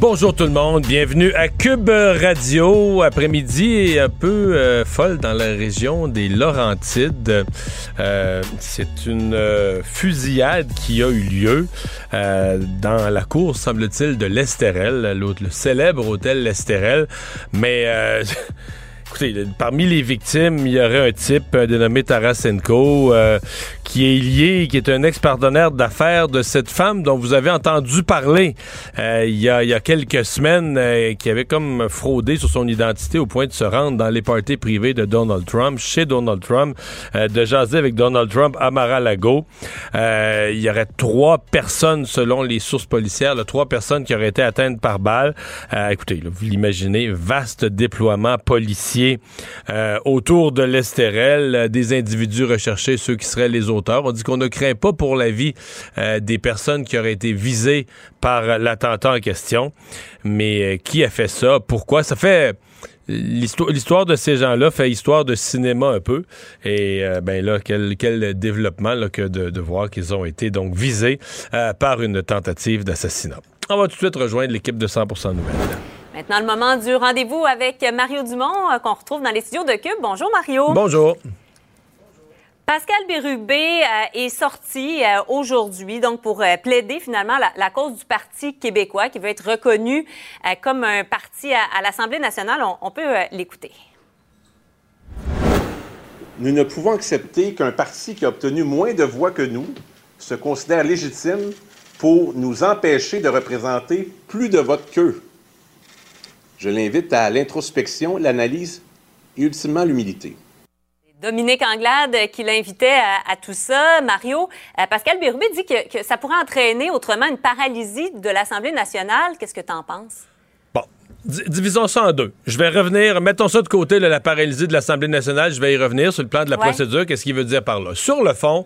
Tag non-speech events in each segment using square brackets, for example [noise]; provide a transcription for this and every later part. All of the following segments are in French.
Bonjour tout le monde, bienvenue à Cube Radio. Après-midi un peu euh, folle dans la région des Laurentides. Euh, c'est une euh, fusillade qui a eu lieu dans la cour, semble-t-il, de l'Estérel, le célèbre hôtel L'Estérel. Mais [laughs] Écoutez, parmi les victimes, il y aurait un type dénommé Tarasenko qui est lié, qui est un ex-partenaire d'affaires de cette femme dont vous avez entendu parler euh, il, y a, quelques semaines, euh, qui avait comme fraudé sur son identité au point de se rendre dans les parties privées de Donald Trump, chez Donald Trump, de jaser avec Donald Trump à Mar-a-Lago. il y aurait trois personnes, selon les sources policières, trois personnes qui auraient été atteintes par balle. écoutez, vous l'imaginez, vaste déploiement policier euh, autour de l'Estérel, euh, des individus recherchés, ceux qui seraient les auteurs. On dit qu'on ne craint pas pour la vie euh, des personnes qui auraient été visées par l'attentat en question. Mais qui a fait ça? Pourquoi? Ça fait... L'histoire de ces gens-là fait histoire de cinéma un peu. Et ben là, quel, développement que de, de voir qu'ils ont été donc visés par une tentative d'assassinat. On va tout de suite rejoindre l'équipe de 100% Nouvelles. Maintenant, le moment du rendez-vous avec Mario Dumont, euh, qu'on retrouve dans les studios de Cube. Bonjour, Mario. Bonjour. Pascal Bérubé euh, est sorti euh, aujourd'hui donc pour plaider finalement la, cause du Parti québécois qui veut être reconnu comme un parti à, l'Assemblée nationale. on peut l'écouter. Nous ne pouvons accepter qu'un parti qui a obtenu moins de voix que nous se considère légitime pour nous empêcher de représenter plus de votes qu'eux. Je l'invite à l'introspection, l'analyse et ultimement l'humilité. Dominique Anglade qui l'invitait à, tout ça. Mario, euh, Pascal Bérubé dit que, ça pourrait entraîner autrement une paralysie de l'Assemblée nationale. Qu'est-ce que tu en penses? Bon, divisons ça en deux. Je vais revenir, mettons ça de côté, la paralysie de l'Assemblée nationale. Je vais y revenir sur le plan de la procédure. Qu'est-ce qu'il veut dire par là? Sur le fond,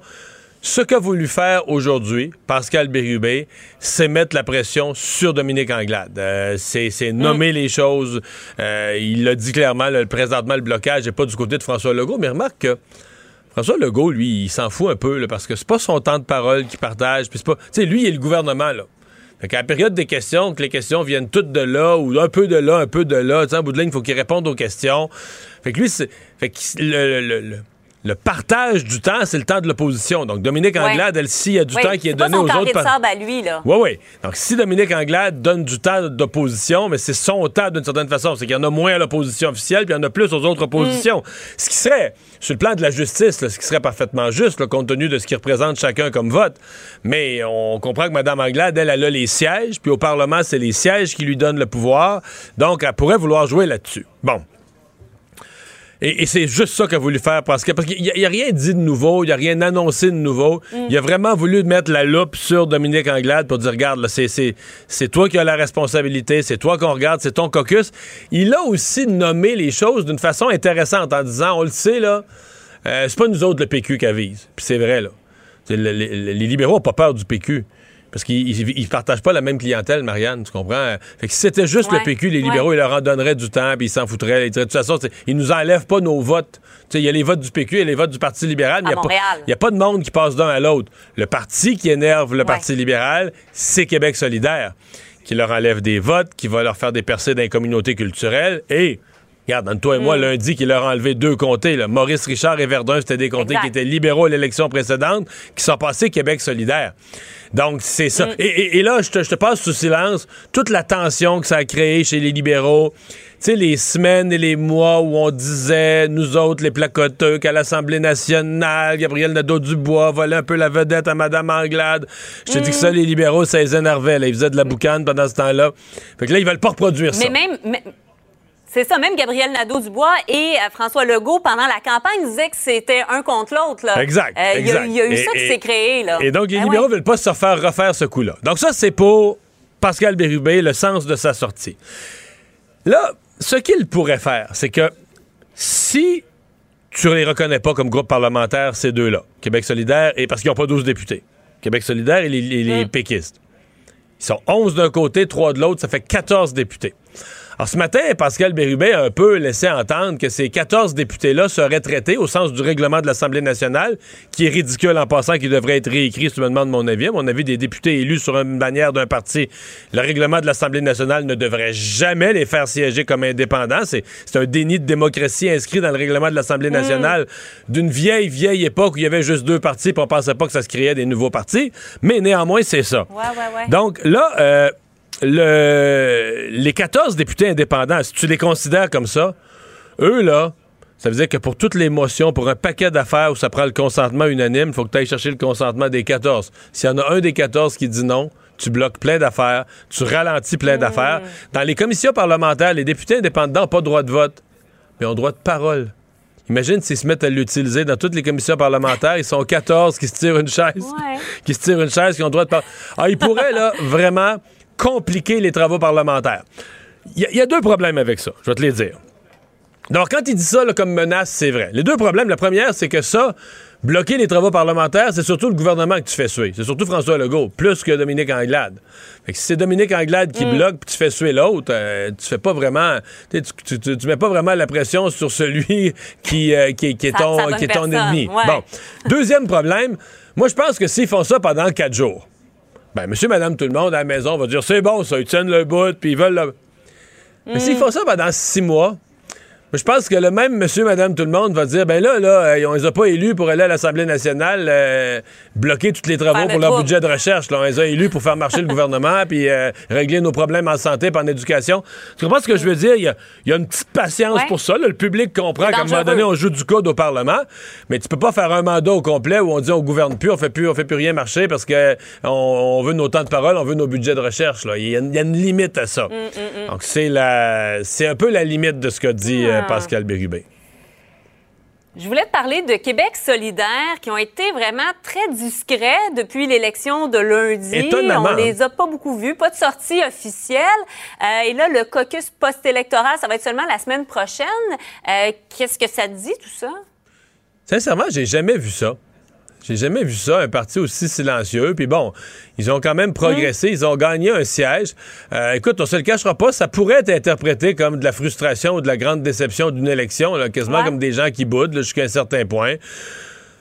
ce qu'a voulu faire aujourd'hui Pascal Bérubé, c'est mettre la pression sur Dominique Anglade. Euh, c'est nommer mm. les choses. Euh, il l'a dit clairement, le présentement, le blocage n'est pas du côté de François Legault, mais remarque que François Legault, lui, il s'en fout un peu, parce que c'est pas son temps de parole qu'il partage. Puis pas, tu sais, lui, il est le gouvernement, là. Fait qu'à la période des questions, que les questions viennent toutes de là, ou un peu de là, un peu de là, tu en bout de ligne, il faut qu'il réponde aux questions. Fait que lui, c'est, fait que le le partage du temps, c'est le temps de l'opposition. Donc, Dominique Anglade, elle, s'il y a du temps qui est, donné aux autres. C'est à lui, là. Oui, oui. Donc, si Dominique Anglade donne du temps d'opposition, mais c'est son temps d'une certaine façon. C'est qu'il y en a moins à l'opposition officielle, puis il y en a plus aux autres oppositions. Mm. Ce qui serait, sur le plan de la justice, ce qui serait parfaitement juste, compte tenu de ce qui représente chacun comme vote. Mais on comprend que Mme Anglade, elle, elle a les sièges, puis au Parlement, c'est les sièges qui lui donnent le pouvoir. Donc, elle pourrait vouloir jouer là-dessus. Bon. Et, c'est juste ça qu'a voulu faire parce que parce qu'il n'y a, rien dit de nouveau, il n'y a rien annoncé de nouveau. Mm. Il a vraiment voulu mettre la loupe sur Dominique Anglade pour dire regarde, c'est toi qui as la responsabilité, c'est toi qu'on regarde, c'est ton caucus. Il a aussi nommé les choses d'une façon intéressante en disant on le sait là, euh, c'est pas nous autres le PQ qui avise. Puis c'est vrai là. les libéraux n'ont pas peur du PQ. Parce qu'ils ne partagent pas la même clientèle, Marianne, tu comprends? Fait que si c'était juste le PQ, les libéraux, ils leur en donneraient du temps, puis ils s'en foutraient. de toute façon, ils nous enlèvent pas nos votes. Il y a les votes du PQ et les votes du Parti libéral, mais il n'y a, pas de monde qui passe d'un à l'autre. Le parti qui énerve le Parti libéral, c'est Québec solidaire, qui leur enlève des votes, qui va leur faire des percées dans les communautés culturelles et Regarde, entre toi et moi, lundi, qui leur a enlevé deux comtés. Là. Maurice Richard et Verdun, c'était des comtés Exact. qui étaient libéraux à l'élection précédente, qui sont passés Québec solidaire. Donc, c'est ça. Et, et- et là, je te, je te passe sous silence toute la tension que ça a créé chez les libéraux. Tu sais, les semaines et les mois où on disait, nous autres, les placoteux, qu'à l'Assemblée nationale, Gabriel Nadeau-Dubois volait un peu la vedette à Mme Anglade. Je te dis que ça, les libéraux, ça les énervait. là. Ils faisaient de la boucane pendant ce temps-là. Fait que là, ils veulent pas reproduire ça. Mais même. mais- c'est ça, même Gabriel Nadeau-Dubois et euh, François Legault, pendant la campagne, disaient que c'était un contre l'autre. là. Exact, Euh, Il y a- exact. il y, a eu Et- ça qui s'est créé. Là. Et donc, les Ben libéraux ouais. veulent pas se faire refaire ce coup-là. Donc, ça, c'est pour Pascal Bérubé, le sens de sa sortie. Là, ce qu'il pourrait faire, c'est que si tu les reconnais pas comme groupe parlementaire, ces deux-là, Québec solidaire, et parce qu'ils n'ont pas 12 députés, Québec solidaire et les, et les péquistes, ils sont 11 d'un côté, 3 de l'autre, ça fait 14 députés. Alors, ce matin, Pascal Bérubé a un peu laissé entendre que ces 14 députés-là seraient traités au sens du règlement de l'Assemblée nationale, qui est ridicule en passant, qui devrait être réécrit, si tu me demandes mon avis. À mon avis, des députés élus sur une bannière d'un parti, le règlement de l'Assemblée nationale ne devrait jamais les faire siéger comme indépendants. C'est un déni de démocratie inscrit dans le règlement de l'Assemblée nationale d'une vieille, vieille époque où il y avait juste deux partis, puis on pensait pas que ça se créait des nouveaux partis. Mais néanmoins, c'est ça. Ouais, ouais, ouais. Donc là, euh, le, les 14 députés indépendants, si tu les considères comme ça, eux, là, ça veut dire que pour toutes les motions, pour un paquet d'affaires où ça prend le consentement unanime, il faut que tu ailles chercher le consentement des 14. S'il y en a un des 14 qui dit non, tu bloques plein d'affaires, tu ralentis plein d'affaires. Dans les commissions parlementaires, les députés indépendants n'ont pas droit de vote, mais ont droit de parole. Imagine s'ils se mettent à l'utiliser dans toutes les commissions parlementaires. Ils sont 14 qui se tirent une chaise. Ouais. Qui se tirent une chaise, qui ont le droit de parler. Alors, ils pourraient, là, vraiment compliquer les travaux parlementaires. Il y, a- il y a deux problèmes avec ça, je vais te les dire. Donc, quand il dit ça là, comme menace, c'est vrai. Les deux problèmes, la première, c'est que ça, bloquer les travaux parlementaires, c'est surtout le gouvernement que tu fais suer. C'est surtout François Legault, plus que Dominique Anglade. Fait que si c'est Dominique Anglade qui bloque puis tu fais suer l'autre, euh, tu fais pas vraiment. Tu, tu, tu- tu mets pas vraiment la pression sur celui [laughs] qui, euh, qui, qui est ton, sa bonne qui est ton personne, ennemi. ouais. Bon. Deuxième problème, moi, je pense que s'ils font ça pendant quatre jours, ben, monsieur, madame, tout le monde à la maison va dire c'est bon, ça, ils tiennent le bout, puis ils veulent le. Mais s'ils font ça pendant six mois, je pense que le même monsieur, madame, tout le monde va dire ben là, là, on les a pas élus pour aller à l'Assemblée nationale euh, bloquer tous les travaux pour le leur trouble. budget de recherche. Là. On les a élus pour faire marcher le [laughs] gouvernement puis euh, régler nos problèmes en santé et en éducation. Tu comprends ce que je veux dire? Il y a, il y a une petite patience Ouais. pour ça. là. Le public comprend qu'à un moment donné, on joue du code au Parlement, mais tu peux pas faire un mandat au complet où on dit on gouverne plus, on fait plus, on fait plus rien marcher parce que on, on veut nos temps de parole, on veut nos budgets de recherche. Il, y a, il y a une limite à ça. Donc c'est la, c'est un peu la limite de ce qu'a dit euh. Pascal Bérubé. Je voulais te parler de Québec solidaire qui ont été vraiment très discrets depuis l'élection de lundi. Étonnamment, On les a pas beaucoup vus, pas de sortie officielle. Euh, et là, le caucus post-électoral, ça va être seulement la semaine prochaine. Euh, Qu'est-ce que ça te dit, tout ça? Sincèrement, j'ai jamais vu ça. J'ai jamais vu ça, un parti aussi silencieux. Puis bon, ils ont quand même progressé, ils ont gagné un siège. Euh, écoute, on se le cachera pas, ça pourrait être interprété comme de la frustration ou de la grande déception d'une élection, là, quasiment Ouais. comme des gens qui boudent là, jusqu'à un certain point.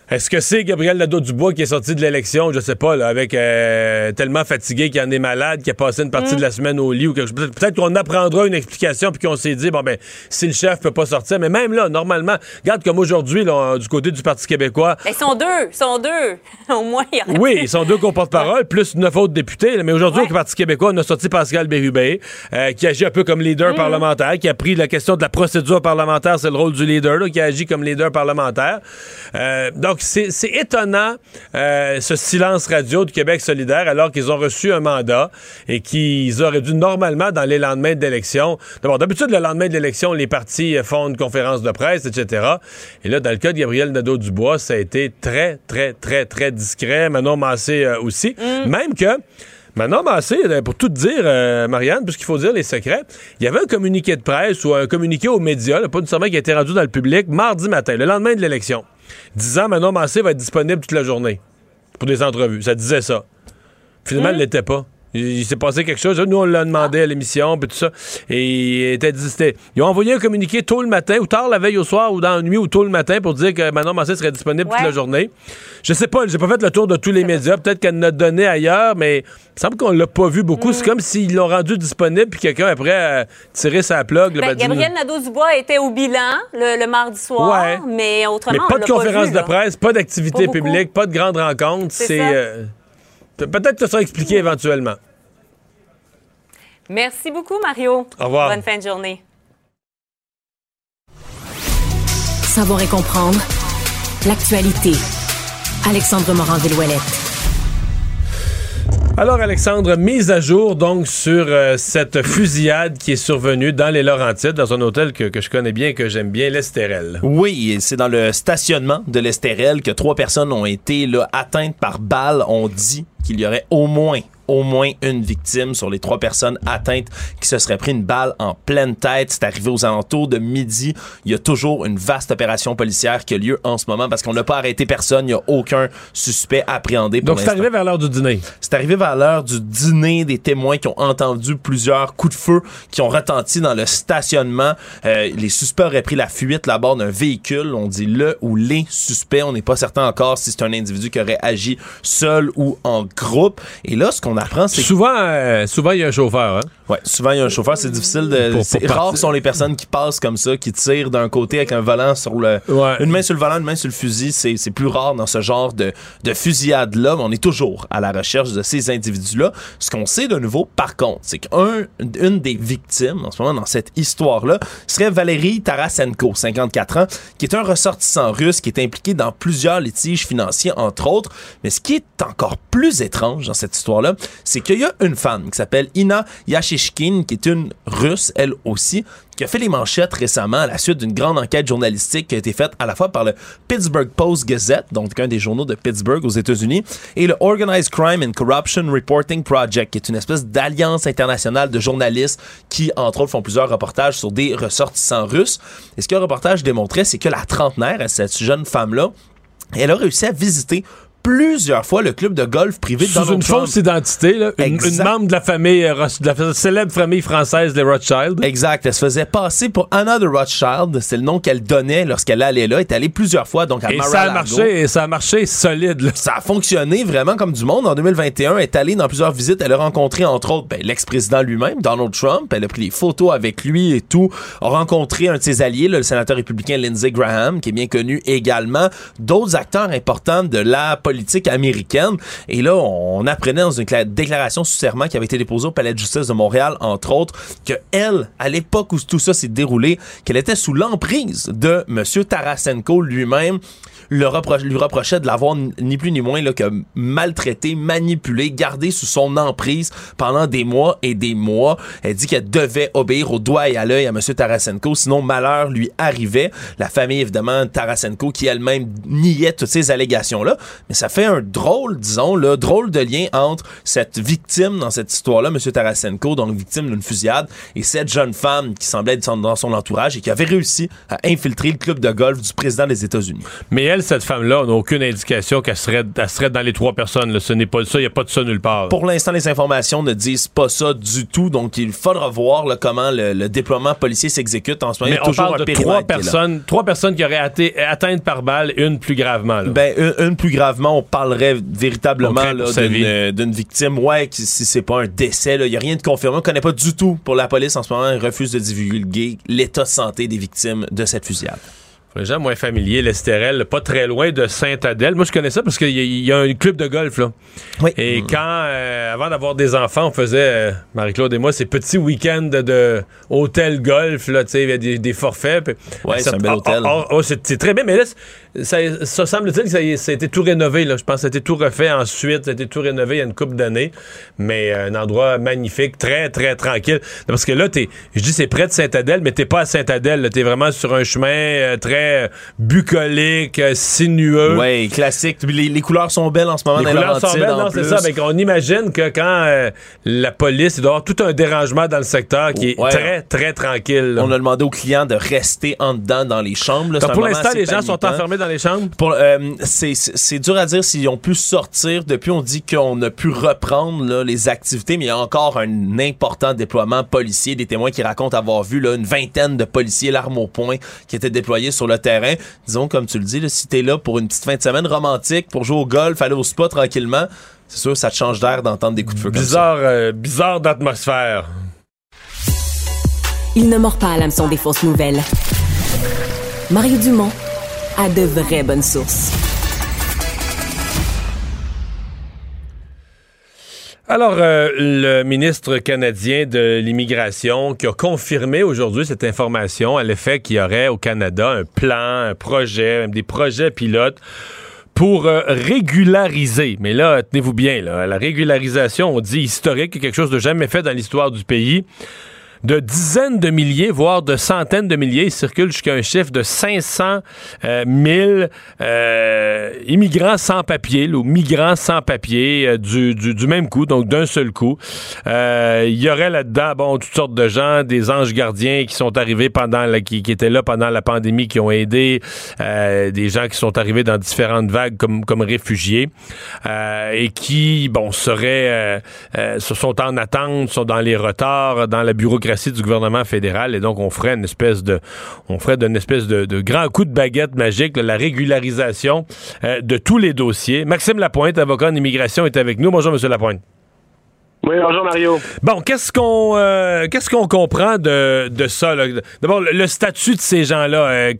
Est-ce que c'est Gabriel Nadeau-Dubois qui est sorti de l'élection, je sais pas, là, avec euh, tellement fatigué qu'il en est malade, qui a passé une partie de la semaine au lit ou quelque chose. Peut-être, qu'on apprendra une explication puis qu'on s'est dit, bon ben, si le chef peut pas sortir, mais même là, normalement, regarde comme aujourd'hui, là, du côté du Parti québécois, Ben, ils sont deux, ils sont deux. [laughs] Au moins, il y aurait oui, ils sont deux porte-parole, plus neuf autres députés. là. Mais aujourd'hui, Ouais. au Parti québécois, on a sorti Pascal Bérubé, euh, qui agit un peu comme leader parlementaire, qui a pris la question de la procédure parlementaire, c'est le rôle du leader, là, qui agit comme leader parlementaire. Euh, donc, c'est c'est étonnant, euh, ce silence radio du Québec solidaire, alors qu'ils ont reçu un mandat et qu'ils auraient dû, normalement, dans les lendemains de l'élection... D'abord, d'habitude, le lendemain de l'élection, les partis font une conférence de presse, etc. Et là, dans le cas de Gabriel Nadeau-Dubois, ça a été très, très, très, très discret. Manon Massé euh, aussi. Même que... Manon Massé, euh, pour tout dire, euh, Marianne, puisqu'il faut dire les secrets, il y avait un communiqué de presse ou un communiqué aux médias, là, pas nécessairement qui a été rendu dans le public, mardi matin, le lendemain de l'élection, disant Manon Massé va être disponible toute la journée pour des entrevues. Ça disait ça. Finalement, elle l'était pas. Il, s'est passé quelque chose. Nous, on l'a demandé à l'émission, puis tout ça. Et il était, dit- c'était- ils ont envoyé un communiqué tôt le matin, ou tard la veille au soir, ou dans la nuit, ou tôt le matin, pour dire que Manon Massé serait disponible toute la journée. Je sais pas, j'ai pas fait le tour de tous les médias. Peut-être qu'elle en a donné ailleurs, mais il semble qu'on l'a pas vu beaucoup. Mm. C'est comme s'ils l'ont rendu disponible, puis quelqu'un, après, a tiré sa plug. Ben, ben, Gabriel Nadeau-Dubois était au bilan le, le mardi soir, Ouais. mais autrement, Mais on pas de l'a conférence vu, de presse, pas d'activité publique, pas de grande rencontre. C'est Peut-être que ça sera expliqué éventuellement. Merci beaucoup, Mario. Au revoir. Bonne fin de journée. Savoir et comprendre l'actualité. Alexandre Morand-Villouellette. Alors, Alexandre, mise à jour donc sur euh, cette fusillade qui est survenue dans les Laurentides, dans un hôtel que, que je connais bien et que j'aime bien, l'Estérel. Oui, c'est dans le stationnement de l'Estérel que trois personnes ont été là, atteintes par balle. On dit qu'il y aurait au moins au moins une victime sur les trois personnes atteintes qui se seraient pris une balle en pleine tête. C'est arrivé aux alentours de midi. Il y a toujours une vaste opération policière qui a lieu en ce moment parce qu'on n'a pas arrêté personne. Il n'y a aucun suspect appréhendé pour Donc, c'est arrivé vers l'heure du dîner. C'est arrivé vers l'heure du dîner des témoins qui ont entendu plusieurs coups de feu qui ont retenti dans le stationnement. Euh, les suspects auraient pris la fuite là bord d'un véhicule. On dit le ou les suspects. On n'est pas certain encore si c'est un individu qui aurait agi seul ou en groupe. Et là, ce qu'on apprend, c'est Souvent, euh, souvent, il y a un chauffeur. Hein? Ouais, souvent il y a un chauffeur, c'est difficile de. C'est- rares sont les personnes qui passent comme ça, qui tirent d'un côté avec un volant sur le. Ouais. Une main sur le volant, une main sur le fusil. C'est, plus rare dans ce genre de, de fusillade-là, mais on est toujours à la recherche de ces individus-là. Ce qu'on sait de nouveau, par contre, c'est qu'une une des victimes, en ce moment, dans cette histoire-là, serait Valérie Tarasenko, 54 ans, qui est un ressortissant russe qui est impliqué dans plusieurs litiges financiers, entre autres. Mais ce qui est encore plus étrange dans cette histoire-là, c'est qu'il y a une femme qui s'appelle Ina Qui est une russe, elle aussi, qui a fait les manchettes récemment à la suite d'une grande enquête journalistique qui a été faite à la fois par le Pittsburgh Post Gazette, donc un des journaux de Pittsburgh aux États-Unis, et le Organized Crime and Corruption Reporting Project, qui est une espèce d'alliance internationale de journalistes qui, entre autres, font plusieurs reportages sur des ressortissants russes. Et ce le reportage démontrait, c'est que la trentenaire, cette jeune femme-là, elle a réussi à visiter plusieurs fois le club de golf privé de Sous Donald une Trump. fausse identité, là, une, membre de la famille, euh, de la célèbre famille française, les Rothschild. Exact. Elle se faisait passer pour Anna de Rothschild. C'est le nom qu'elle donnait lorsqu'elle allait là. Elle est allée plusieurs fois, donc à Et ça a marché, et ça a marché solide. là. Ça a fonctionné vraiment comme du monde. En 2021, elle est allée dans plusieurs visites. Elle a rencontré, entre autres, ben, l'ex-président lui-même, Donald Trump. Elle a pris des photos avec lui et tout. A rencontré un de ses alliés, là, le sénateur républicain Lindsey Graham, qui est bien connu également. D'autres acteurs importants de la politique américaine. Et là, on apprenait dans une cla- déclaration sous serment qui avait été déposée au Palais de justice de Montréal, entre autres, que elle, à l'époque où tout ça s'est déroulé, qu'elle était sous l'emprise de M. Tarasenko lui-même, le lui reprochait de l'avoir ni plus ni moins là, que maltraité, manipulé, gardé sous son emprise pendant des mois et des mois. Elle dit qu'elle devait obéir au doigt et à l'œil à M. Tarasenko, sinon malheur lui arrivait. La famille, évidemment, Tarasenko, qui elle-même niait toutes ces allégations-là. Mais ça fait un drôle, disons, là, drôle de lien entre cette victime dans cette histoire-là, M. Tarasenko, donc victime d'une fusillade, et cette jeune femme qui semblait être dans son entourage et qui avait réussi à infiltrer le club de golf du président des États-Unis. Cette femme-là, on n'a aucune indication qu'elle serait, elle serait dans les trois personnes. là. Ce n'est pas ça, il n'y a pas de ça nulle part. Pour l'instant, les informations ne disent pas ça du tout, donc il faudra voir là, comment le, le déploiement policier s'exécute en ce moment. Mais Il y a on toujours parle de trois personnes, trois personnes qui auraient été atteintes par balle, une plus gravement. là. Ben, une, une plus gravement, on parlerait véritablement d'une, euh, d'une victime. Ouais, qui- si c'est pas un décès, il n'y a rien de confirmé. On connaît pas du tout pour la police en ce moment. Ils refusent de divulguer l'état de santé des victimes de cette fusillade. Pour les gens moins familiers, l'Estérel, pas très loin de Saint-Adèle. Moi, je connais ça parce qu'il y, a- il y a un club de golf, là. Oui. Et quand, euh, avant d'avoir des enfants, on faisait, euh, Marie-Claude et moi, ces petits week-ends de, de hôtel golf, là, tu sais, il y a des, des forfaits. puis- Ouais, c'est un bel ah, hôtel. ah, ah, c'est c'est très bien, mais là, ça, ça semble-t-il que ça, a été tout rénové, là. Je pense que ça a été tout refait ensuite, ça a été tout rénové il y a une couple d'années. Mais euh, un endroit magnifique, très, très tranquille. Parce que là, t'es, je dis c'est près de Saint-Adèle, mais t'es pas à Saint-Adèle. T'es vraiment sur un chemin euh, très très bucolique, sinueux. Oui, classique. Les, les, couleurs sont belles en ce moment. Les couleurs sont belles, non, c'est ça. Ben, on imagine que quand la police, il doit y avoir tout un dérangement dans le secteur qui est très, très tranquille. On a demandé aux clients de rester en dedans dans les chambres. Donc, pour l'instant, les gens sont enfermés dans les chambres? c'est dur à dire s'ils ont pu sortir. Depuis, on dit qu'on a pu reprendre là, les activités, mais il y a encore un important déploiement policier. Des témoins qui racontent avoir vu là, une vingtaine de policiers, l'arme au poing, qui étaient déployés sur le terrain. Disons, comme tu le dis, là, si t'es là pour une petite fin de semaine romantique, pour jouer au golf, aller au spa tranquillement, c'est sûr, ça te change d'air d'entendre des coups de feu bizarre, comme ça. Euh, bizarre d'atmosphère. Il ne mord pas à l'hameçon des fausses nouvelles. Mario Dumont a de vraies bonnes sources. Alors, euh, le ministre canadien de l'immigration qui a confirmé aujourd'hui cette information à l'effet qu'il y aurait au Canada un plan, un projet, même des projets pilotes pour euh, régulariser. Mais là, tenez-vous bien, là, la régularisation, on dit historique, quelque chose de jamais fait dans l'histoire du pays de dizaines de milliers, voire de centaines de milliers. Il circule jusqu'à un chiffre de 500 000 euh, immigrants sans papier, ou migrants sans papier euh, du, même coup, donc d'un seul coup. Euh, il y aurait là-dedans, bon, toutes sortes de gens, des anges gardiens qui sont arrivés pendant la, qui, qui étaient là pendant la pandémie, qui ont aidé, des gens qui sont arrivés dans différentes vagues comme, comme réfugiés et qui, bon, seraient, se sont en attente, sont dans les retards, dans la bureaucratie du gouvernement fédéral et donc on ferait une espèce de on ferait d'une espèce de, grand coup de baguette magique la régularisation euh, de tous les dossiers. Maxime Lapointe, avocat en immigration, est avec nous. Bonjour Monsieur Lapointe. Oui, bonjour Mario. Bon, qu'est-ce qu'on euh, qu'est-ce qu'on comprend de, de ça? D'abord, le, statut de ces gens-là, euh,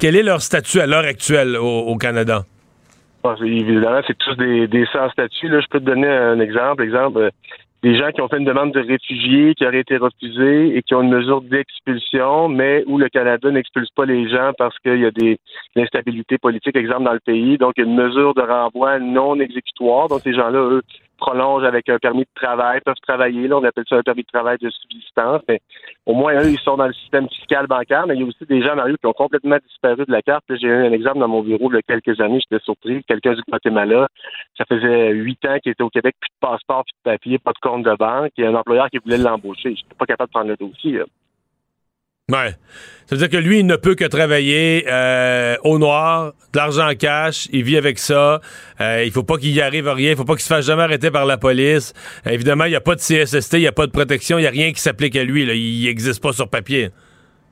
quel est leur statut à l'heure actuelle au, Canada? évidemment, c'est tous des, des sans-statuts. Je peux te donner un exemple. Exemple, des gens qui ont fait une demande de réfugiés qui auraient été refusés et qui ont une mesure d'expulsion, mais où le Canada n'expulse pas les gens parce qu'il y a des instabilités politiques, exemple, dans le pays. Donc, une mesure de renvoi non exécutoire. Donc, ces gens-là, eux, prolongent avec un permis de travail, peuvent travailler. Là, on appelle ça un permis de travail de subsistance. Mais au moins, eux, ils sont dans le système fiscal bancaire. Mais il y a aussi des gens, Mario, qui ont complètement disparu de la carte. J'ai eu un exemple dans mon bureau il y a quelques années. J'étais surpris. Quelqu'un du Guatemala, ça faisait huit ans qu'il était au Québec, plus de passeport, plus de papier, pas de compte de banque. Il y a un employeur qui voulait l'embaucher. Je n'étais pas capable de prendre le dossier. Ouais. Ça veut dire que lui, il ne peut que travailler euh, au noir, de l'argent en cash, il vit avec ça. Euh, il faut pas qu'il y arrive à rien, il faut pas qu'il se fasse jamais arrêter par la police. Euh, évidemment, il n'y a pas de CSST, il n'y a pas de protection, il n'y a rien qui s'applique à lui. Il n'existe pas sur papier.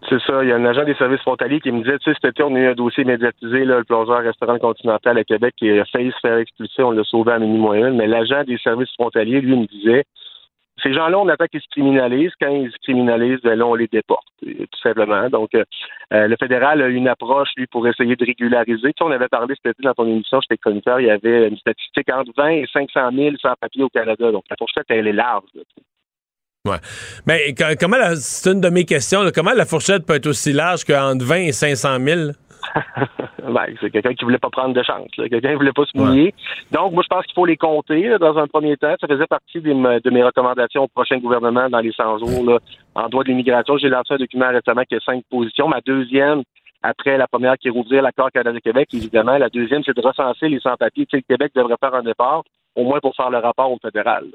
C'est ça. Il y a un agent des services frontaliers qui me disait, tu sais, cet été, on a eu un dossier médiatisé, là, le plongeur restaurant continental à Québec, qui a failli se faire expulser, on l'a sauvé à moyen. Mais l'agent des services frontaliers, lui, me disait, ces gens-là, on attend qu'ils se criminalisent. Quand ils se criminalisent, ben là, on les déporte, tout simplement. Donc, euh, euh, le fédéral a une approche, lui, pour essayer de régulariser. Tu on avait parlé été dans ton émission, j'étais chroniqueur, il y avait une statistique entre 20 et 500 000 sans papier au Canada. Donc, la fourchette, elle est large. ouais. Mais comment, c'est une de mes questions, comment la fourchette peut être aussi large qu'entre 20 et 500 000? [laughs] ben, c'est quelqu'un qui voulait pas prendre de chance. Quelqu'un qui voulait pas se mouiller. Donc, moi, je pense qu'il faut les compter dans un premier temps. Ça faisait partie de mes recommandations au prochain gouvernement dans les 100 jours. Là. En droit de l'immigration, j'ai lancé un document récemment qui a cinq positions. Ma deuxième, après la première qui est rouvrir l'accord Canada-Québec, évidemment. La deuxième, c'est de recenser les sans-papiers. Tu sais, le Québec devrait faire un départ, au moins pour faire le rapport au fédéral.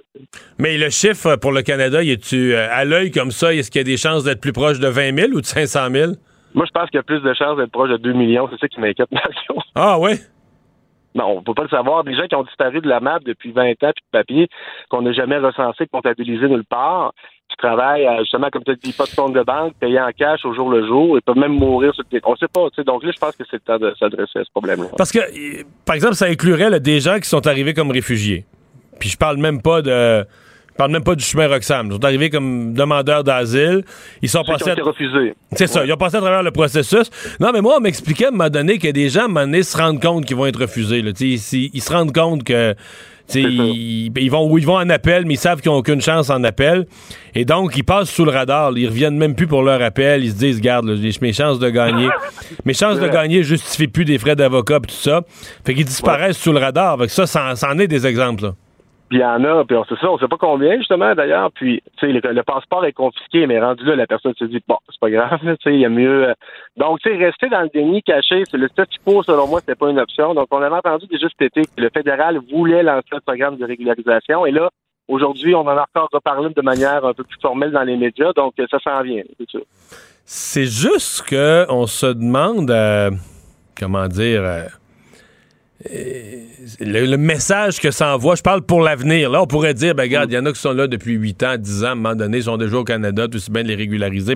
Mais le chiffre pour le Canada, y est-tu euh, à l'œil comme ça? Est-ce qu'il y a des chances d'être plus proche de 20 000 ou de 500 000? Moi, je pense qu'il y a plus de chances d'être proche de 2 millions. C'est ça qui m'inquiète, [laughs] Ah, oui? Non, on peut pas le savoir. Des gens qui ont disparu de la map depuis 20 ans, puis de papier, qu'on n'a jamais recensé, comptabilisé nulle part, qui travaillent, justement, comme tu dis, pas de compte de banque, payés en cash au jour le jour, ils peuvent même mourir sur le On sait pas, tu sais. Donc là, je pense que c'est le temps de s'adresser à ce problème-là. Parce que, par exemple, ça inclurait des gens qui sont arrivés comme réfugiés. Puis je parle même pas de parle même pas du chemin Roxham. Ils sont arrivés comme demandeurs d'asile. Ils sont passés. Qui ont refusés. C'est ça. Ils ont passé à travers le processus. Non, mais moi, on m'expliquait à un moment donné que des gens, à un moment donné, se rendent compte qu'ils vont être refusés. Là. Ils, ils, se rendent compte que. Ils, ils, vont ils vont en appel, mais ils savent qu'ils n'ont aucune chance en appel. Et donc, ils passent sous le radar. Ils reviennent même plus pour leur appel. Ils se disent, garde, mes chances de gagner. [laughs] mes chances de gagner justifient plus des frais d'avocat et tout ça. Fait qu'ils disparaissent sous le radar. Fait ça, ça, en est des exemples. Puis il y en a, puis c'est ça, on sait pas combien, justement, d'ailleurs. Puis, tu sais, le, passeport est confisqué, mais rendu là, la personne se dit, bon, c'est pas grave, tu sais, il y a mieux. euh. Donc, tu sais, rester dans le déni caché, c'est le statu quo, selon moi, c'était pas une option. Donc, on avait entendu déjà cet été que le fédéral voulait lancer un programme de régularisation. Et là, aujourd'hui, on en a encore reparlé de manière un peu plus formelle dans les médias. Donc, euh, ça s'en vient, c'est sûr. C'est juste que on se demande, euh, comment dire, le, le message que ça envoie. Je parle pour l'avenir. Là, on pourrait dire, ben regarde, il y en a qui sont là depuis 8 ans, 10 ans, à un moment donné, ils sont déjà au Canada, tout aussi bien de les régulariser.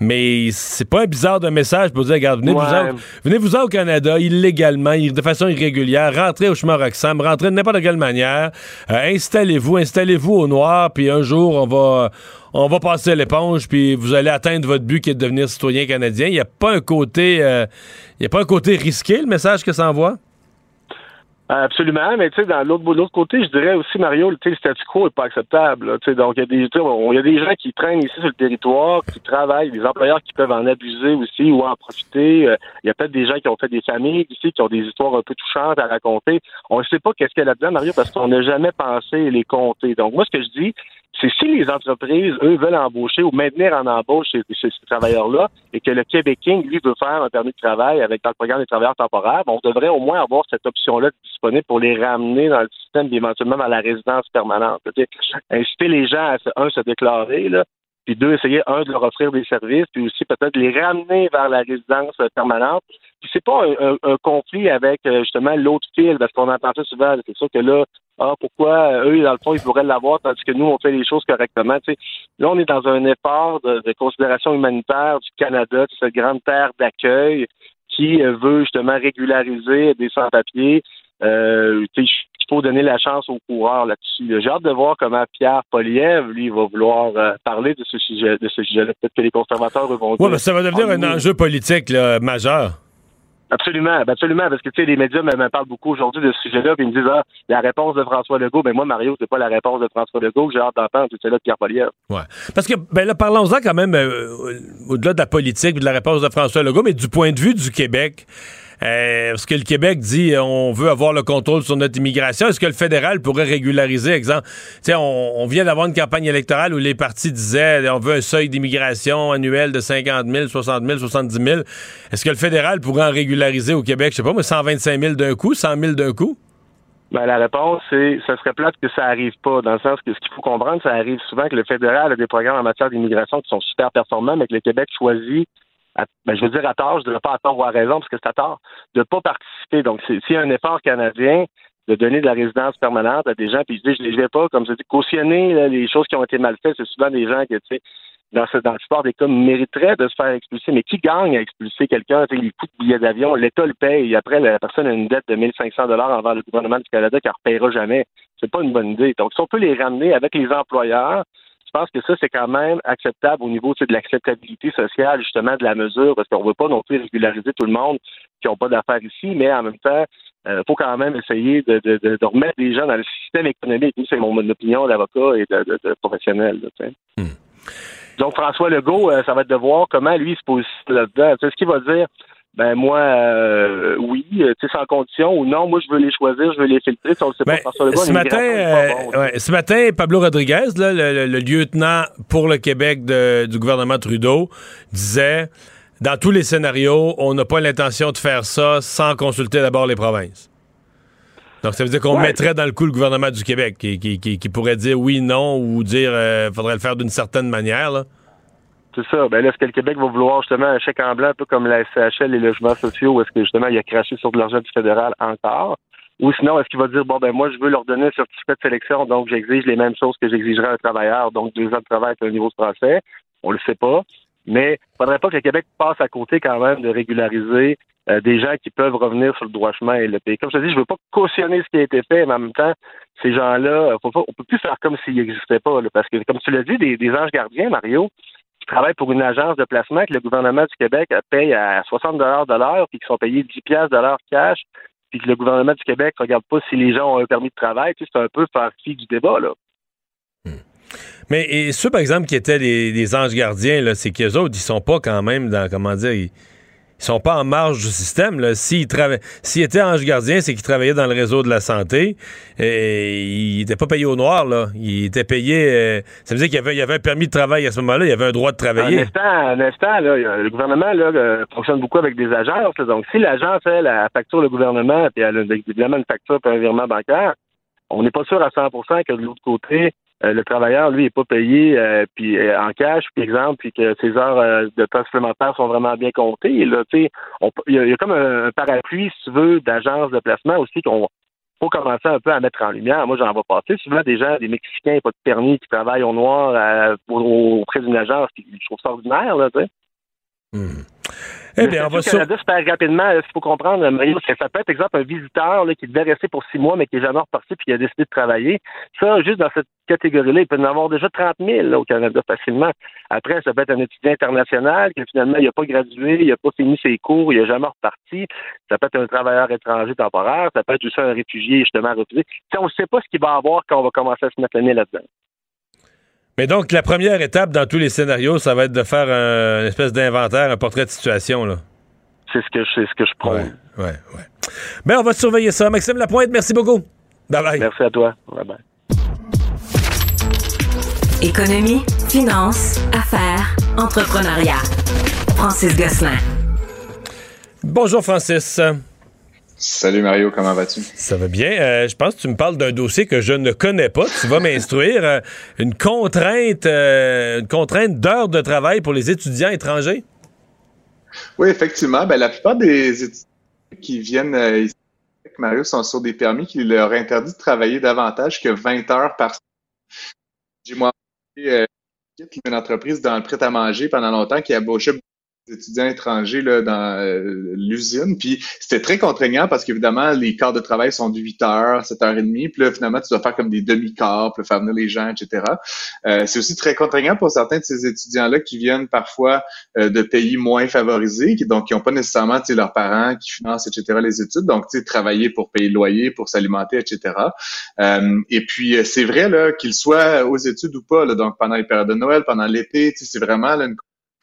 Mais c'est pas un bizarre de message pour dire, regarde, venez, Ouais. vous en, venez vous au Canada illégalement, de façon irrégulière, rentrez au chemin Roxham, rentrez de n'importe quelle manière, euh, installez-vous, installez-vous au noir, puis un jour, on va on va passer l'éponge, puis vous allez atteindre votre but qui est de devenir citoyen canadien. Il n'y a pas un côté, euh, il y a pas un côté risqué, le message que ça envoie? Absolument, mais tu sais, dans l'autre côté, je dirais aussi, Mario, le statu quo est pas acceptable. sais, donc, il y a des, on- y a des gens qui traînent ici sur le territoire, qui travaillent, des employeurs qui peuvent en abuser aussi ou en profiter. Euh, Il y a peut-être des gens qui ont fait des familles ici, qui ont des histoires un peu touchantes à raconter. On ne sait pas qu'est-ce qu'il y a là-dedans, Mario, parce qu'on n'a jamais pensé les compter. Donc, moi, ce que je dis, c'est si les entreprises, eux, veulent embaucher ou maintenir en embauche ces, ces- ces travailleurs-là et que le Québec King, lui, veut faire un permis de travail avec dans le programme des travailleurs temporaires, on devrait au moins avoir cette option-là disponible pour les ramener dans le système et éventuellement à la résidence permanente. Inciter les gens à, un, se déclarer, là, puis deux, essayer, un, de leur offrir des services, puis aussi peut-être les ramener vers la résidence euh, permanente. Puis c'est pas un, un- un conflit avec euh, justement l'autre fil, parce qu'on entend ça souvent. C'est sûr que là, ah, pourquoi euh, eux, dans le fond, ils pourraient l'avoir, tandis que nous, on fait les choses correctement. Tu là, on est dans un effort de, de considération humanitaire du Canada, de cette grande terre d'accueil qui veut justement régulariser des sans-papiers. Euh, tu il faut donner la chance aux coureurs là-dessus. là. J'ai hâte de voir comment Pierre Poliev, lui, va vouloir euh, parler de ce sujet, de ce sujet-là. Peut-être que les conservateurs vont Oui, mais ça va devenir Ah, un enjeu politique là, majeur. Absolument, ben absolument, parce que tu sais, les médias me, parlent beaucoup aujourd'hui de ce sujet-là, puis ils me disent ah, la réponse de François Legault, ben moi, Mario, c'est pas la réponse de François Legault, que j'ai hâte d'entendre, c'est celle-là de Pierre Poliev. Ouais. Parce que, ben là, parlons-en quand même, euh, au-delà de la politique de la réponse de François Legault, mais du point de vue du Québec. Euh, parce que le Québec dit on veut avoir le contrôle sur notre immigration. Est-ce que le fédéral pourrait régulariser, exemple, on, on vient d'avoir une campagne électorale où les partis disaient on veut un seuil d'immigration annuel de 50 000, 60 000, 70 000. Est-ce que le fédéral pourrait en régulariser au Québec, je sais pas, moi, 125 000 d'un coup, 100 000 d'un coup? Ben, la réponse, c'est ça serait plate que ça arrive pas, dans le sens que ce qu'il faut comprendre, ça arrive souvent que le fédéral a des programmes en matière d'immigration qui sont super performants, mais que le Québec choisit, ben, je veux dire à tort, je dirais pas à tort ou à raison, parce que c'est à tort, de pas participer. Donc, c'est- un effort canadien de donner de la résidence permanente à des gens, puis je dis, je ne vais pas, comme je dis, cautionner là, les choses qui ont été mal faites, c'est souvent des gens que, tu sais, dans, ce, dans le sport des cas, mériteraient de se faire expulser. Mais qui gagne à expulser quelqu'un? Les coûts de billets d'avion, l'État le paye. Après, la personne a une dette de 1500 dollars envers le gouvernement du Canada qui ne repayera jamais. C'est pas une bonne idée. Donc, si on peut les ramener avec les employeurs, pense que ça, c'est quand même acceptable au niveau de l'acceptabilité sociale, justement, de la mesure, parce qu'on ne veut pas non plus régulariser tout le monde qui n'ont pas d'affaires ici, mais en même temps, il faut quand même essayer de, de, de, de remettre des gens dans le système économique. C'est mon opinion d'avocat et de, professionnel. là, sais. Donc, François Legault, euh, ça va être de voir comment lui se positionne là-dedans. Tu sais, ce qu'il va dire, ben moi, euh, oui, euh, tu sais, sans condition, ou non, moi, je veux les choisir, je veux les filtrer. Si on le sait Ben, pas, François Legault, ce, matin, euh, bon, ouais, ce matin, Pablo Rodriguez, là, le, le- le lieutenant pour le Québec de- du gouvernement Trudeau, disait dans tous les scénarios, on n'a pas l'intention de faire ça sans consulter d'abord les provinces. Donc, ça veut dire qu'on Ouais. mettrait dans le coup le gouvernement du Québec, qui, qui- qui- qui pourrait dire oui, non, ou dire euh, faudrait le faire d'une certaine manière. Là. C'est ça. Ben là, est-ce que le Québec va vouloir justement un chèque en blanc, un peu comme la SCHL, les logements sociaux, est-ce que justement il a craché sur de l'argent du fédéral encore? Ou sinon, est-ce qu'il va dire, bon, ben moi, je veux leur donner un certificat de sélection, donc j'exige les mêmes choses que j'exigerais à un travailleur, donc deux ans de travail avec un niveau français? On le sait pas. Mais il faudrait pas que le Québec passe à côté quand même de régulariser euh, des gens qui peuvent revenir sur le droit chemin et le pays. Comme je te dis, je veux pas cautionner ce qui a été fait, mais en même temps, ces gens-là, on peut plus faire comme s'ils n'existaient pas, parce que, comme tu l'as dit, des anges gardiens, Mario, travaillent pour une agence de placement que le gouvernement du Québec paye à 60 de l'heure, puis qui sont payés 10 piastres de l'heure cash, puis que le gouvernement du Québec regarde pas si les gens ont un permis de travail. Tu c'est un peu faire du débat, là. Mais et ceux, par exemple, qui étaient les, anges gardiens, c'est qu'eux autres, ils sont pas quand même dans, comment dire, ils sont pas en marge du système. S'ils trava... Étaient ange gardien, c'est qu'ils travaillaient dans le réseau de la santé. Et ils n'étaient pas payés au noir. Là. Ils étaient payés. euh, Ça veut dire qu'il y y avait un permis de travail à ce moment-là. Il y avait un droit de Un travailler. instant, un instant, là, le gouvernement là, euh, fonctionne beaucoup avec des agences. là. donc, si l'agence fait la facture le gouvernement, puis elle a une facture puis un virement bancaire, on n'est pas sûr à 100% que de l'autre côté, euh, le travailleur, lui, n'est pas payé euh, puis euh, en cash, par exemple, puis que ses heures euh, de temps supplémentaires sont vraiment bien comptées. Là, on il y, a- il y a comme un, parapluie, si tu veux, d'agences de placement aussi qu'on faut commencer un peu à mettre en lumière. Moi, j'en vois passer souvent des gens, des Mexicains, pas de permis, qui travaillent au noir euh, au- auprès d'une agence, puis je trouve ça ordinaire, là, tu sais. Eh bien, on va sur... Canada, super rapidement, ce qu'il faut comprendre, Mario, c'est que ça peut être, exemple, un visiteur là, qui devait rester pour six mois, mais qui est jamais reparti puis qui a décidé de travailler. Ça, juste dans cette catégorie-là, il peut en avoir déjà 30 000 là, au Canada facilement. Après, ça peut être un étudiant international qui finalement, il n'a pas gradué, il n'a pas fini ses cours, il n'a jamais reparti. Ça peut être un travailleur étranger temporaire, ça peut être aussi un réfugié justement refusé. Tu sais, on ne sait pas ce qu'il va avoir quand on va commencer à se mettre le nez là-dedans. Mais donc, la première étape dans tous les scénarios, ça va être de faire un, une espèce d'inventaire, un portrait de situation. Là. C'est ce que je, c'est ce que je prône. Ouais, ouais, ouais. Ben, on va surveiller ça. Maxime Lapointe, merci beaucoup. Bye bye. Merci à toi. Bye bye. Économie, finance, affaires, entrepreneuriat. Francis Gosselin. Bonjour, Francis. Salut Mario, comment vas-tu? Ça va bien. Euh, je pense que tu me parles d'un dossier que je ne connais pas. Tu vas m'instruire. Euh, une contrainte, euh, une contrainte d'heures de travail pour les étudiants étrangers? Oui, effectivement. Ben, la plupart des étudiants qui viennent ici avec Mario sont sur des permis qui leur interdit de travailler davantage que 20 heures par semaine. J'ai moi euh, une entreprise dans le prêt-à-manger pendant longtemps qui embauchait beaucoup d'étudiants étrangers là, dans euh, l'usine. Puis c'était très contraignant parce qu'évidemment, les quarts de travail sont de 8 heures, 7 heures et demie. Puis là, finalement, tu dois faire comme des demi-quarts, puis faire venir les gens, etc. Euh, c'est aussi très contraignant pour certains de ces étudiants-là qui viennent parfois euh, de pays moins favorisés, qui, donc qui n'ont pas nécessairement leurs parents qui financent, etc., les études. Donc, tu sais, travailler pour payer le loyer, pour s'alimenter, etc. Euh, et puis, euh, c'est vrai là qu'ils soient aux études ou pas, là, donc pendant les périodes de Noël, pendant l'été, c'est vraiment là, une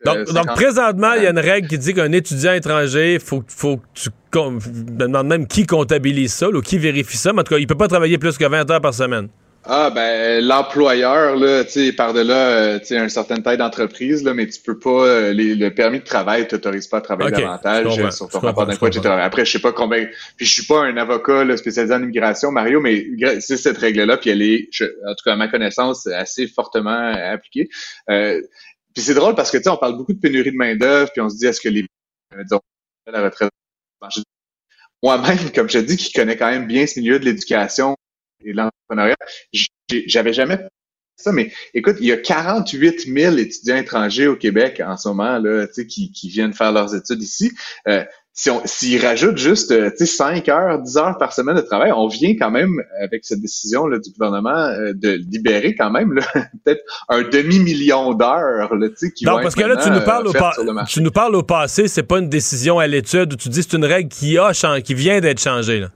Donc, euh, donc 50 présentement, il y a une règle qui dit qu'un étudiant étranger, faut, faut que tu je me demande même qui comptabilise ça là, ou qui vérifie ça. Mais en tout cas, il peut pas travailler plus que 20 heures par semaine. Ah ben l'employeur là, tu sais par delà, euh, tu sais une certaine taille d'entreprise là, mais tu peux pas euh, les- le permis de travail t'autorise pas à travailler davantage euh, sur ton rapport d'impôt, etc. Après je sais pas combien, puis je suis pas un avocat là, spécialisé en immigration Mario, mais c'est cette règle là, puis elle est, je- en tout cas à ma connaissance, assez fortement appliquée. Euh, puis c'est drôle parce que tu sais on parle beaucoup de pénurie de main d'œuvre, puis on se dit est-ce que les euh, disons, la retraite moi-même, comme je dis, qui connais quand même bien ce milieu de l'éducation et de l'entrepreneuriat, j'avais jamais ça, mais écoute, il y a 48 000 étudiants étrangers au Québec en ce moment là, qui, qui viennent faire leurs études ici. Euh, si on, s'ils rajoutent juste euh, tu sais, 5 heures, 10 heures par semaine de travail, on vient quand même, avec cette décision là, du gouvernement, euh, de libérer quand même [laughs] peut-être un demi-million d'heures là, tu sais, qui Non, vont parce être que là, tu nous parles, euh, au, faites pa- tu nous parles au passé, c'est pas une décision à l'étude où tu dis c'est une règle qui, a chan- qui vient d'être changée. Là.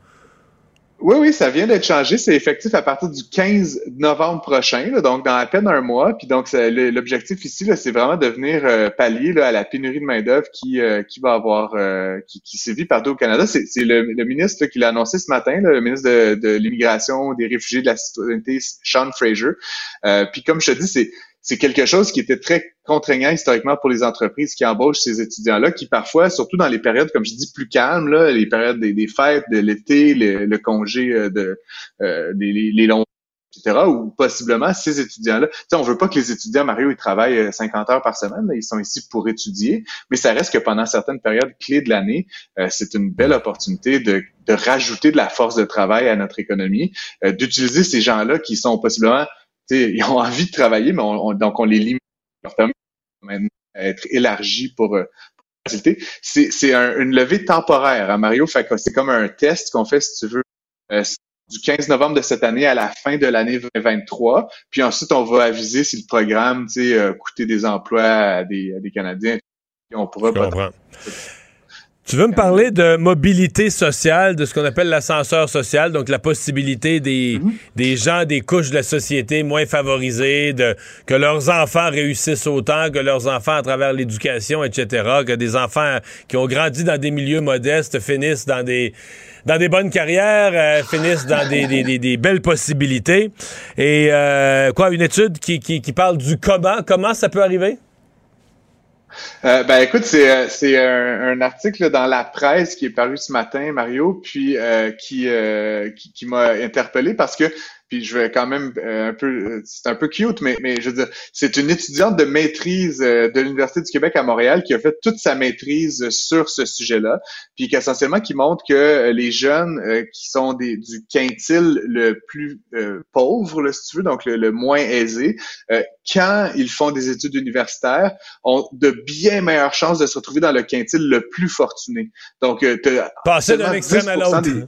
Oui, oui, ça vient d'être changé. C'est effectif à partir du 15 novembre prochain, là, donc dans à peine un mois. Puis donc, l'objectif ici, c'est vraiment de venir euh, pallier là, à la pénurie de main-d'œuvre qui, euh, qui va avoir euh, qui, qui sévit partout au Canada. C'est le, le ministre là, qui l'a annoncé ce matin, le ministre de, de l'immigration, des réfugiés, de la citoyenneté, Sean Fraser. Euh, puis comme je te dis, c'est c'est quelque chose qui était très contraignant historiquement pour les entreprises qui embauchent ces étudiants-là, qui parfois, surtout dans les périodes, comme je dis, plus calmes, les périodes des, fêtes, de l'été, le, congé euh, de euh, les, longs etc., ou possiblement ces étudiants-là. Tu sais, on veut pas que les étudiants, Mario, ils travaillent euh, 50 heures par semaine, ils sont ici pour étudier, mais ça reste que pendant certaines périodes clés de l'année, euh, c'est une belle opportunité de, rajouter de la force de travail à notre économie, euh, d'utiliser ces gens-là qui sont possiblement ils ont [laughs] envie de travailler, mais on, on- donc on les limite leur permet être élargi pour, euh, pour faciliter. C'est, c'est un- une levée temporaire, hein, Mario. Fait que c'est comme un test qu'on fait, si tu veux, euh, du 15 novembre de cette année à la fin de l'année 2023. Puis ensuite, on va aviser si le programme, tu sais, euh, coûter des emplois à des, à des Canadiens. Et on pourra. Tu veux me parler de mobilité sociale, de ce qu'on appelle l'ascenseur social, donc la possibilité des, gens des couches de la société moins favorisées, que leurs enfants réussissent autant, que leurs enfants à travers l'éducation, etc., que des enfants qui ont grandi dans des milieux modestes finissent dans des dans des bonnes carrières, euh, finissent dans des, belles possibilités. Et euh, quoi, une étude qui, qui, qui parle du comment, comment ça peut arriver? Euh, ben écoute, c'est euh, c'est un, un article dans la presse qui est paru ce matin, Mario, puis euh, qui, euh, qui qui m'a interpellé parce que puis je vais quand même euh, un peu euh, c'est un peu cute, mais mais je veux dire, c'est une étudiante de maîtrise euh, de l'Université du Québec à Montréal qui a fait toute sa maîtrise sur ce sujet-là, puis qu'essentiellement qui montre que euh, les jeunes euh, qui sont des du quintile le plus euh, pauvre, là, si tu veux, donc le, le moins aisé, euh, quand ils font des études universitaires, ont de bien meilleures chances de se retrouver dans le quintile le plus fortuné. Donc, euh, Passer d'un extrême à 10% l'autre.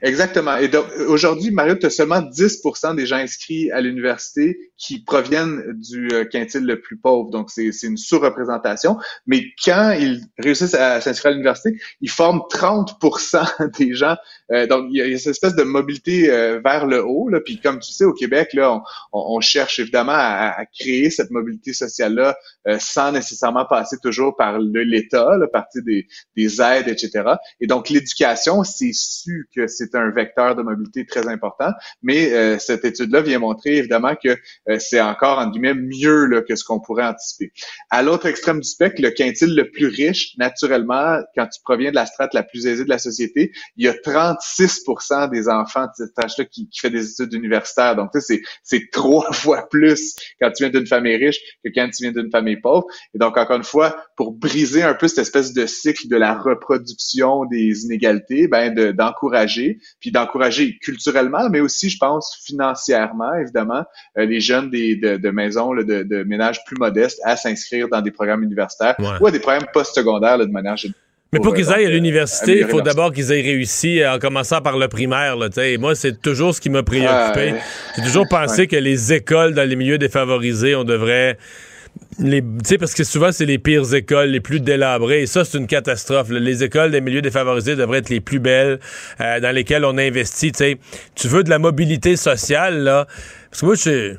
Exactement. Et aujourd'hui, Mario, tu as seulement 10 des gens inscrits à l'université qui proviennent du euh, quintile le plus pauvre. Donc, c'est une sous-représentation. Mais quand ils réussissent à s'inscrire à l'université, ils forment 30% [laughs] des gens. Euh, donc, il y, a, y a cette espèce de mobilité euh, vers le haut. Là. Puis, comme tu sais, au Québec, là, on, on- cherche évidemment à, à créer cette mobilité sociale-là euh, sans nécessairement passer toujours par l'État, là, par tu sais, des, des aides, etc. Et donc, l'éducation, c'est su que c'est un vecteur de mobilité très important, mais euh, cette étude-là vient montrer évidemment que euh, c'est encore, en guillemets, mieux là, que ce qu'on pourrait anticiper. À l'autre extrême du spectre, le quintile le plus riche, naturellement, quand tu proviens de la strate la plus aisée de la société, il y a 36% des enfants de cet âge-là qui, qui fait des études universitaires. Donc, tu sais, c'est trois [laughs] fois plus quand tu viens d'une famille riche que quand tu viens d'une famille pauvre. Et donc, encore une fois, pour briser un peu cette espèce de cycle de la reproduction des inégalités, ben de- d'encourager, puis d'encourager culturellement, mais aussi, je pense, financièrement, évidemment, euh, les jeunes des, de, de maisons, là, de, de ménages plus modestes à s'inscrire dans des programmes universitaires Ouais. ou à des programmes postsecondaires de manière générale. Mais pour Pour, qu'ils euh, aillent à l'université, il faut d'abord qu'ils aient réussi euh, en commençant par le primaire. Là. Et moi, c'est toujours ce qui m'a préoccupé. J'ai toujours pensé Ouais. que les écoles dans les milieux défavorisés, on devrait... Les, tu sais, parce que souvent, c'est les pires écoles, les plus délabrées. Et ça, c'est une catastrophe. Les écoles des milieux défavorisés devraient être les plus belles, euh, dans lesquelles on investit. Tu veux de la mobilité sociale, là. Parce que moi, je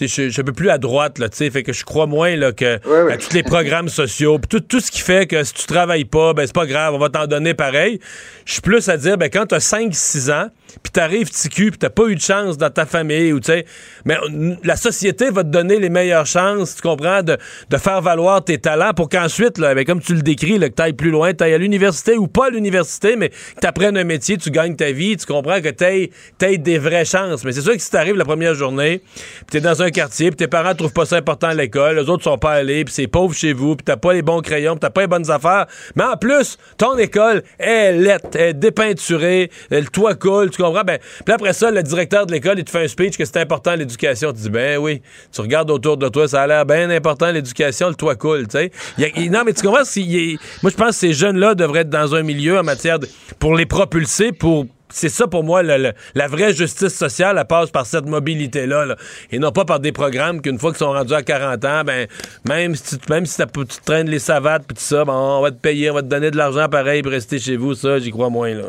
je suis un peu plus à droite, là, tu sais, fait que je crois moins là, que à tous les programmes sociaux, puis tout, tout ce qui fait que si tu travailles pas, ben c'est pas grave, on va t'en donner pareil. Je suis plus à dire, ben quand t'as 5-6 ans, puis t'arrives ticu, puis t'as pas eu de chance dans ta famille, ou tu sais, mais la société va te donner les meilleures chances, tu comprends, de, de faire valoir tes talents pour qu'ensuite, là, comme tu le décris, là, que t'ailles plus loin, t'ailles à l'université ou pas à l'université, mais que t'apprennes un métier, tu gagnes ta vie, tu comprends que t'aies, t'aies des vraies chances. Mais c'est sûr que si t'arrives la première journée, puis t'es dans un quartier, puis tes parents trouvent pas ça important à l'école, les autres sont pas allés, puis c'est pauvre chez vous, puis t'as pas les bons crayons, puis t'as pas les bonnes affaires. Mais en plus, ton école est lettre, est dépeinturée, le toit coule, tu comprends? Ben, puis après ça, le directeur de l'école, il te fait un speech que c'est important l'éducation. Tu dis, ben oui, tu regardes autour de toi, ça a l'air bien important l'éducation, le toit coule, tu sais. Non, mais tu comprends? a- Moi, je pense que ces jeunes-là devraient être dans un milieu en matière de... pour les propulser, pour c'est ça pour moi, la vraie justice sociale, elle passe par cette mobilité-là, là. et non pas par des programmes qu'une fois qu'ils sont rendus à 40 ans, ben, même si tu, même si tu traînes les savates puis tout ça, ben, on va te payer, on va te donner de l'argent pareil pour rester chez vous, ça, j'y crois moins, là.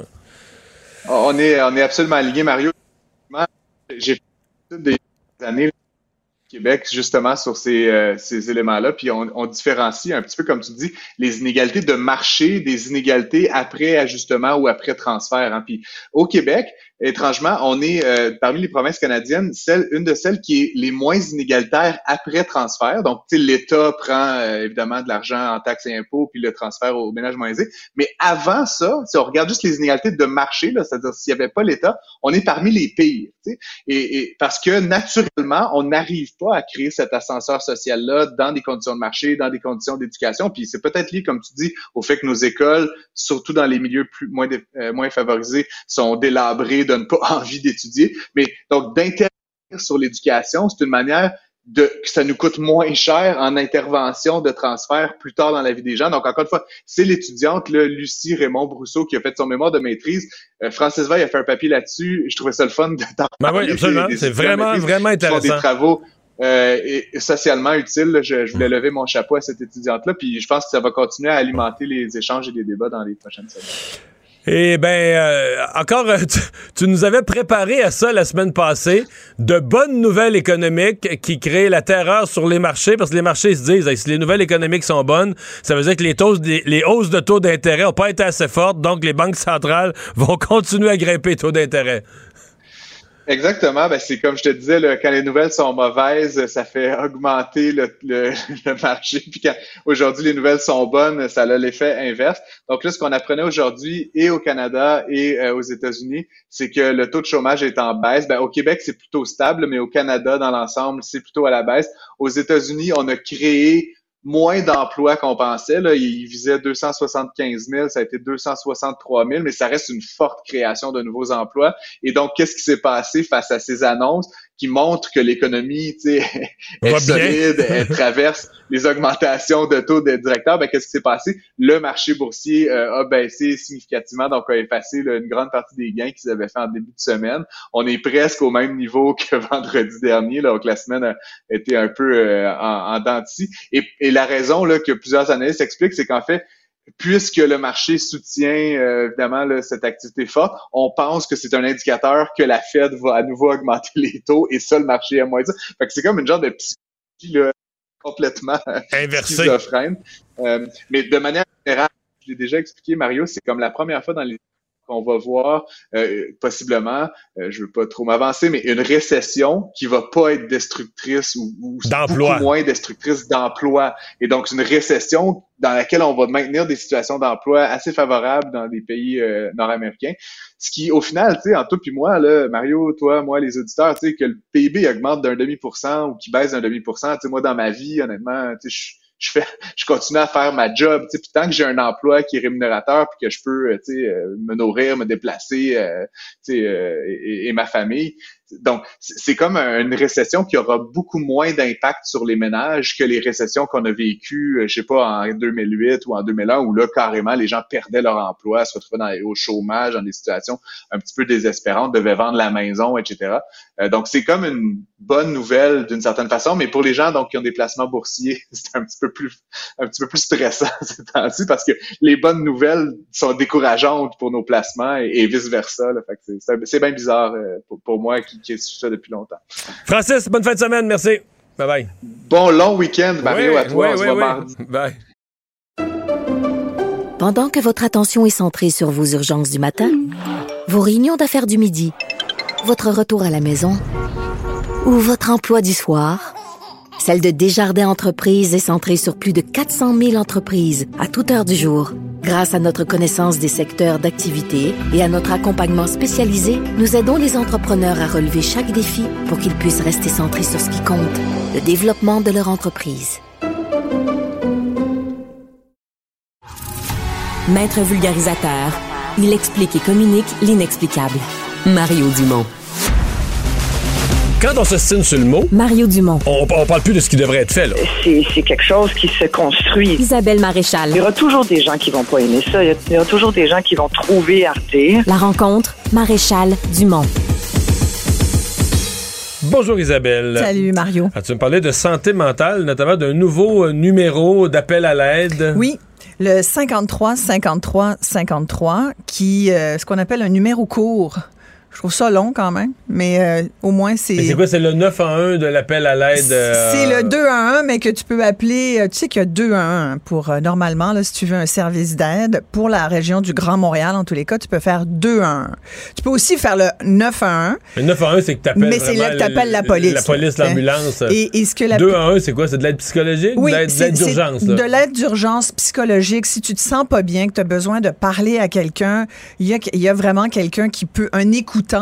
On est, on est absolument alignés, Mario. J'ai des années Québec justement sur ces, euh, ces éléments-là, puis on, on différencie un petit peu, comme tu dis, les inégalités de marché des inégalités après ajustement ou après transfert. hein. Puis au Québec, étrangement, on est euh, parmi les provinces canadiennes, celle, une de celles qui est les moins inégalitaires après transfert. Donc, l'État prend euh, évidemment de l'argent en taxes et impôts, puis le transfert aux ménages moins. Mais avant ça, si on regarde juste les inégalités de marché, c'est-à-dire s'il n'y avait pas l'État, on est parmi les pires. Et, et parce que naturellement, on n'arrive pas à créer cet ascenseur social-là dans des conditions de marché, dans des conditions d'éducation. Puis c'est peut-être lié, comme tu dis, au fait que nos écoles, surtout dans les milieux plus moins euh, moins favorisés, sont délabrées, donnent pas [laughs] envie d'étudier. Mais donc d'intervenir sur l'éducation, c'est une manière de que ça nous coûte moins cher en intervention de transfert plus tard dans la vie des gens. Donc, encore une fois, c'est l'étudiante, Lucie Raymond Brousseau, qui a fait son mémoire de maîtrise. Euh, Francis Veil a fait un papier là-dessus. Je trouvais ça le fun de t'en Ben oui, absolument. C'est vraiment, vraiment font des intéressant. travaux euh, et, socialement utile. Je, voulais lever mon chapeau à cette étudiante-là, puis je pense que ça va continuer à alimenter les échanges et les débats dans les prochaines semaines. Eh ben, euh, encore, euh, tu, nous avais préparé à ça la semaine passée, de bonnes nouvelles économiques qui créent la terreur sur les marchés, parce que les marchés se disent, si les nouvelles économiques sont bonnes, ça veut dire que les, taux, les hausses de taux d'intérêt n'ont pas été assez fortes, donc les banques centrales vont [laughs] continuer à grimper les taux d'intérêt. Exactement. Ben, c'est comme je te disais, là, quand les nouvelles sont mauvaises, ça fait augmenter le, le, [laughs] le marché. Puis quand aujourd'hui les nouvelles sont bonnes, ça a l'effet inverse. Donc là, ce qu'on apprenait aujourd'hui et au Canada et euh, aux États-Unis, c'est que le taux de chômage est en baisse. Ben, au Québec, c'est plutôt stable, mais au Canada, dans l'ensemble, c'est plutôt à la baisse. Aux États-Unis, on a créé moins d'emplois qu'on pensait. Là. Il visait 275 000, ça a été 263 000, mais ça reste une forte création de nouveaux emplois. Et donc, qu'est-ce qui s'est passé face à ces annonces? Qui montrent que l'économie tu sais, [laughs] Va est solide, elle [laughs] traverse les augmentations de taux de directeurs? Ben, qu'est-ce qui s'est passé? Le marché boursier euh, a baissé significativement, donc a effacé là, une grande partie des gains qu'ils avaient fait en début de semaine. On est presque au même niveau que [laughs] vendredi dernier, là, donc la semaine a été un peu euh, en, en. Et, et la raison là, que plusieurs analystes expliquent, c'est qu'en fait, puisque le marché soutient euh, évidemment là, cette activité forte, on pense que c'est un indicateur que la Fed va à nouveau augmenter [laughs] les taux et ça, le marché aime moins ça. Fait que c'est comme une genre de psychologie là, [laughs] complètement Inversé. schizophrène. Euh, mais de manière générale, je l'ai déjà expliqué, Mario, c'est comme la première fois dans les qu'on va voir euh, possiblement, euh, je veux pas trop m'avancer, mais une récession qui va pas être destructrice ou, ou beaucoup moins destructrice d'emploi. Et donc, une récession dans laquelle on va maintenir des situations d'emploi assez favorables dans des pays euh, nord-américains. Ce qui, au final, tu sais, en toi puis moi, là, Mario, toi, moi, les auditeurs, tu sais, que le PIB augmente d'un demi pour cent ou qui baisse d'un demi pour cent, tu sais, moi, dans ma vie, honnêtement, tu sais, je je fais je continue à faire ma job tu puis tant que j'ai un emploi qui est rémunérateur puis que je peux euh, tu sais euh, me nourrir me déplacer euh, tu sais et, et ma famille donc c'est comme un- une récession qui aura beaucoup moins d'impact sur les ménages que les récessions qu'on a vécues euh, je sais pas en 2008 ou en 2001 où là carrément les gens perdaient leur emploi se retrouvaient dans, au chômage dans des situations un petit peu désespérantes devaient vendre la maison etc Euh, donc c'est comme une bonne nouvelle d'une certaine façon mais pour les gens donc qui ont des placements boursiers [laughs] c'est un petit peu plus un petit peu plus stressant [laughs] ces temps-ci parce que les bonnes nouvelles sont décourageantes pour nos placements et, vice versa. C'est- c'est bien bizarre euh, pour, pour moi qui, qui suis ça depuis longtemps. Francis, bonne fin de semaine, merci. Bye bye. Bon long week-end, Mario, Oui, à toi. oui, on se oui, voit oui. mardi. Bye. Pendant que votre attention est centrée sur vos urgences du matin, vos réunions d'affaires du midi, votre retour à la maison ou votre emploi du soir, celle de Desjardins Entreprises est centrée sur plus de 400 000 entreprises à toute heure du jour. Grâce à notre connaissance des secteurs d'activité et à notre accompagnement spécialisé, nous aidons les entrepreneurs à relever chaque défi pour qu'ils puissent rester centrés sur ce qui compte, le développement de leur entreprise. Maître vulgarisateur, il explique et communique l'inexplicable. Mario Dumont. Quand on se signe sur le mot, Mario Dumont. on, on parle plus de ce qui devrait être fait. Là. c'est quelque chose qui se construit. Isabelle Maréchal. Il y aura toujours des gens qui vont pas aimer ça. Il y a- il y aura toujours des gens qui vont trouver Arte. La rencontre, Maréchal Dumont. Bonjour Isabelle. Salut Mario. Ah, tu me parlais de santé mentale, notamment d'un nouveau euh, numéro d'appel à l'aide. Oui, le 53 53 53 qui euh, ce qu'on appelle un numéro court. Je trouve ça long quand même, mais euh, au moins c'est C'est quoi? C'est le 9 en 1 de l'appel à l'aide. euh, c'est le 2 à 1, mais que tu peux appeler. euh, Tu sais qu'il y a 2 à 1 pour euh, normalement, là, si tu veux un service d'aide pour la région du Grand Montréal, en tous les cas, tu peux faire 2 à 1. Tu peux aussi faire le 9 à 1. Le 9 en 1, c'est que tu appelles. Mais c'est là que t'appelles la police, La police, là. l'ambulance. Et, et ce que la 2 en 1, c'est quoi? C'est de l'aide psychologique? Oui, de l'aide- d'urgence. De l'aide d'urgence psychologique. Si tu te sens pas bien, que tu as besoin de parler à quelqu'un, il y a, y a vraiment quelqu'un qui peut, un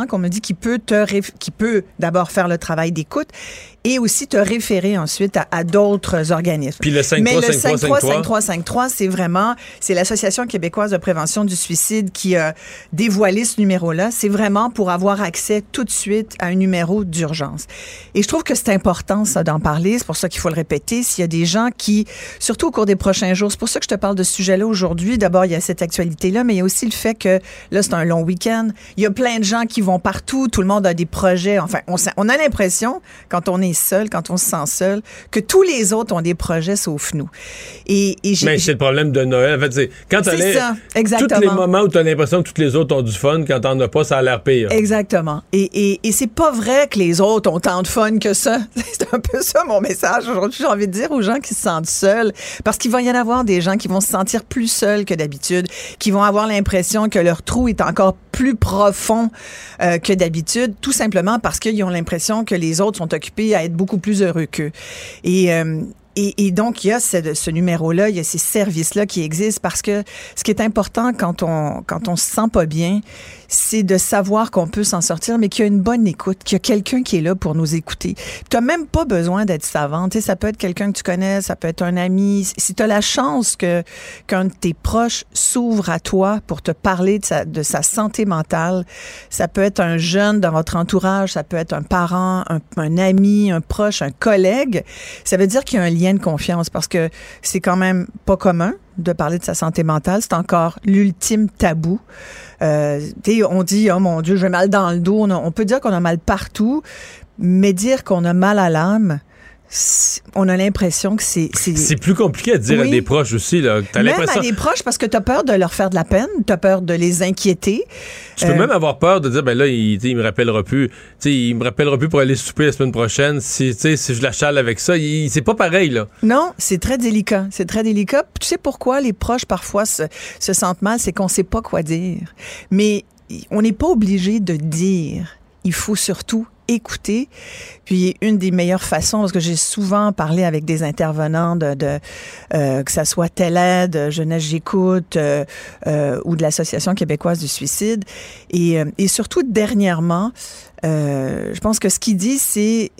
qu'on me dit, qui peut te, qui peut d'abord faire le travail d'écoute et aussi te référer ensuite à, à d'autres organismes. Puis le 53, Mais le 53, 53, 53. 53, 53, c'est vraiment, c'est l'Association québécoise de prévention du suicide qui a dévoilé ce numéro-là. C'est vraiment pour avoir accès tout de suite à un numéro d'urgence. Et je trouve que c'est important, ça, d'en parler. C'est pour ça qu'il faut le répéter. S'il y a des gens qui, surtout au cours des prochains jours, c'est pour ça que je te parle de ce sujet-là aujourd'hui. D'abord, il y a cette actualité-là, mais il y a aussi le fait que là, c'est un long week-end. Il y a plein de gens qui vont partout. Tout le monde a des projets. Enfin, on, on a l'impression, quand on est seul, quand on se sent seul, que tous les autres ont des projets sauf nous. Et, et j'ai- Mais c'est le problème de Noël. En fait, c'est quand C'est ça, Tous exactement. les moments où tu as l'impression que tous les autres ont du fun, quand t'en as pas, ça a l'air pire. Exactement. Et, et, et c'est pas vrai que les autres ont tant de fun que ça. [laughs] C'est un peu ça mon message aujourd'hui. J'ai envie de dire aux gens qui se sentent seuls, parce qu'il va y en avoir des gens qui vont se sentir plus seuls que d'habitude, qui vont avoir l'impression que leur trou est encore plus profond euh, que d'habitude, tout simplement parce qu'ils ont l'impression que les autres sont occupés à être beaucoup plus heureux qu'eux. Et euh, et, et donc, il y a ce, ce numéro-là, il y a ces services-là qui existent parce que ce qui est important quand on, quand on se sent pas bien, c'est de savoir qu'on peut s'en sortir, mais qu'il y a une bonne écoute, qu'il y a quelqu'un qui est là pour nous écouter. Tu n'as même pas besoin d'être savant. Tu sais, ça peut être quelqu'un que tu connais, ça peut être un ami. Si tu as la chance que qu'un de tes proches s'ouvre à toi pour te parler de sa, de sa santé mentale, ça peut être un jeune dans votre entourage, ça peut être un parent, un, un ami, un proche, un collègue. Ça veut dire qu'il y a un lien de confiance parce que c'est quand même pas commun de parler de sa santé mentale. C'est encore l'ultime tabou. Euh, on dit, oh mon Dieu, j'ai mal dans le dos. On, peut dire qu'on a mal partout, mais dire qu'on a mal à l'âme, on a l'impression que c'est... C'est plus compliqué à dire à Oui. des proches aussi. Là. T'as Même l'impression. à des proches parce que tu as peur de leur faire de la peine, tu as peur de les inquiéter. Tu peux Euh, même avoir peur de dire, ben là, il, il me rappellera plus. Tu sais, il me rappellera plus pour aller souper la semaine prochaine. Si, si je la chale avec ça, c'est pas pareil, là. Non, c'est très délicat. C'est très délicat. Tu sais pourquoi les proches parfois se, se sentent mal, c'est qu'on sait pas quoi dire. Mais on n'est pas obligé de dire. Il faut surtout écouter. Puis une des meilleures façons, parce que j'ai souvent parlé avec des intervenants de, de euh, que ça soit TELED, Jeunesse J'écoute euh, euh, ou de l'Association québécoise du suicide, et, et surtout dernièrement, je pense que ce qu'il dit, c'est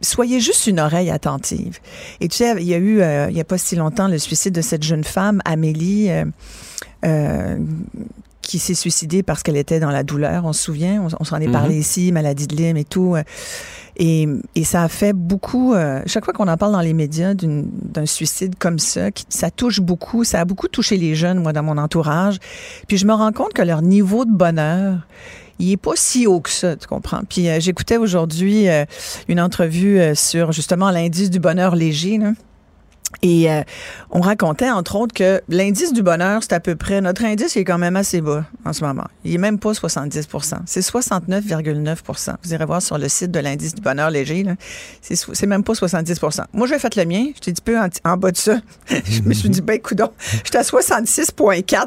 soyez juste une oreille attentive. Et tu sais, il y a eu, il y a pas si longtemps, le suicide de cette jeune femme, Amélie, euh, qui s'est suicidée parce qu'elle était dans la douleur, on se souvient, on, on s'en est parlé Mhm. ici, maladie de Lyme et tout. euh, Et, et ça a fait beaucoup, euh, chaque fois qu'on en parle dans les médias d'un suicide comme ça, qui- ça touche beaucoup, ça a beaucoup touché les jeunes, moi, dans mon entourage. Puis je me rends compte que leur niveau de bonheur, il est pas si haut que ça, tu comprends? Puis euh, j'écoutais aujourd'hui euh, une entrevue euh, sur justement l'indice du bonheur léger, là. Et euh, on racontait, entre autres, que l'indice du bonheur, c'est à peu près, notre indice est quand même assez bas en ce moment. Il est même pas 70% c'est 69,9% Vous irez voir sur le site de l'indice du bonheur léger. C'est même pas 70% Moi, j'ai fait le mien, j'étais un petit peu en, en bas de ça. [laughs] je me suis dit, ben, coudon, j'étais à 66,4.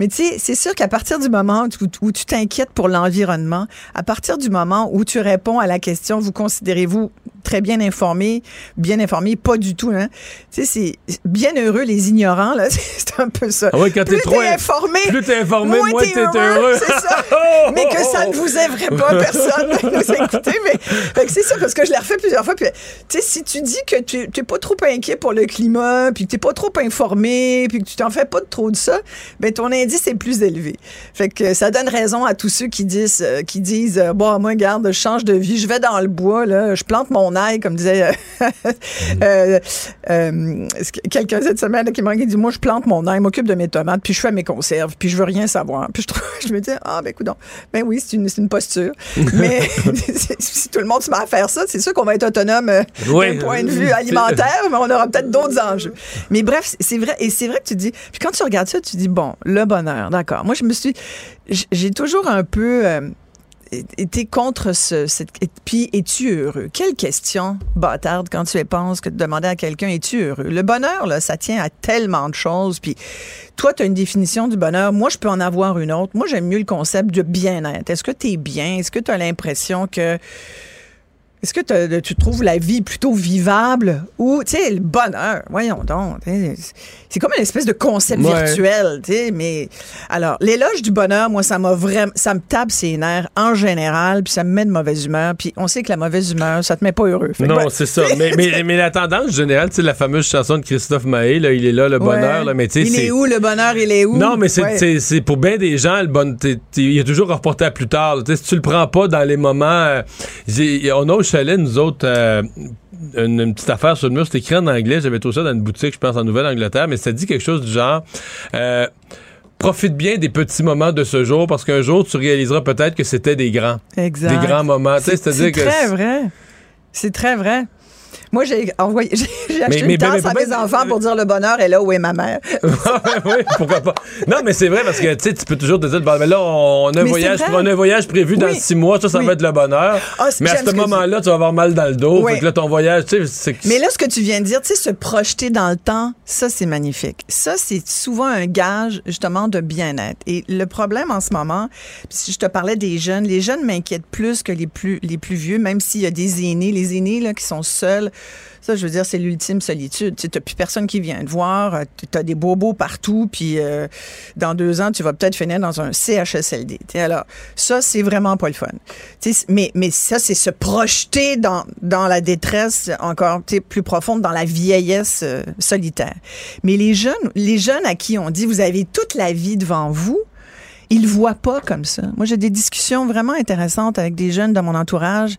Mais tu sais, c'est sûr qu'à partir du moment où, où tu t'inquiètes pour l'environnement, à partir du moment où tu réponds à la question, vous considérez-vous très bien informé, bien informé, pas du tout, hein. Tu sais, c'est bien heureux les ignorants, là. [laughs] C'est un peu ça. Ah ouais, quand plus trop t'es in- informé, plus t'es informé, moins t'es heureux. C'est ça. [laughs] mais que ça ne vous aimerait pas, [laughs] personne nous écouter. Mais fait que c'est ça, parce que je l'ai refait plusieurs fois. Puis, tu sais, si tu dis que tu n'es pas trop inquiet pour le climat, puis que tu n'es pas trop informé, puis que tu t'en fais pas de trop de ça, ben ton indice est plus élevé. Fait que ça donne raison à tous ceux qui disent, euh, qui disent, euh, bon, moi, garde, je change de vie, je vais dans le bois, là, je plante mon comme disait euh, [laughs] euh, euh, quelqu'un cette semaine qui m'a dit, moi, je plante mon ail, m'occupe de mes tomates, puis je fais mes conserves, puis je veux rien savoir. Puis je, trouve, [laughs] je me dis, ah, ben, écoute, ben oui, c'est une, une posture. [laughs] Mais si tout le monde se met à faire ça, c'est sûr qu'on va être autonome euh, Oui. d'un point de vue alimentaire, mais on aura peut-être d'autres enjeux. Mais bref, c'est vrai, et c'est vrai que tu dis, puis quand tu regardes ça, tu dis, bon, le bonheur, d'accord. Moi, je me suis, j'ai toujours un peu euh, été contre ce, cette, et puis, es-tu heureux? Quelle question bâtarde quand tu y penses que de demander à quelqu'un, es-tu heureux? Le bonheur, là, ça tient à tellement de choses, puis toi, tu as une définition du bonheur. Moi, je peux en avoir une autre. Moi, j'aime mieux le concept de bien-être. Est-ce que tu es bien? Est-ce que tu as l'impression que est-ce que tu trouves la vie plutôt vivable ou, tu sais, le bonheur? Voyons donc. C'est comme une espèce de concept Ouais. virtuel, tu sais, mais... Alors, l'éloge du bonheur, moi, ça m'a vraiment... Ça me tape ses nerfs en général, puis ça me met de mauvaise humeur. Puis on sait que la mauvaise humeur, ça te met pas heureux. Fait Non, c'est ça. [laughs] Mais, mais, mais la tendance générale, tu sais, la fameuse chanson de Christophe Maé, là, il est là, le bonheur, là, mais tu sais, Il est où, le bonheur, il est où? Non, mais c'est Ouais. pour bien des gens, le bon, t'es- t'es- il est toujours reporté à plus tard. Tu sais, Si tu le prends pas dans les moments. euh, on a chalet, nous autres, euh, une, une petite affaire sur le mur, c'était écrit en anglais. J'avais trouvé ça dans une boutique, je pense, en Nouvelle-Angleterre, mais ça dit quelque chose du genre. euh, Profite bien des petits moments de ce jour parce qu'un jour, tu réaliseras peut-être que c'était des grands. Exact. Des grands moments. C'est que. très vrai. C'est très vrai. Moi, j'ai envoyé, [laughs] j'ai acheté mais- une mais- tasse à mes enfants pour dire le bonheur est là où est ma mère? [laughs] oui, pourquoi pas? Non, mais c'est vrai parce que tu peux toujours te dire, bon, mais là, on a un voyage, on a un voyage prévu dans six mois, ça, ça va être le bonheur. Ah, mais à ce moment-là, tu vas avoir mal dans le dos. Là, ton voyage, tu sais, Mais là, ce que tu viens de dire, tu sais, se projeter dans le temps, ça, c'est magnifique. Ça, c'est souvent un gage, justement, de bien-être. Et le problème en ce moment, si je te parlais des jeunes, les jeunes m'inquiètent plus que les plus, les plus vieux, même s'il y a des aînés. Les aînés, là, qui sont seuls, ça, je veux dire, c'est l'ultime solitude. Tu t'as plus personne qui vient te voir, tu as des bobos partout, puis euh, dans deux ans, tu vas peut-être finir dans un CHSLD. Alors, ça, c'est vraiment pas le fun. Mais, mais ça, c'est se projeter dans, dans la détresse encore plus profonde, dans la vieillesse euh, solitaire. Mais les jeunes, les jeunes à qui on dit, vous avez toute la vie devant vous, ils voient pas comme ça. Moi, j'ai des discussions vraiment intéressantes avec des jeunes de mon entourage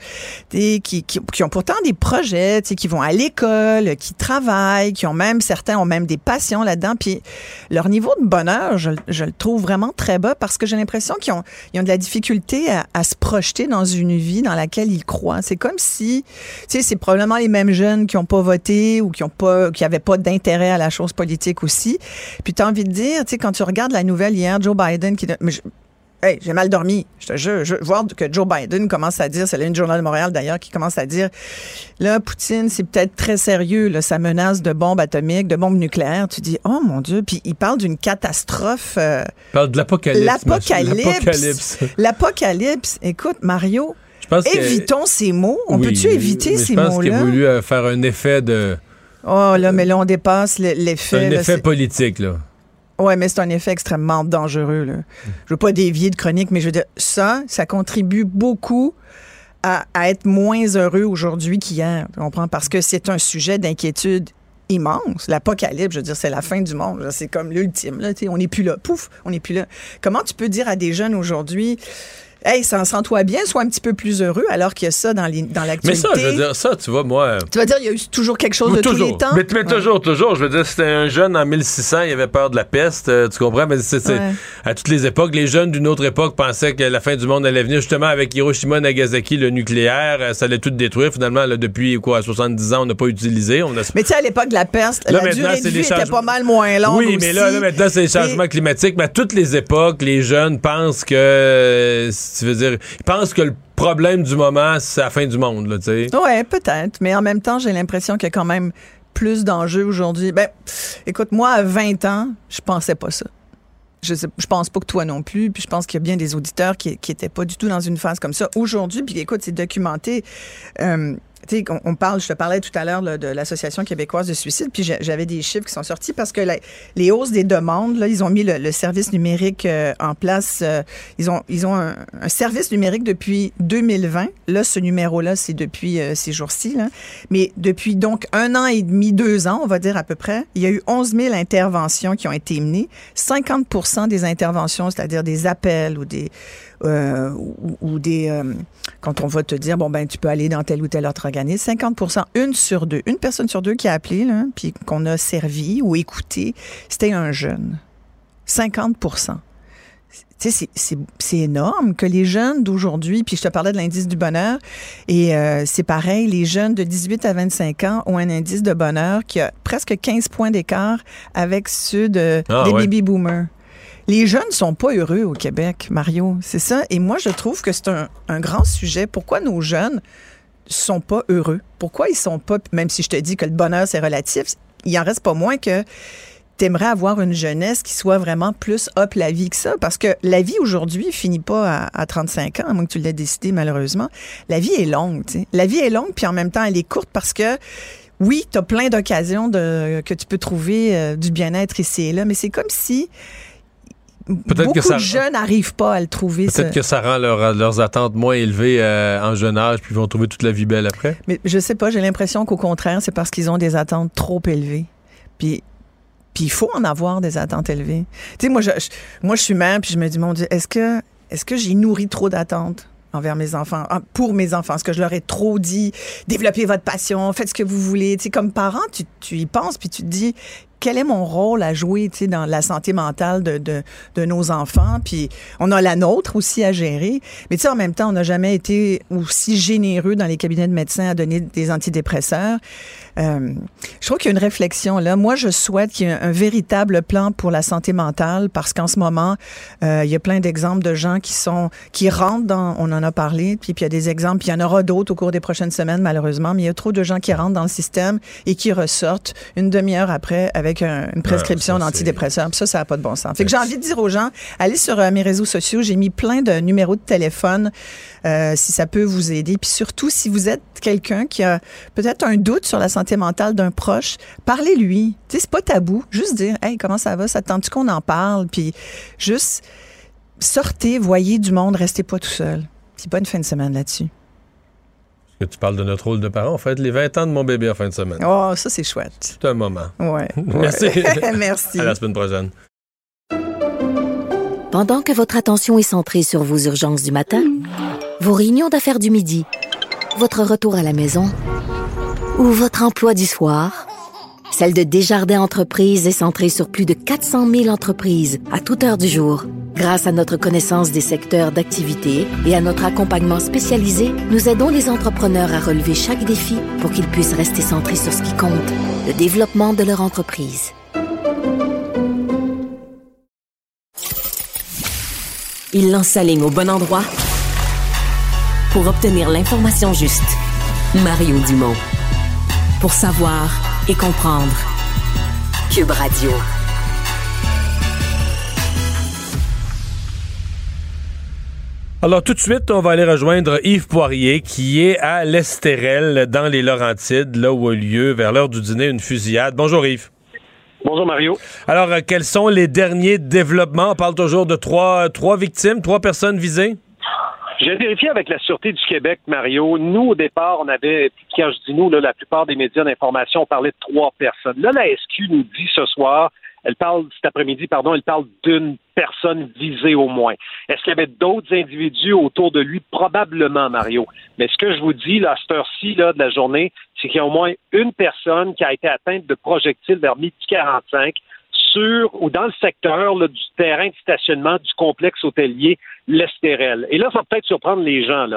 qui, qui, qui ont pourtant des projets, qui vont à l'école, qui travaillent, qui ont même, certains ont même des passions là-dedans. Puis leur niveau de bonheur, je, je le trouve vraiment très bas parce que j'ai l'impression qu'ils ont, ils ont de la difficulté à, à se projeter dans une vie dans laquelle ils croient. C'est comme si, tu sais, c'est probablement les mêmes jeunes qui ont pas voté ou qui ont pas, qui avaient pas d'intérêt à la chose politique aussi. Puis tu envie de dire, tu sais, quand tu regardes la nouvelle hier, Joe Biden qui, je- Hey, j'ai mal dormi. Je te jure. Je, voir que Joe Biden commence à dire, c'est une journal de Montréal d'ailleurs qui commence à dire, là, Poutine, c'est peut-être très sérieux, là, sa menace de bombe atomique, de bombe nucléaire. Tu dis, oh mon Dieu. Puis il parle d'une catastrophe. euh, parle de l'apocalypse. L'apocalypse. L'apocalypse. Écoute, Mario, Je pense que- évitons ces mots. On Oui, peut-tu éviter ces Je pense qu'il a mots-là? voulu euh, faire un effet de. Oh là, mais là, on dépasse l'effet. un là, effet politique, là. Ouais, mais c'est un effet extrêmement dangereux. Là. Je veux pas dévier de chronique, mais je veux dire, ça, ça contribue beaucoup à, à être moins heureux aujourd'hui qu'hier. Tu comprends? Parce que c'est un sujet d'inquiétude immense. L'apocalypse, je veux dire, c'est la fin du monde. C'est comme l'ultime. On n'est plus là. Pouf, on n'est plus là. Comment tu peux dire à des jeunes aujourd'hui, hey, sens- sens-toi bien, sois un petit peu plus heureux, alors qu'il y a ça dans les- dans Mais l'actualité? ça, je veux dire, ça, tu vois, moi. Tu vas dire, il y a eu toujours quelque chose de tous toujours. les temps? Mais, mais toujours, toujours. Je veux dire, c'était un jeune en 1600, il avait peur de la peste, euh, tu comprends? Mais c'est, Ouais. à toutes les époques, les jeunes d'une autre époque pensaient que la fin du monde allait venir justement avec Hiroshima, Nagasaki, le nucléaire, euh, ça allait tout détruire. Finalement, là, depuis quoi, 70 ans, on n'a pas utilisé. On a... Mais tu sais, à l'époque de la peste, Là, la durée de vie était pas mal moins longue Oui, mais là, là, maintenant, c'est les changements Et- climatiques. Mais à toutes les époques, les jeunes pensent que, euh, tu veux dire, ils pensent que le problème du moment, c'est la fin du monde, là, tu sais. Ouais, peut-être. Mais en même temps, j'ai l'impression qu'il y a quand même plus d'enjeux aujourd'hui. Ben, écoute, moi, à 20 ans, je pensais pas ça. Je, sais, je pense pas que toi non plus, puis je pense qu'il y a bien des auditeurs qui, qui étaient pas du tout dans une phase comme ça. Aujourd'hui, puis écoute, c'est documenté. Euh, on, parle, je te parlais tout à l'heure de l'Association québécoise de suicide, puis j'avais des chiffres qui sont sortis parce que les hausses des demandes, là, ils ont mis le, service numérique euh, en place. euh, ils ont, ils ont un, service numérique depuis 2020. Là, ce numéro-là, c'est depuis euh, ces jours-ci. Mais depuis donc un an et demi, deux ans, on va dire à peu près, il y a eu 11 000 interventions qui ont été menées. 50% des interventions, c'est-à-dire des appels ou des euh, ou, ou des euh, quand on va te dire bon ben tu peux aller dans tel ou tel autre organisme 50% une sur deux une personne sur deux qui a appelé là, puis qu'on a servi ou écouté c'était un jeune 50 tu sais, c'est- énorme que les jeunes d'aujourd'hui, puis je te parlais de l'indice du bonheur, et euh, c'est pareil, les jeunes de 18 à 25 ans ont un indice de bonheur qui a presque 15 points d'écart avec ceux de, Ah, des ouais. baby boomers. Les jeunes sont pas heureux au Québec, Mario, c'est ça. Et moi, je trouve que c'est un, grand sujet. Pourquoi nos jeunes sont pas heureux? Pourquoi ils sont pas, même si je te dis que le bonheur, c'est relatif, il en reste pas moins que t'aimerais avoir une jeunesse qui soit vraiment plus up la vie que ça. Parce que la vie aujourd'hui finit pas à, à 35 ans, à moins que tu l'aies décidé malheureusement. La vie est longue, tu sais. La vie est longue, puis en même temps, elle est courte parce que oui, tu as plein d'occasions que tu peux trouver euh, du bien-être ici et là, mais c'est comme si beaucoup que ça- de jeunes n'arrivent pas à le trouver. Peut-être ce- que ça rend leur- leurs attentes moins élevées euh, en jeune âge, puis ils vont trouver toute la vie belle après. Mais je sais pas, j'ai l'impression qu'au contraire, c'est parce qu'ils ont des attentes trop élevées. Puis puis il faut en avoir des attentes élevées. Tu sais moi je, je- moi je suis mère puis je me dis mon dieu, est-ce que est-ce que j'ai nourri trop d'attentes envers mes enfants, ah, pour mes enfants, est-ce que je leur ai trop dit développez votre passion, faites ce que vous voulez, tu sais comme parent, tu, tu y penses puis tu te dis quel est mon rôle à jouer, tu sais, dans la santé mentale de, de, nos enfants? Puis on a la nôtre aussi à gérer. Mais tu sais, en même temps, on n'a jamais été aussi généreux dans les cabinets de médecins à donner des antidépresseurs. Euh, je trouve qu'il y a une réflexion là. Moi, je souhaite qu'il y ait un, véritable plan pour la santé mentale parce qu'en ce moment, euh, il y a plein d'exemples de gens qui sont qui rentrent dans. On en a parlé, puis, puis il y a des exemples. Puis il y en aura d'autres au cours des prochaines semaines, malheureusement. Mais il y a trop de gens qui rentrent dans le système et qui ressortent une demi-heure après avec un- une prescription ça, c'est- d'antidépresseurs. Ça, ça n'a pas de bon sens. Fait que j'ai envie de dire aux gens, allez sur euh, mes réseaux sociaux. J'ai mis plein de numéros de téléphone euh, si ça peut vous aider. Puis surtout, si vous êtes quelqu'un qui a peut-être un doute sur la santé mentale d'un proche, parlez-lui. Tu sais, c'est pas tabou. Juste dire, hey, comment ça va? Ça te tente-tu qu'on en parle? Puis juste sortez, voyez du monde, restez pas tout seul. Puis bonne fin de semaine là-dessus. Que tu parles de notre rôle de parent. On fête les 20 ans de mon bébé en fin de semaine. Oh, ça, c'est chouette. C'est un moment. Ouais. [laughs] Merci. [laughs] Merci. À la semaine prochaine. Pendant que votre attention est centrée sur vos urgences du matin, vos réunions d'affaires du midi, votre retour à la maison ou votre emploi du soir, celle de Desjardins Entreprises est centrée sur plus de 400 000 entreprises à toute heure du jour. Grâce à notre connaissance des secteurs d'activité et à notre accompagnement spécialisé, nous aidons les entrepreneurs à relever chaque défi pour qu'ils puissent rester centrés sur ce qui compte, le développement de leur entreprise. Il lance sa ligne au bon endroit pour obtenir l'information juste. Mario Dumont. Pour savoir et comprendre. Cube Radio. Alors tout de suite, on va aller rejoindre Yves Poirier qui est à l'Estérel dans les Laurentides, là où a lieu vers l'heure du dîner une fusillade. Bonjour Yves. Bonjour Mario. Alors euh, quels sont les derniers développements? On parle toujours de trois, trois victimes, trois personnes visées? J'ai vérifié avec la Sûreté du Québec, Mario. Nous, au départ, on avait, quand je dis nous, là, la plupart des médias d'information, on parlait de trois personnes. Là, la SQ nous dit ce soir, elle parle, cet après-midi, pardon, elle parle d'une personne visée au moins. Est-ce qu'il y avait d'autres individus autour de lui? Probablement, Mario. Mais ce que je vous dis, là, à cette heure-ci, là, de la journée, c'est qu'il y a au moins une personne qui a été atteinte de projectiles vers midi 45 sur ou dans le secteur du terrain de stationnement du complexe hôtelier L'Estérel. Et là, ça va peut-être surprendre les gens.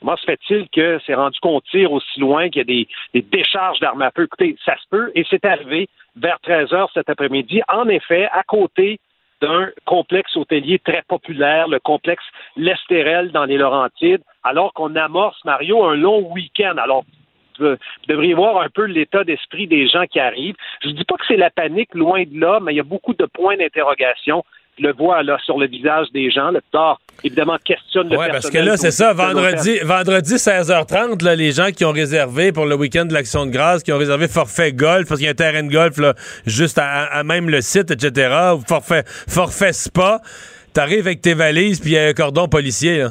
Comment se fait-il que c'est rendu qu'on tire aussi loin qu'il y a des, des décharges d'armes à feu? Écoutez, ça se peut, et c'est arrivé vers 13 heures cet après-midi. En effet, à côté d'un complexe hôtelier très populaire, le complexe L'Estérel dans les Laurentides, alors qu'on amorce, Mario, un long week-end. Alors, vous devriez voir un peu l'état d'esprit des gens qui arrivent. Je ne dis pas que c'est la panique, loin de là, mais il y a beaucoup de points d'interrogation. Je le vois là sur le visage des gens. Le tard, évidemment, questionne le Oui, parce que là, c'est ça, vendredi, vendredi 16h30, là, les gens qui ont réservé pour le week-end de l'Action de grâce, qui ont réservé forfait golf, parce qu'il y a un terrain de golf là, juste à, à même le site, etc., ou forfait, forfait spa, t'arrives avec tes valises, puis il y a un cordon policier. Là.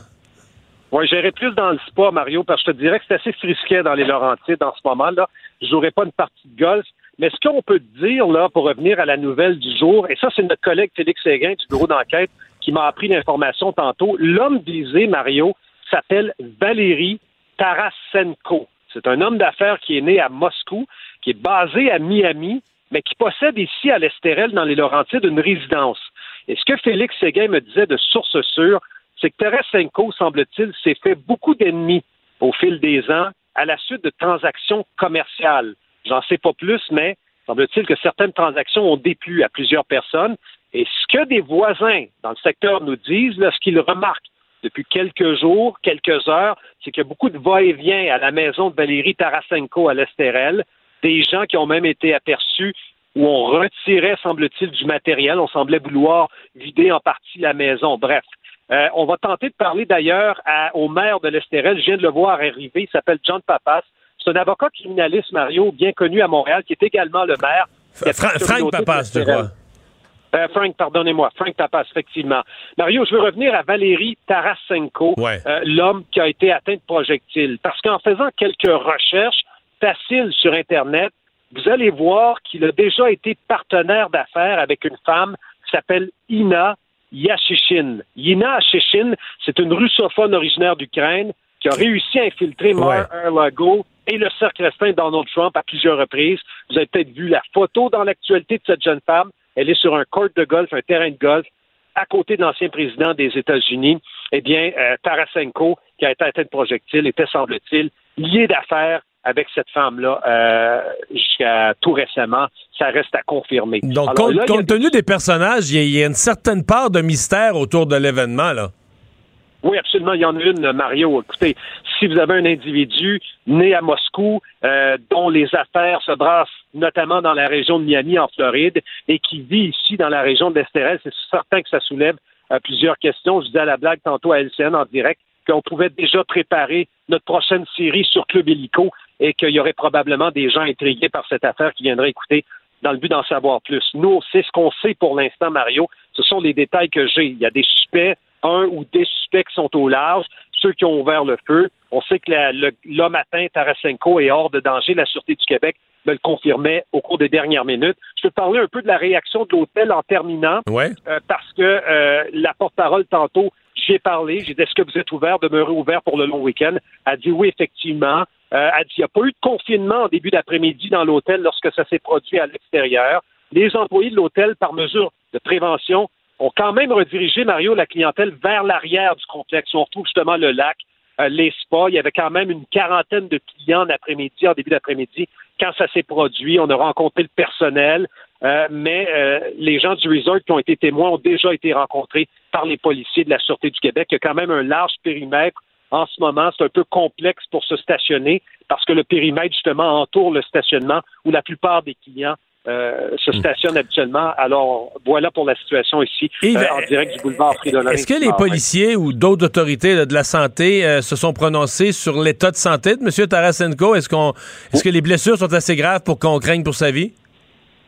Oui, j'irai plus dans le spa, Mario, parce que je te dirais que c'est assez frisquet dans les Laurentides en ce moment-là. Je jouerai pas une partie de golf. Mais ce qu'on peut dire, là, pour revenir à la nouvelle du jour, et ça, c'est notre collègue Félix Séguin du bureau d'enquête qui m'a appris l'information tantôt. L'homme visé, Mario, s'appelle Valérie Tarasenko. C'est un homme d'affaires qui est né à Moscou, qui est basé à Miami, mais qui possède ici à l'Estérel, dans les Laurentides, une résidence. Et ce que Félix Séguin me disait de source sûre, c'est que Tarasenko, semble-t-il, s'est fait beaucoup d'ennemis au fil des ans à la suite de transactions commerciales. J'en sais pas plus, mais semble-t-il que certaines transactions ont déplu à plusieurs personnes. Et ce que des voisins dans le secteur nous disent, ce qu'ils remarquent depuis quelques jours, quelques heures, c'est qu'il y a beaucoup de va-et-vient à la maison de Valérie Tarasenko à l'Estérel. Des gens qui ont même été aperçus où on retirait, semble-t-il, du matériel. On semblait vouloir vider en partie la maison. Bref. Euh, on va tenter de parler d'ailleurs au maire de l'Estérel. Je viens de le voir arriver. Il s'appelle John Papas. C'est un avocat criminaliste, Mario, bien connu à Montréal, qui est également le maire. Fra- Frank Papas, je crois. Euh, Frank, pardonnez-moi. Frank Tapas, effectivement. Mario, je veux revenir à Valérie Tarasenko, Ouais. euh, l'homme qui a été atteint de projectiles. Parce qu'en faisant quelques recherches faciles sur Internet, vous allez voir qu'il a déjà été partenaire d'affaires avec une femme qui s'appelle Ina Yashishin. Ina Yashishin, c'est une russophone originaire d'Ukraine. qui a réussi à infiltrer Mar-a-Lago et le cercle restreint de Donald Trump à plusieurs reprises. Vous avez peut-être vu la photo dans l'actualité de cette jeune femme. Elle est sur un court de golf, un terrain de golf, à côté de l'ancien président des États-Unis. Eh bien, euh, Tarasenko, qui a été atteint de projectiles, était, semble-t-il, lié d'affaires avec cette femme-là euh, jusqu'à tout récemment. Ça reste à confirmer. Donc, Alors, compte, là, a tenu des personnages, il y, a- il y a une certaine part de mystère autour de l'événement, là. Oui, absolument. Il y en a une, Mario. Écoutez, si vous avez un individu né à Moscou, euh, dont les affaires se brassent notamment dans la région de Miami, en Floride, et qui vit ici dans la région de l'Estérel, c'est certain que ça soulève euh, plusieurs questions. Je disais à la blague tantôt à LCN en direct qu'on pouvait déjà préparer notre prochaine série sur Club Illico et qu'il y aurait probablement des gens intrigués par cette affaire qui viendraient écouter dans le but d'en savoir plus. Nous, c'est ce qu'on sait pour l'instant, Mario. Ce sont les détails que j'ai. Il y a des suspects, un ou des suspects qui sont au large, ceux qui ont ouvert le feu. On sait que l'homme atteint, Tarasenko, est hors de danger. La Sûreté du Québec me le confirmait au cours des dernières minutes. Je peux parler un peu de la réaction de l'hôtel en terminant. Ouais. Euh, parce que euh, la porte-parole tantôt, j'y ai parlé, j'ai dit est-ce que vous êtes ouvert, demeurez ouvert pour le long week-end? Elle a dit oui, effectivement. Euh, il n'y a pas eu de confinement en début d'après-midi dans l'hôtel lorsque ça s'est produit à l'extérieur. Les employés de l'hôtel, par mesure de prévention, ont quand même redirigé, Mario, la clientèle vers l'arrière du complexe. On retrouve justement le lac, euh, les spas. Il y avait quand même une quarantaine de clients en après-midi, en début d'après-midi, quand ça s'est produit. On a rencontré le personnel. Euh, mais les gens du resort qui ont été témoins ont déjà été rencontrés par les policiers de la Sûreté du Québec. Il y a quand même un large périmètre. En ce moment, c'est un peu complexe pour se stationner parce que le périmètre, justement, entoure le stationnement où la plupart des clients euh, se stationnent habituellement. Alors, voilà pour la situation ici, Yves, euh, en direct du boulevard Fridolin. Est-ce que les policiers ou d'autres autorités là, de la santé euh, se sont prononcés sur l'état de santé de M. Tarasenko? Est-ce qu'on, est-ce que les blessures sont assez graves pour qu'on craigne pour sa vie?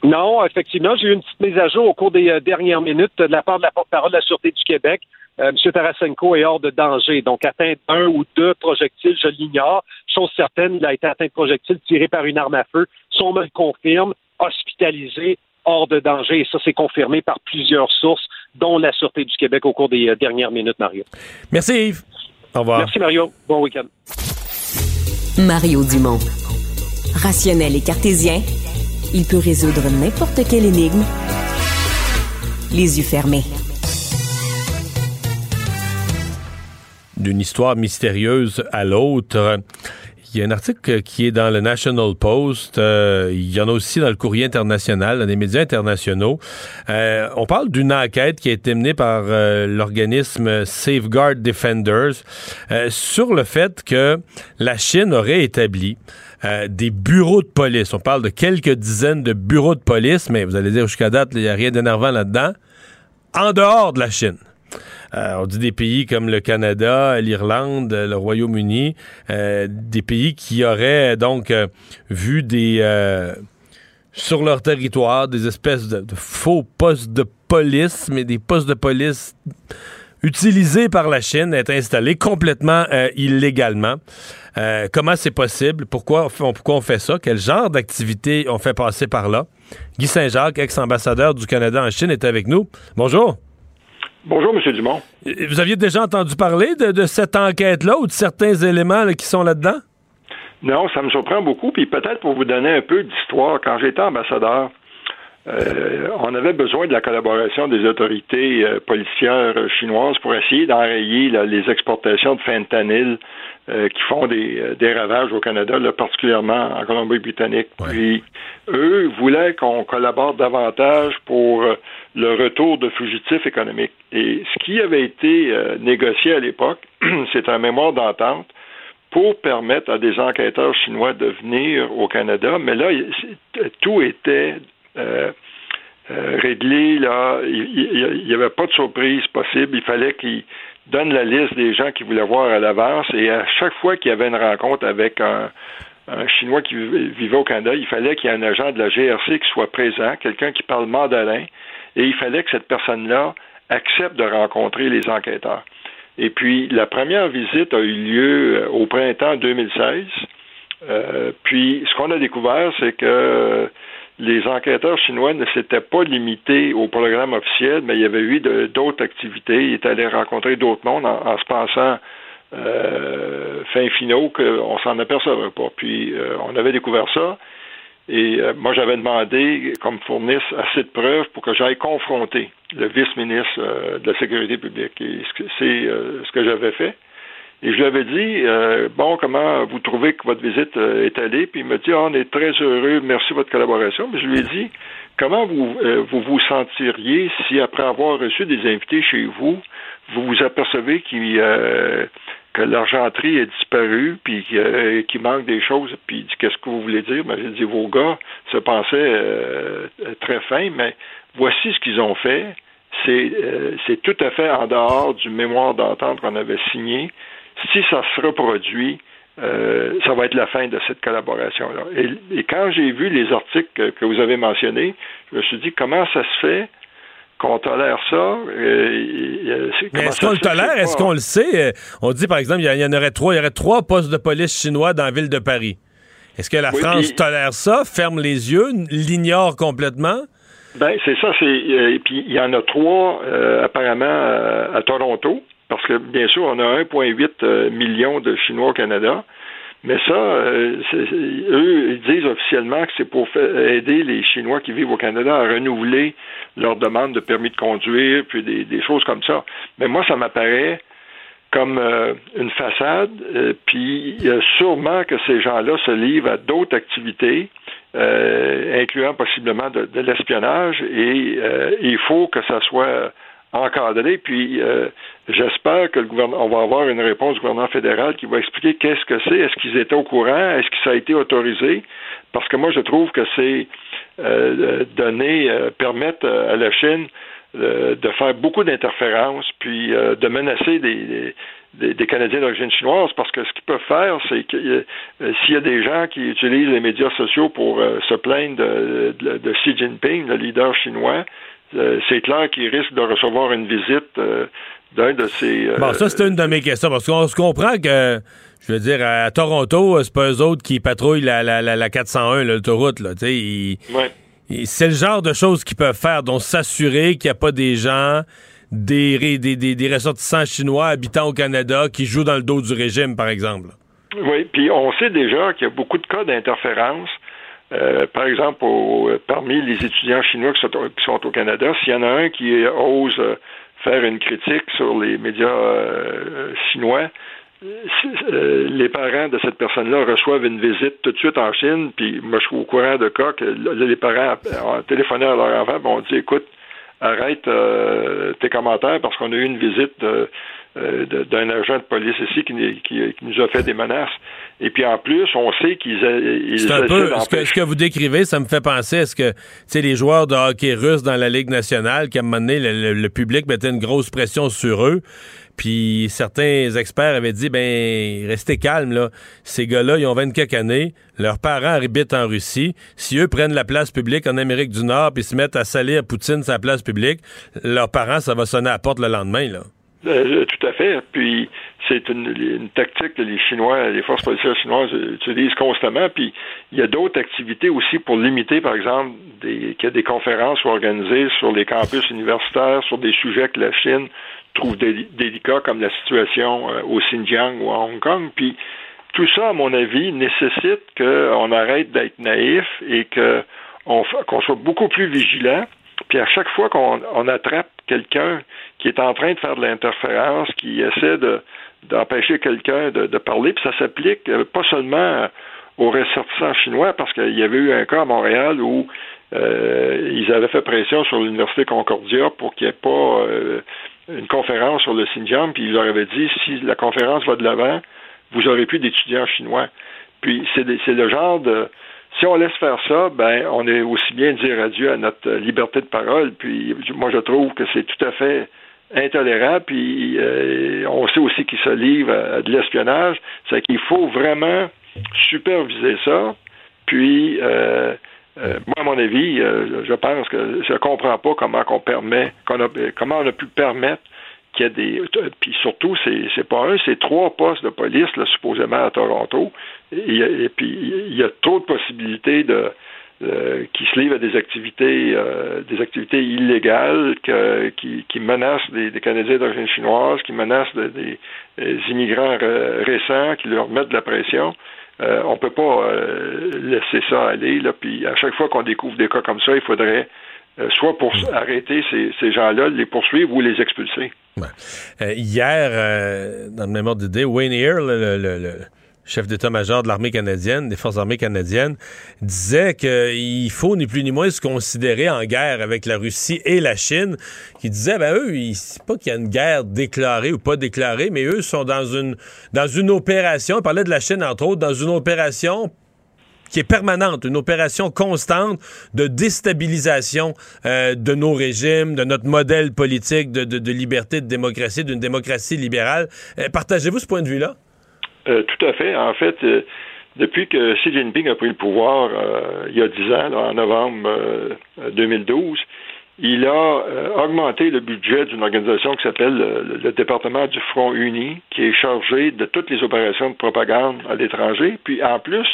Non, effectivement, j'ai eu une petite mise à jour au cours des dernières minutes de la part de la porte-parole de la Sûreté du Québec. Euh, M. Tarasenko est hors de danger, donc atteint d'un ou deux projectiles, je l'ignore. Chose certaine, il a été atteint de projectiles tirés par une arme à feu. Son me le confirme, hospitalisé, hors de danger, et ça c'est confirmé par plusieurs sources, dont la Sûreté du Québec au cours des euh, dernières minutes, Mario. Merci Yves. Au revoir. Merci Mario. Bon week-end. Mario Dumont. Rationnel et cartésien, il peut résoudre n'importe quelle énigme les yeux fermés. D'une histoire mystérieuse à l'autre. Il y a un article qui est dans le National Post. euh, il y en a aussi dans le Courrier international, dans des médias internationaux. Euh, on parle d'une enquête qui a été menée par euh, l'organisme Safeguard Defenders sur le fait que la Chine aurait établi des bureaux de police. On parle de quelques dizaines de bureaux de police, mais vous allez dire jusqu'à date, il n'y a rien d'énervant là-dedans, en dehors de la Chine. Euh, on dit des pays comme le Canada, l'Irlande, le Royaume-Uni, euh, des pays qui auraient donc euh, vu des sur leur territoire des espèces de, faux postes de police, mais des postes de police utilisés par la Chine, être installés complètement illégalement. Euh, comment c'est possible? Pourquoi on, fait, pourquoi on fait ça? Quel genre d'activité on fait passer par là? Guy Saint-Jacques, ex-ambassadeur du Canada en Chine, est avec nous. Bonjour. Bonjour, M. Dumont. Vous aviez déjà entendu parler de, de cette enquête-là ou de certains éléments là, qui sont là-dedans? Non, ça me surprend beaucoup. Puis peut-être pour vous donner un peu d'histoire, quand j'étais ambassadeur, euh, on avait besoin de la collaboration des autorités euh, policières chinoises pour essayer d'enrayer là, les exportations de fentanyl euh, qui font des, euh, des ravages au Canada, là, particulièrement en Colombie-Britannique. Puis eux voulaient qu'on collabore davantage pour euh, le retour de fugitifs économiques. Et ce qui avait été euh, négocié à l'époque, [clears throat] c'est un mémoire d'entente pour permettre à des enquêteurs chinois de venir au Canada. Mais là, tout était euh, euh, réglé. Là, il n'y avait pas de surprise possible. Il fallait qu'ils donnent la liste des gens qu'ils voulaient voir à l'avance. Et à chaque fois qu'il y avait une rencontre avec un, un Chinois qui vivait vivait au Canada, il fallait qu'il y ait un agent de la GRC qui soit présent, quelqu'un qui parle mandarin, et il fallait que cette personne-là accepte de rencontrer les enquêteurs. Et puis, la première visite a eu lieu euh, au printemps 2016. Euh, puis, ce qu'on a découvert, c'est que euh, les enquêteurs chinois ne s'étaient pas limités au programme officiel, mais il y avait eu d'autres activités. Ils étaient allés rencontrer d'autres mondes en, se pensant euh, fin finaux qu'on s'en apercevrait pas. Puis on avait découvert ça. Et euh, moi, j'avais demandé qu'on me fournisse assez de preuves pour que j'aille confronter le vice-ministre euh, de la Sécurité publique. Et c'est ce que j'avais fait. Et je lui avais dit, bon, comment vous trouvez que votre visite est allée? Puis il m'a dit, Ah, on est très heureux, merci de votre collaboration. Mais je lui ai dit, comment vous, vous vous sentiriez si, après avoir reçu des invités chez vous, vous vous apercevez qu'il que l'argenterie est disparue, puis euh, qu'il manque des choses, puis qu'est-ce que vous voulez dire? Ben, j'ai dit, vos gars se pensaient euh, très fins, mais voici ce qu'ils ont fait. C'est, euh, tout à fait en dehors du mémoire d'entente qu'on avait signé. Si ça se reproduit, ça va être la fin de cette collaboration-là. Et, quand j'ai vu les articles que vous avez mentionnés, je me suis dit, comment ça se fait qu'on tolère ça. Euh, Mais est-ce qu'on le tolère? Est-ce qu'on le sait? Euh, on dit, par exemple, il y, en aurait trois. Il y aurait trois postes de police chinois dans la ville de Paris. Est-ce que la France tolère ça, ferme les yeux, l'ignore complètement? Ben c'est ça. C'est euh, et puis il y en a trois apparemment à Toronto, parce que bien sûr on a 1,8 million de Chinois au Canada. Mais ça, euh, eux, ils disent officiellement que c'est pour aider les Chinois qui vivent au Canada à renouveler leur demande de permis de conduire, puis des, choses comme ça. Mais moi, ça m'apparaît comme euh, une façade, euh, puis sûrement que ces gens-là se livrent à d'autres activités, incluant possiblement de l'espionnage, et il faut que ça soit encadré. Puis euh, j'espère que le gouvernement, on va avoir une réponse du gouvernement fédéral qui va expliquer qu'est-ce que c'est, est-ce qu'ils étaient au courant, est-ce que ça a été autorisé? Parce que moi, je trouve que c'est euh, euh, permettre à la Chine de faire beaucoup d'interférences, puis de menacer des, des, Canadiens d'origine chinoise, parce que ce qu'ils peuvent faire, c'est que s'il y a des gens qui utilisent les médias sociaux pour se plaindre de, de, Xi Jinping, le leader chinois, euh, c'est clair qu'il risque de recevoir une visite euh, d'un de ces. Euh, bon, ça, c'est une de mes questions, parce qu'on se comprend que, je veux dire, à Toronto, c'est pas eux autres qui patrouillent la, la, la, 401, l'autoroute, là. C'est le genre de choses qu'ils peuvent faire, dont s'assurer qu'il n'y a pas des gens, des, des, des, des ressortissants chinois habitant au Canada qui jouent dans le dos du régime, par exemple. Oui, puis on sait déjà qu'il y a beaucoup de cas d'interférence euh, par exemple, parmi les étudiants chinois qui sont, au Canada, s'il y en a un qui ose euh, faire une critique sur les médias euh, chinois, les parents de cette personne-là reçoivent une visite tout de suite en Chine, puis moi je suis au courant de cas que les parents ont téléphoné à leur enfant, on dit écoute, arrête tes commentaires parce qu'on a eu une visite euh, d'un agent de police ici qui, nous a fait des menaces. Et puis en plus, on sait qu'ils C'est un peu ce que, ce que, vous décrivez, ça me fait penser à ce que tu les joueurs de hockey russe dans la Ligue nationale, qui à un moment donné, le, public mettait une grosse pression sur eux. Puis certains experts avaient dit ben restez calmes là, ces gars-là ils ont 24 années, leurs parents habitent en Russie, si eux prennent la place publique en Amérique du Nord puis se mettent à salir Poutine sa place publique, leurs parents ça va sonner à la porte le lendemain là. Euh, tout à fait. Puis c'est une, tactique que les Chinois, les forces policières chinoises utilisent constamment. Puis il y a d'autres activités aussi pour limiter, par exemple, qu'il y a des conférences organisées sur les campus universitaires sur des sujets que la Chine trouve délicats, comme la situation euh, au Xinjiang ou à Hong Kong. Puis tout ça, à mon avis, nécessite qu'on arrête d'être naïf et que qu'on soit beaucoup plus vigilant. Puis à chaque fois qu'on attrape quelqu'un qui est en train de faire de l'interférence, qui essaie de d'empêcher quelqu'un de, parler, puis ça s'applique euh, pas seulement aux ressortissants chinois, parce qu'il y avait eu un cas à Montréal où euh, ils avaient fait pression sur l'Université Concordia pour qu'il n'y ait pas euh, une conférence sur le Xinjiang, puis ils leur avaient dit si la conférence va de l'avant, vous aurez plus d'étudiants chinois. Puis c'est le genre de si on laisse faire ça, ben on est aussi bien dire adieu à notre liberté de parole. Puis moi je trouve que c'est tout à fait intolérable. Puis euh, on sait aussi qu'il se livre à, de l'espionnage. C'est qu'il faut vraiment superviser ça. Puis euh, euh, moi, à mon avis, je pense que je comprends pas comment qu'on permet, comment on a pu permettre qu'il y ait des. Puis surtout, c'est, c'est pas un, c'est trois postes de police, supposément à Toronto. Et, puis il y a trop de possibilités de euh, qui se livrent à des activités, euh, des activités illégales que, qui, qui, menacent des, des Canadiens d'origine chinoise, qui menacent des, des, immigrants récents, qui leur mettent de la pression. Euh, on peut pas laisser ça aller. Là, puis à chaque fois qu'on découvre des cas comme ça, il faudrait soit pour arrêter ces, ces gens-là, les poursuivre ou les expulser. Ouais. hier, dans le même ordre d'idée, Wayne Ear, le, le, le chef d'état-major de l'armée canadienne, des forces armées canadiennes, disait qu'il faut ni plus ni moins se considérer en guerre avec la Russie et la Chine, qui disait, ben eux, c'est pas qu'il y a une guerre déclarée ou pas déclarée, mais eux sont dans une, opération, on parlait de la Chine entre autres, dans une opération qui est permanente, une opération constante de déstabilisation euh, de nos régimes, de notre modèle politique de liberté, de démocratie, d'une démocratie libérale. Euh, partagez-vous ce point de vue-là? Euh, tout à fait. En fait, euh, depuis que Xi Jinping a pris le pouvoir euh, il y a dix ans, en novembre 2012, il a augmenté le budget d'une organisation qui s'appelle le, département du Front Uni, qui est chargé de toutes les opérations de propagande à l'étranger. Puis en plus,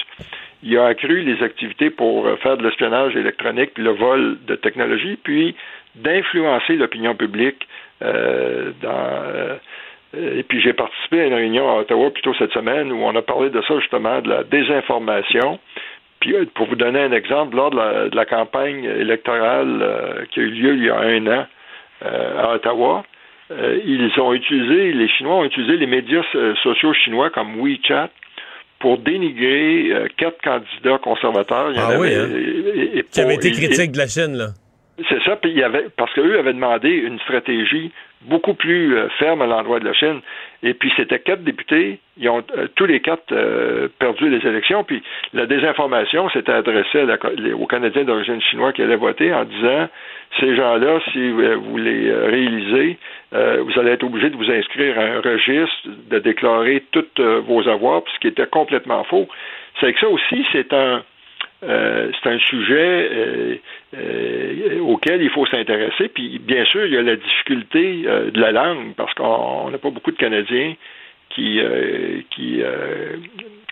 il a accru les activités pour faire de l'espionnage électronique, puis le vol de technologie, puis d'influencer l'opinion publique dans et puis j'ai participé à une réunion à Ottawa plutôt cette semaine où on a parlé de ça justement, de la désinformation. Puis euh, pour vous donner un exemple, lors de la, campagne électorale euh, qui a eu lieu il y a un an euh, à Ottawa, ils ont utilisé, les Chinois ont utilisé les médias sociaux chinois comme WeChat pour dénigrer quatre candidats conservateurs. Il y en ah avait, hein? et, qui avaient été critiques de la Chine, là. C'est ça, puis il y avait, parce qu'eux avaient demandé une stratégie beaucoup plus euh, ferme à l'endroit de la Chine. Et puis c'était quatre députés, ils ont euh, tous les quatre euh, perdu les élections. Puis la désinformation s'était adressée aux Canadiens d'origine chinoise qui allaient voter en disant ces gens-là, si vous les réalisez, vous allez être obligé de vous inscrire à un registre, de déclarer tous vos avoirs, ce qui était complètement faux. C'est que ça aussi, c'est un euh, c'est un sujet euh, euh, auquel il faut s'intéresser. Puis, bien sûr, il y a la difficulté de la langue, parce qu'on n'a pas beaucoup de Canadiens qui, qui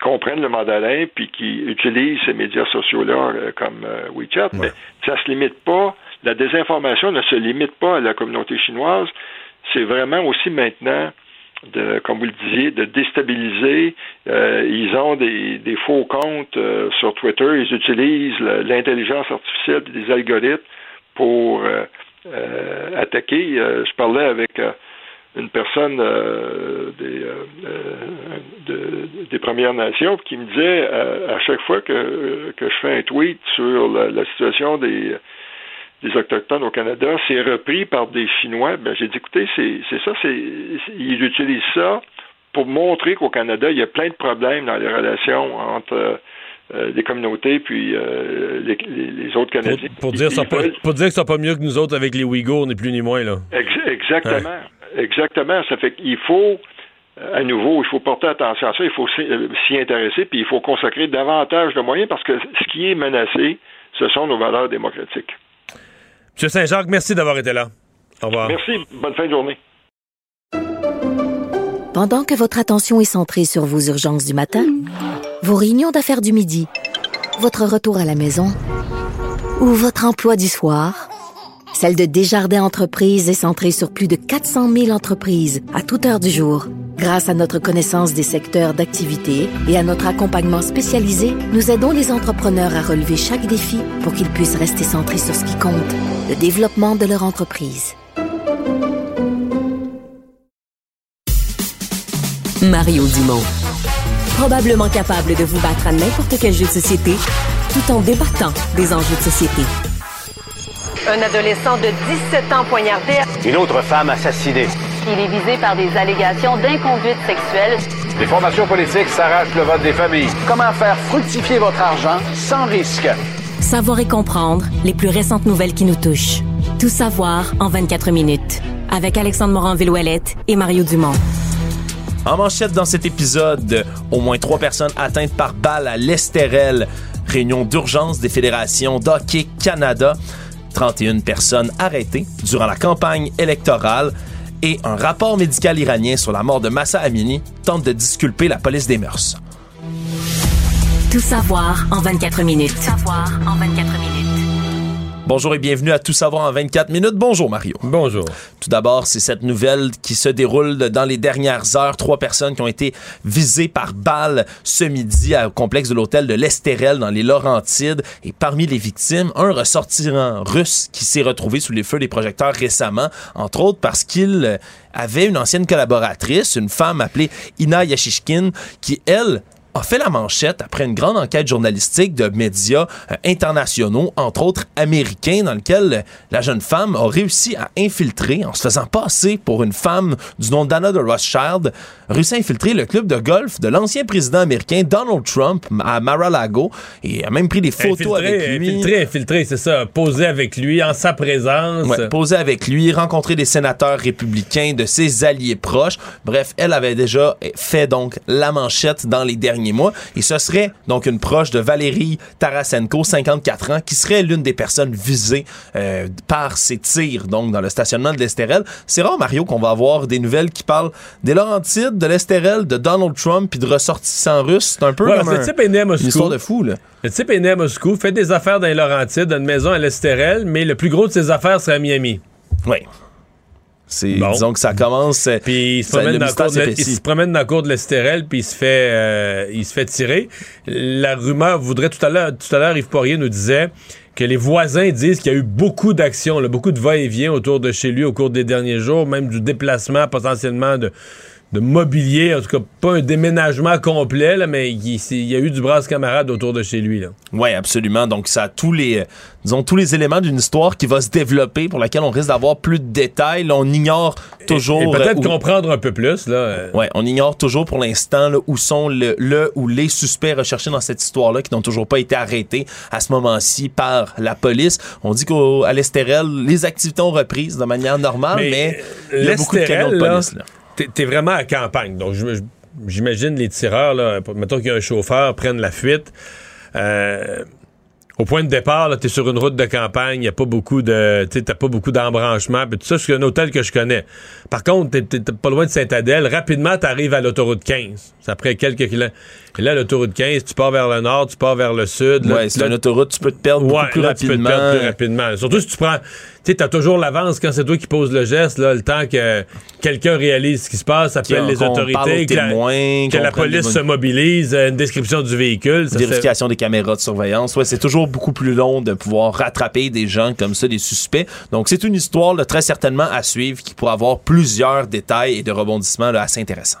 comprennent le mandarin puis qui utilisent ces médias sociaux-là comme WeChat. Mais ça se limite pas. La désinformation ne se limite pas à la communauté chinoise. C'est vraiment aussi maintenant de, comme vous le disiez, de déstabiliser. Euh, ils ont des, faux comptes euh, sur Twitter. Ils utilisent l'intelligence artificielle et des algorithmes pour euh, attaquer. je parlais avec une personne des, de, des Premières Nations qui me disait à chaque fois que, que je fais un tweet sur la situation des des Autochtones au Canada, c'est repris par des Chinois. Ben, j'ai dit, écoutez, c'est ça, c'est ils utilisent ça pour montrer qu'au Canada, il y a plein de problèmes dans les relations entre euh, les communautés puis euh, les, autres Canadiens. Pour, dire, ça pas, pour dire que c'est pas mieux que nous autres avec les Ouïghours, ni plus ni moins. Là. exactement. Exactement. Ça fait qu'il faut, à nouveau, il faut porter attention à ça, il faut s'y intéresser, puis il faut consacrer davantage de moyens parce que ce qui est menacé, ce sont nos valeurs démocratiques. M. Saint-Jacques, merci d'avoir été là. Au revoir. Merci. Bonne fin de journée. Pendant que votre attention est centrée sur vos urgences du matin, vos réunions d'affaires du midi, votre retour à la maison ou votre emploi du soir, celle de Desjardins Entreprises est centrée sur plus de 400 000 entreprises à toute heure du jour. Grâce à notre connaissance des secteurs d'activité et à notre accompagnement spécialisé, nous aidons les entrepreneurs à relever chaque défi pour qu'ils puissent rester centrés sur ce qui compte, le développement de leur entreprise. Mario Dumont. Probablement capable de vous battre à n'importe quel jeu de société tout en débattant des enjeux de société. Un adolescent de 17 ans poignardé. Une autre femme assassinée. Il est visé par des allégations d'inconduite sexuelle. Les formations politiques s'arrachent le vote des familles. Comment faire fructifier votre argent sans risque? Savoir et comprendre les plus récentes nouvelles qui nous touchent. Tout savoir en 24 minutes. Avec Alexandre Morin-Villouellette et Mario Dumont. En manchette dans cet épisode, au moins trois personnes atteintes par balle à l'Estérel. Réunion d'urgence des fédérations d'Hockey Canada. 31 personnes arrêtées durant la campagne électorale et un rapport médical iranien sur la mort de Massa Amini tente de disculper la police des mœurs. Tout savoir en 24 minutes. Tout savoir en 24 minutes. Bonjour et bienvenue à Tout savoir en 24 minutes. Bonjour Mario. Bonjour. Tout d'abord, c'est cette nouvelle qui se déroule dans les dernières heures. Trois personnes qui ont été visées par balle ce midi au complexe de l'hôtel de l'Estérel dans les Laurentides. Et parmi les victimes, un ressortissant russe qui s'est retrouvé sous les feux des projecteurs récemment, entre autres parce qu'il avait une ancienne collaboratrice, une femme appelée Ina Yashishkin, qui, elle, a fait la manchette après une grande enquête journalistique de médias euh, internationaux, entre autres américains, dans lequel euh, la jeune femme a réussi à infiltrer, en se faisant passer pour une femme du nom d'Anna de Rothschild, réussi à infiltrer le club de golf de l'ancien président américain Donald Trump à Mar-a-Lago et a même pris des photos avec lui. Infiltré, infiltré, c'est ça. Poser avec lui en sa présence. Ouais, poser avec lui, rencontrer des sénateurs républicains de ses alliés proches. Bref, elle avait déjà fait donc la manchette dans les derniers mois. Et ce serait donc une proche de Valérie Tarasenko, 54 ans, qui serait l'une des personnes visées euh, par ces tirs, donc dans le stationnement de l'Estérel. C'est rare, Mario, qu'on va avoir des nouvelles qui parlent des Laurentides, de l'Estérel, de Donald Trump, puis de ressortissants russes. C'est un peu comme un- type est né à Moscou. une histoire de fou, là. Le type est né à Moscou, fait des affaires dans les Laurentides, dans une maison à l'Estérel, mais le plus gros de ses affaires serait à Miami. Oui. C'est, disons que ça commence. Puis il se, promène dans la cour de l'E- il s'épaissit. se promène dans la cour de l'Estérel, puis il se fait euh, il se fait tirer. La rumeur voudrait tout à l'heure, tout à l'heure, Yves Poirier nous disait que les voisins disent qu'il y a eu beaucoup d'actions, beaucoup de va-et-vient autour de chez lui au cours des derniers jours, même du déplacement potentiellement de, de mobilier, en tout cas pas un déménagement complet, là, mais il, y a eu du brasse camarade autour de chez lui. Oui, absolument. Donc, ça a tous les, euh, disons, tous les éléments d'une histoire qui va se développer, pour laquelle on risque d'avoir plus de détails. Là, on ignore toujours. Et peut-être euh, où- comprendre un peu plus. Là, euh, Ouais, on ignore toujours pour l'instant où sont le, le ou les suspects recherchés dans cette histoire-là qui n'ont toujours pas été arrêtés à ce moment-ci par la police. On dit qu'à l'Estérel, les activités ont repris de manière normale, mais, il y a beaucoup de camions de police. Là. T'es, t'es vraiment à campagne. Donc, j'imagine les tireurs, là, mettons qu'il y a un chauffeur, prennent la fuite. Euh, au point de départ, là, t'es sur une route de campagne, il a pas beaucoup de. Tu t'as pas beaucoup d'embranchements. Tout ça, c'est un hôtel que je connais. Par contre, t'es, pas loin de Saint-Adèle. Rapidement, t'arrives à l'autoroute 15. C'est après quelques kilomètres. Et là, l'autoroute 15, tu pars vers le nord, tu pars vers le sud. Ouais, c'est une autoroute, tu peux te perdre beaucoup plus là, tu peux te rapidement. perdre plus rapidement. Surtout si tu prends. Tu sais, t'as toujours l'avance quand c'est toi qui poses le geste, là, le temps que quelqu'un réalise ce qui se passe, appelle les autorités, que témoins, que la police se mobilise, euh, une description du véhicule. ça, vérification des caméras de surveillance. Ouais, c'est toujours beaucoup plus long de pouvoir rattraper des gens comme ça, des suspects. Donc, c'est une histoire là, très certainement à suivre qui pourra avoir plusieurs détails et de rebondissements là, assez intéressants.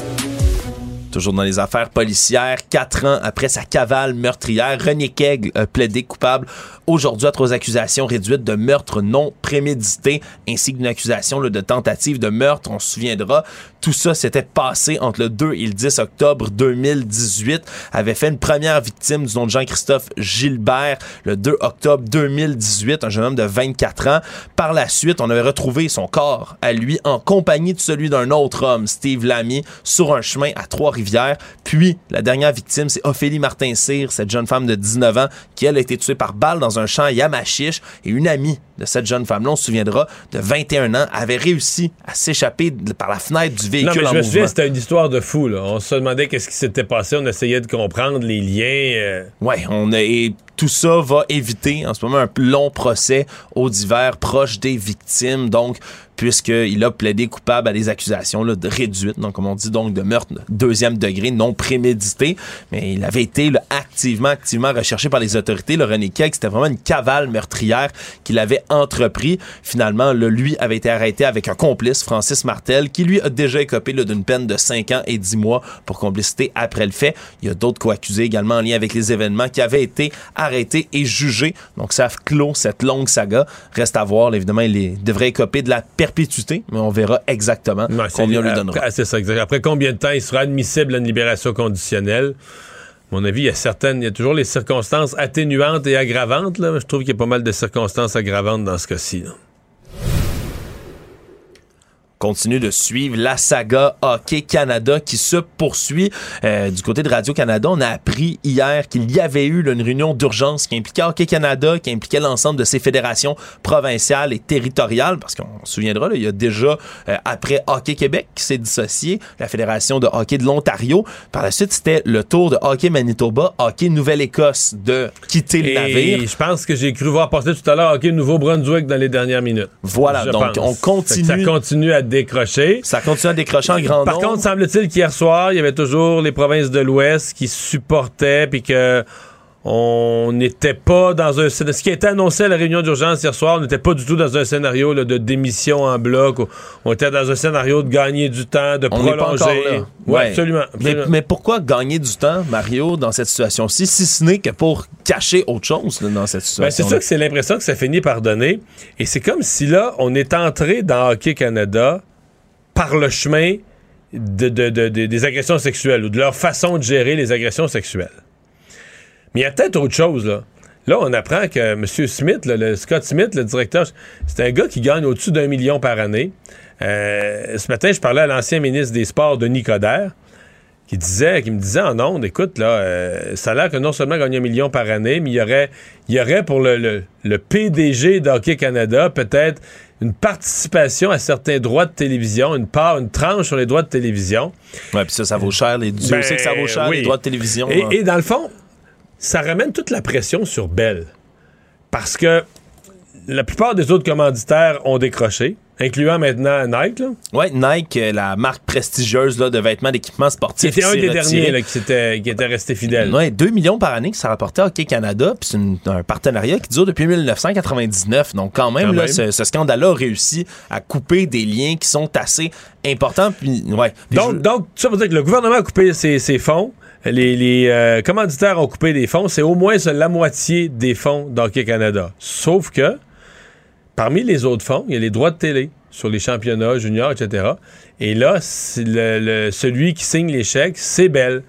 Toujours dans les affaires policières, quatre ans après sa cavale meurtrière, René Kegel a coupable aujourd'hui à trois accusations réduites de meurtre non prémédité ainsi qu'une accusation de tentative de meurtre. On se souviendra, tout ça s'était passé entre le 2 et le 10 octobre 2018. Avait fait une première victime du nom de Jean-Christophe Gilbert le 2 octobre 2018, un jeune homme de 24 ans. Par la suite, on avait retrouvé son corps à lui en compagnie de celui d'un autre homme, Steve Lamy, sur un chemin à Trois-Rivières. Puis, la dernière victime, c'est Ophélie Martin-Cyr, cette jeune femme de 19 ans qui, elle, a été tuée par balle dans un champ à Yamachiche. Et une amie de cette jeune femme-là, on se souviendra, de 21 ans, avait réussi à s'échapper par la fenêtre du Non, véhicule mais en je me souviens, c'était une histoire de fou. Là. On se demandait qu'est-ce qui s'était passé. On essayait de comprendre les liens. euh. Ouais, on a, et tout ça va éviter en ce moment un long procès au divers proche des victimes. Donc, puisqu'il a plaidé coupable à des accusations là, de réduites, donc comme on dit, donc de meurtre deuxième degré, non prémédité. Mais il avait été activement, activement recherché par les autorités. Le René Keg, c'était vraiment une cavale meurtrière qu'il avait entrepris. Finalement, lui avait été arrêté avec un complice, Francis Martel, qui lui a déjà écopé d'une peine de 5 ans et 10 mois pour complicité après le fait. Il y a d'autres co-accusés également en lien avec les événements qui avaient été arrêtés et jugés. Donc ça clôt cette longue saga. Reste à voir. Évidemment, il devrait écoper de la perpétuité, mais on verra exactement combien on lui après- donnera. C'est ça, exact. Après combien de temps il sera admissible à une libération conditionnelle? À mon avis, il y a certaines, il y a toujours les circonstances atténuantes et aggravantes. Là. Je trouve qu'il y a pas mal de circonstances aggravantes dans ce cas-ci. Continue de suivre la saga Hockey Canada qui se poursuit. Euh, du côté de Radio-Canada, on a appris hier qu'il y avait eu là, une réunion d'urgence qui impliquait Hockey Canada, qui impliquait l'ensemble de ses fédérations provinciales et territoriales, parce qu'on se souviendra, là, il y a déjà, euh, après Hockey Québec qui s'est dissocié, la Fédération de hockey de l'Ontario. Par la suite, c'était le tour de Hockey Manitoba, Hockey Nouvelle-Écosse de quitter le navire. je pense que j'ai cru voir passer tout à l'heure Hockey Nouveau-Brunswick dans les dernières minutes. Voilà, Je donc pense. on continue. Ça continue à décrocher. Ça continue à décrocher en grand Par nombre. contre, semble-t-il qu'hier soir, il y avait toujours les provinces de l'Ouest qui supportaient, puis que on n'était pas dans un scénario. Ce qui a été annoncé à la réunion d'urgence hier soir, on n'était pas du tout dans un scénario là, de démission en bloc. On était dans un scénario de gagner du temps, de On pas prolonger. encore là. Ouais, Ouais. absolument. Mais, absolument. mais pourquoi gagner du temps, Mario, dans cette situation-ci, si ce n'est que pour cacher autre chose là, dans cette Ben, situation c'est ça que c'est l'impression que ça finit par donner. Et c'est comme si là, on est entré dans Hockey Canada par le chemin de, de- de- de- des agressions sexuelles ou de leur façon de gérer les agressions sexuelles. Mais il y a peut-être autre chose, là. Là, on apprend que M. Smith, là, le Scott Smith, le directeur, c'est un gars qui gagne au-dessus d'un million par année. Euh, ce matin, je parlais à l'ancien ministre des Sports, Denis Coderre, qui disait, qui me disait en ondes, écoute, là, euh, ça a l'air que non seulement gagne un million par année, mais il y aurait, il y aurait pour le, le- le PDG d'Hockey Canada peut-être une participation à certains droits de télévision, une part, une tranche sur les droits de télévision. Ouais, puis ça, ça vaut cher. Les, Dieu Ben, sait que ça vaut cher, oui. les droits de télévision. Et, et dans le fond, ça ramène toute la pression sur Bell. Parce que la plupart des autres commanditaires ont décroché, incluant maintenant Nike. Ouais, Nike, euh, la marque prestigieuse là, de vêtements d'équipement Qui sportif. était un des retiré. derniers là, qui, était resté fidèle. Ouais, 2 millions par année que ça rapportait à Hockey Canada, puis c'est un partenariat qui dure depuis 1999. Donc quand même, Quand là, même. Ce, ce scandale-là a réussi à couper des liens qui sont assez importants. Puis, ouais. Puis Donc, je- donc, ça veut dire que le gouvernement a coupé ses, ses fonds. Les, les, euh, commanditaires ont coupé des fonds. C'est au moins la moitié des fonds d'Hockey Canada. Sauf que, parmi les autres fonds, il y a les droits de télé sur les championnats juniors, etc. Et là, le- le- celui qui signe les chèques, c'est Bell.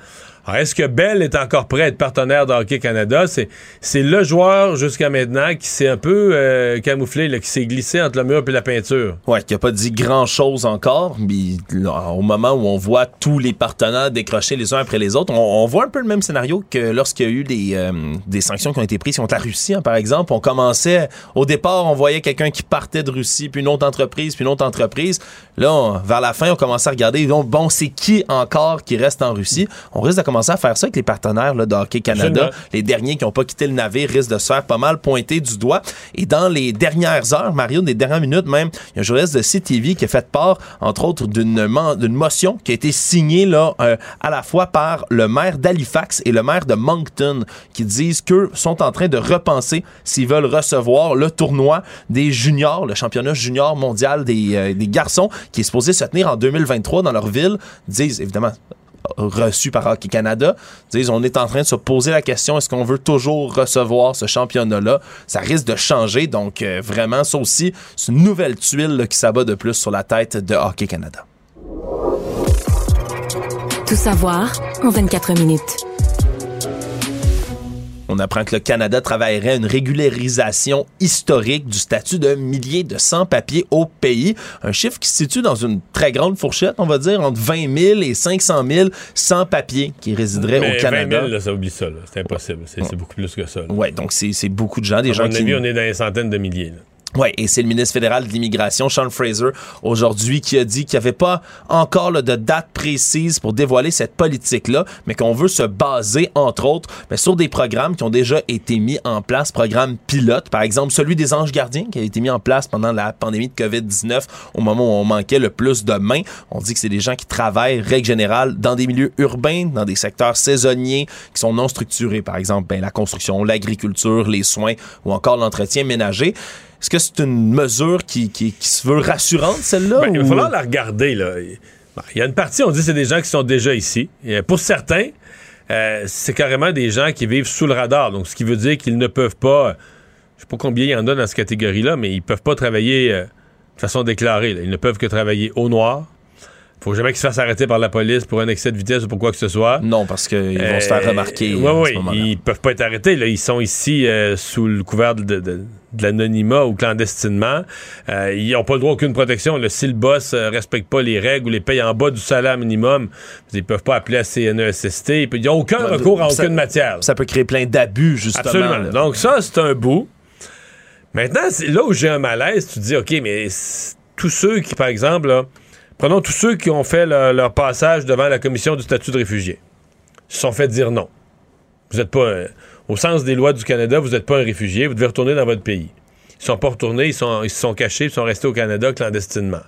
Alors, est-ce que Bell est encore prêt à être partenaire de Hockey Canada? C'est, c'est le joueur jusqu'à maintenant qui s'est un peu euh, camouflé, là, qui s'est glissé entre le mur et la peinture. Ouais, qui a pas dit grand-chose encore. Mais là, au moment où on voit tous les partenaires décrocher les uns après les autres, on, on voit un peu le même scénario que lorsqu'il y a eu des, euh, des sanctions qui ont été prises contre la Russie, hein, par exemple. On commençait, au départ, on voyait quelqu'un qui partait de Russie, puis une autre entreprise, puis une autre entreprise. Là, vers la fin, on commençait à regarder, bon, c'est qui encore qui reste en Russie? On risque commencer à faire ça avec les partenaires là, de Hockey Canada. Les derniers qui n'ont pas quitté le navire risquent de se faire pas mal pointer du doigt. Et dans les dernières heures, Mario, des dernières minutes même, il y a un journaliste de CTV qui a fait part, entre autres, d'une motion qui a été signée là, euh, à la fois par le maire d'Halifax et le maire de Moncton, qui disent qu'eux sont en train de repenser s'ils veulent recevoir le tournoi des juniors, le championnat junior mondial des, euh, des garçons, qui est supposé se tenir en 2023 dans leur ville. Ils disent, évidemment, reçu par Hockey Canada, on est en train de se poser la question est-ce qu'on veut toujours recevoir ce championnat-là? Ça risque de changer, donc euh, vraiment, ça aussi, c'est une nouvelle tuile qui s'abat de plus sur la tête de Hockey Canada. Tout savoir en 24 minutes. On apprend que le Canada travaillerait à une régularisation historique du statut de milliers de sans-papiers au pays. Un chiffre qui se situe dans une très grande fourchette, on va dire, entre 20 000 et 500 000 sans-papiers qui résideraient Mais au Canada. 20 000, là, ça oublie ça. C'est impossible. C'est, beaucoup plus que ça. Ouais, donc c'est beaucoup de gens, des À gens mon qui... avis, on est dans les centaines de milliers. là. Oui, et c'est le ministre fédéral de l'immigration, Sean Fraser, aujourd'hui, qui a dit qu'il n'y avait pas encore là, de date précise pour dévoiler cette politique-là, mais qu'on veut se baser, entre autres, mais sur des programmes qui ont déjà été mis en place, programmes pilotes, par exemple celui des anges gardiens, qui a été mis en place pendant la pandémie de COVID-19, au moment où on manquait le plus de mains. On dit que c'est des gens qui travaillent, règle générale, dans des milieux urbains, dans des secteurs saisonniers, qui sont non structurés, par exemple ben, la construction, l'agriculture, les soins ou encore l'entretien ménager. Est-ce que c'est une mesure qui, qui, qui se veut rassurante, celle-là? Ben, Il va falloir la regarder. Là. Ben, Il y a une partie, on dit que c'est des gens qui sont déjà ici. Et pour certains, euh, c'est carrément des gens qui vivent sous le radar. Donc, ce qui veut dire qu'ils ne peuvent pas. Je sais pas combien il y en a dans cette catégorie-là, mais ils peuvent pas travailler euh, de façon déclarée. là. Ils ne peuvent que travailler au noir, faut jamais qu'ils se fassent arrêter par la police pour un excès de vitesse ou pour quoi que ce soit. Non, parce qu'ils vont se faire remarquer. Oui, oui, ce ils peuvent pas être arrêtés. Là. Ils sont ici euh, sous le couvert de, de- de l'anonymat ou clandestinement. Euh, ils n'ont pas le droit à aucune protection. Là, si le boss euh, respecte pas les règles ou les paye en bas du salaire minimum, ils peuvent pas appeler à CNESST. Ils n'ont aucun Ouais, recours en ça- aucune matière. Ça peut créer plein d'abus, justement. Absolument. là. Donc ça, c'est un bout. Maintenant, c'est là où j'ai un malaise, tu te dis, OK, mais tous ceux qui, par exemple, là, prenons tous ceux qui ont fait le- leur passage devant la commission du statut de réfugié, se sont fait dire non. Vous n'êtes pas, au sens des lois du Canada, vous n'êtes pas un réfugié, vous devez retourner dans votre pays. Ils sont pas retournés, ils, sont, ils se sont cachés, ils sont restés au Canada clandestinement.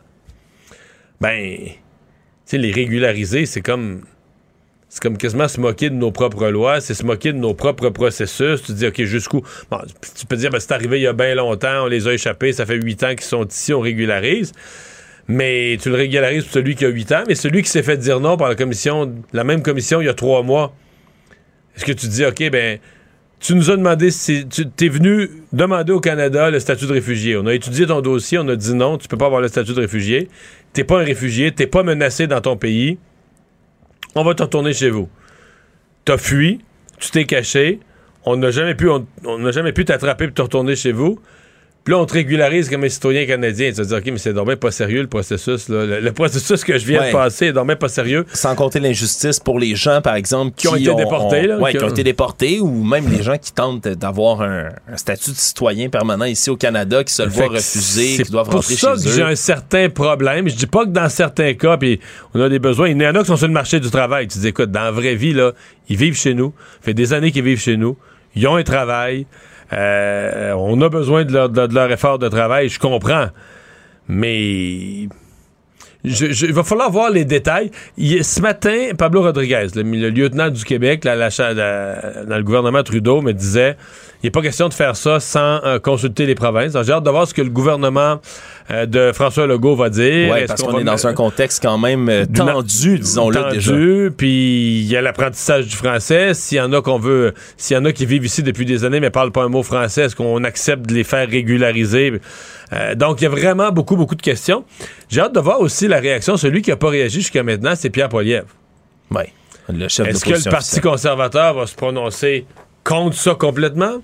Ben, tu les régulariser, c'est comme c'est comme quasiment se moquer de nos propres lois, c'est se moquer de nos propres processus. Tu te dis, OK, jusqu'où? Bon, tu peux dire, ben, c'est arrivé il y a bien longtemps, on les a échappés, ça fait huit ans qu'ils sont ici, on régularise. Mais tu le régularises pour celui qui a huit ans, mais celui qui s'est fait dire non par la commission, la même commission il y a trois mois. Est-ce que tu dis, OK, ben, tu nous as demandé si tu es venu demander au Canada le statut de réfugié. On a étudié ton dossier, on a dit non, tu peux pas avoir le statut de réfugié. T'es pas un réfugié, t'es pas menacé dans ton pays. On va te retourner chez vous. T'as fui, tu t'es caché, on n'a jamais pu on on n'a jamais pu t'attraper pour te retourner chez vous. Puis là, on te régularise comme un citoyen canadien. Tu vas te dire, OK, mais c'est dommage pas sérieux le processus. là. Le, le processus que je viens Ouais. de passer est dommage pas sérieux. Sans compter l'injustice pour les gens, par exemple, Qui ont été déportés, là, ouais, qui qui ont ont- été déportés, ou même les gens qui tentent d'avoir un, un statut de citoyen permanent ici au Canada, qui se le voient refuser, c'est qui doivent pour rentrer ça chez que j'ai eux. un certain problème. Je dis pas que dans certains cas, puis on a des besoins. Il y en a qui sont sur le marché du travail. Tu dis, écoute, dans la vraie vie, là, ils vivent chez nous. Ça fait des années qu'ils vivent chez nous. Ils ont un travail. Euh, on a besoin de leur, effort de travail. Je comprends. Mais il va falloir voir les détails. Il- ce matin, Pablo Rodriguez, le, lieutenant du Québec, dans le gouvernement Trudeau, me disait il n'est pas question de faire ça sans euh, consulter les provinces. J'ai hâte de voir ce que le gouvernement euh, de François Legault va dire. Est-ce parce qu'on est dans un contexte quand même euh, tendu, disons-le déjà. tendu, puis il y a l'apprentissage du français. S'il y en a qu'on veut, s'il y en a qui vivent ici depuis des années mais parlent pas un mot français, est-ce qu'on accepte de les faire régulariser? Euh, donc, il y a vraiment beaucoup, beaucoup de questions. J'ai hâte de voir aussi la réaction. Celui qui n'a pas réagi jusqu'à maintenant, c'est Pierre Poilievre. Oui, le chef Est-ce que le Parti officiel. conservateur va se prononcer contre ça complètement?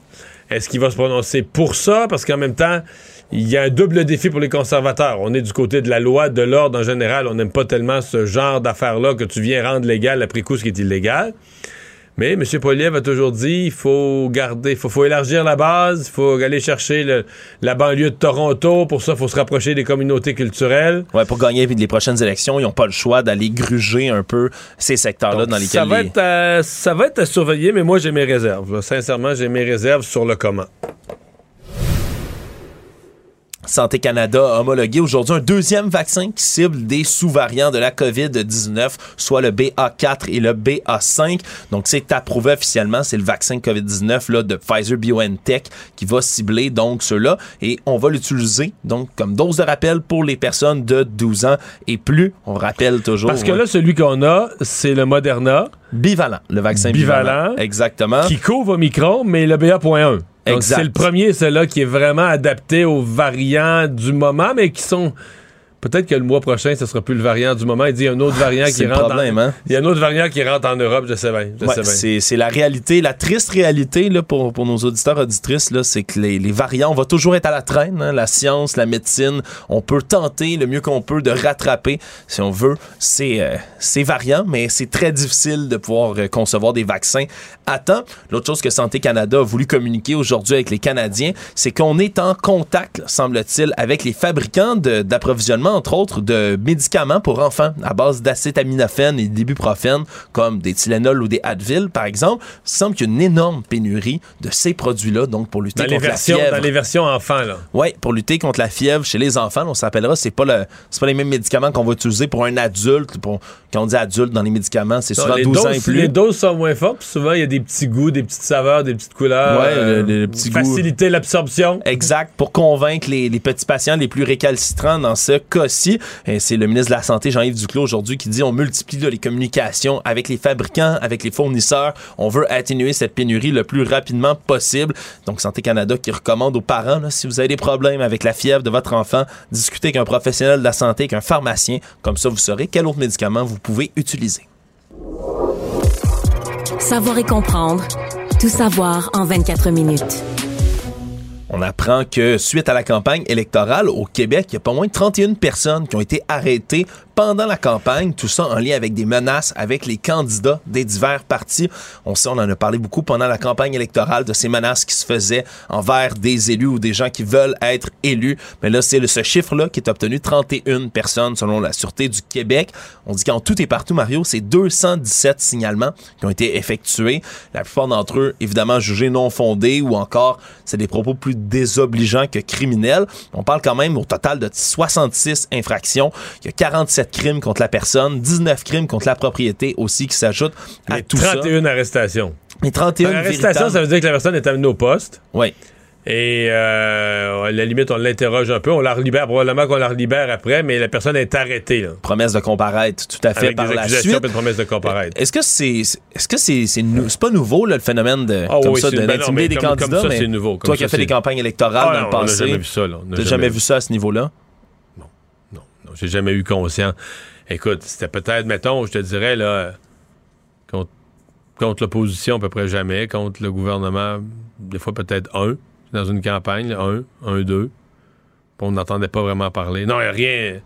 Est-ce qu'il va se prononcer pour ça? Parce qu'en même temps, il y a un double défi pour les conservateurs. On est du côté de la loi, de l'ordre en général. On n'aime pas tellement ce genre d'affaires-là que tu viens rendre légal après coup ce qui est illégal. Mais M. Poliev a toujours dit il faut garder, faut, faut élargir la base, il faut aller chercher le- la banlieue de Toronto. Pour ça, il faut se rapprocher des communautés culturelles. Ouais, pour gagner les prochaines élections, ils n'ont pas le choix d'aller gruger un peu ces secteurs-là dans lesquels ça, va les- être à, ça va être à surveiller, mais moi, j'ai mes réserves. là. Sincèrement, j'ai mes réserves sur le comment. Santé Canada a homologué aujourd'hui un deuxième vaccin qui cible des sous-variants de la COVID-19, soit le BA4 et le BA5. Donc, c'est approuvé officiellement. C'est le vaccin COVID-19 là, de Pfizer BioNTech qui va cibler donc ceux-là. Et on va l'utiliser donc comme dose de rappel pour les personnes de 12 ans et plus. On rappelle toujours. Parce que là, celui qu'on a, c'est le Moderna. Bivalent, le vaccin bivalent. bivalent. Exactement. Qui couvre Omicron, mais le BA.1. Donc, c'est le premier, celui-là, qui est vraiment adapté aux variants du moment, mais qui sont. Peut-être que le mois prochain, ce sera plus le variant du moment. Il dit il y a un autre variant C'est qui rentre. problème, en... hein? Il y a un autre variant qui rentre en Europe, je sais bien. Ouais, c'est, la réalité, la triste réalité là, pour, pour nos auditeurs auditrices, c'est que les, les variants, on va toujours être à la traîne. hein, la science, la médecine, on peut tenter le mieux qu'on peut de rattraper, si on veut, ces, euh, ces variants, mais c'est très difficile de pouvoir euh, concevoir des vaccins à temps. L'autre chose que Santé Canada a voulu communiquer aujourd'hui avec les Canadiens, c'est qu'on est en contact, semble-t-il, avec les fabricants de- entre autres, de médicaments pour enfants à base d'acétaminophène et d'ibuprofène, comme des Tylenol ou des Advil, par exemple. Il semble qu'il y a une énorme pénurie de ces produits-là, donc pour lutter Dans les, contre versions, la fièvre. dans les versions enfants, là. Oui, pour lutter contre la fièvre chez les enfants, on s'appellera, c'est pas le, pas les mêmes médicaments qu'on va utiliser pour un adulte. Pour, quand on dit adulte dans les médicaments, c'est souvent les 12 ans doses- et plus. Les doses sont moins fortes, puis souvent, il y a des petits goûts, des petites saveurs, des petites couleurs. Ouais, euh, le- le petit goût. Faciliter l'absorption. Exact, pour convaincre les, les petits patients les plus récalcitrants dans ce cas C'est le ministre de la Santé, Jean-Yves Duclos, aujourd'hui, qui dit on multiplie les communications avec les fabricants, avec les fournisseurs. On veut atténuer cette pénurie le plus rapidement possible. Donc, Santé Canada qui recommande aux parents, si vous avez des problèmes avec la fièvre de votre enfant, discutez avec un professionnel de la santé, avec un pharmacien. Comme ça, vous saurez quel autre médicament vous pouvez utiliser. Savoir et comprendre. Tout savoir en 24 minutes. On apprend que suite à la campagne électorale au Québec, il y a pas moins de 31 personnes qui ont été arrêtées pendant la campagne, tout ça en lien avec des menaces avec les candidats des divers partis. On sait, on en a parlé beaucoup pendant la campagne électorale de ces menaces qui se faisaient envers des élus ou des gens qui veulent être élus. Mais là, c'est ce chiffre-là qui est obtenu 31 personnes selon la Sûreté du Québec. On dit qu'en tout et partout, Mario, c'est 217 signalements qui ont été effectués. La plupart d'entre eux, évidemment, jugés non fondés ou encore, c'est des propos plus désobligeants que criminels. On parle quand même au total de 66 infractions. Il y a 47 crimes contre la personne, 19 crimes contre la propriété aussi qui s'ajoutent à Mais tout ça. 31 arrestations. Mais 31 Arrestation, véritables- ça veut dire que la personne est amenée au poste. Oui. Et euh, à la limite, on l'interroge un peu. On la relibère, probablement qu'on la relibère après, mais la personne est arrêtée. Là, Promesse de comparaître, tout à fait, avec par des la suite. une promesse de comparaître. Est-ce que c'est est-ce que c'est c'est nou- pas nouveau là, le phénomène de Ah comme oui, ça de ben non, des comme- comme candidats ça, mais nouveau. Comme toi qui as fait des campagnes électorales Ah dans non, le on passé jamais vu ça. On t'as jamais jamais vu ça à ce niveau-là? Non, J'ai jamais eu conscience. Écoute, c'était peut-être, mettons, je te dirais, là, contre, contre l'opposition, à peu près jamais. Contre le gouvernement, des fois peut-être un, dans une campagne, un, un, deux. On n'entendait pas vraiment parler. Non, rien.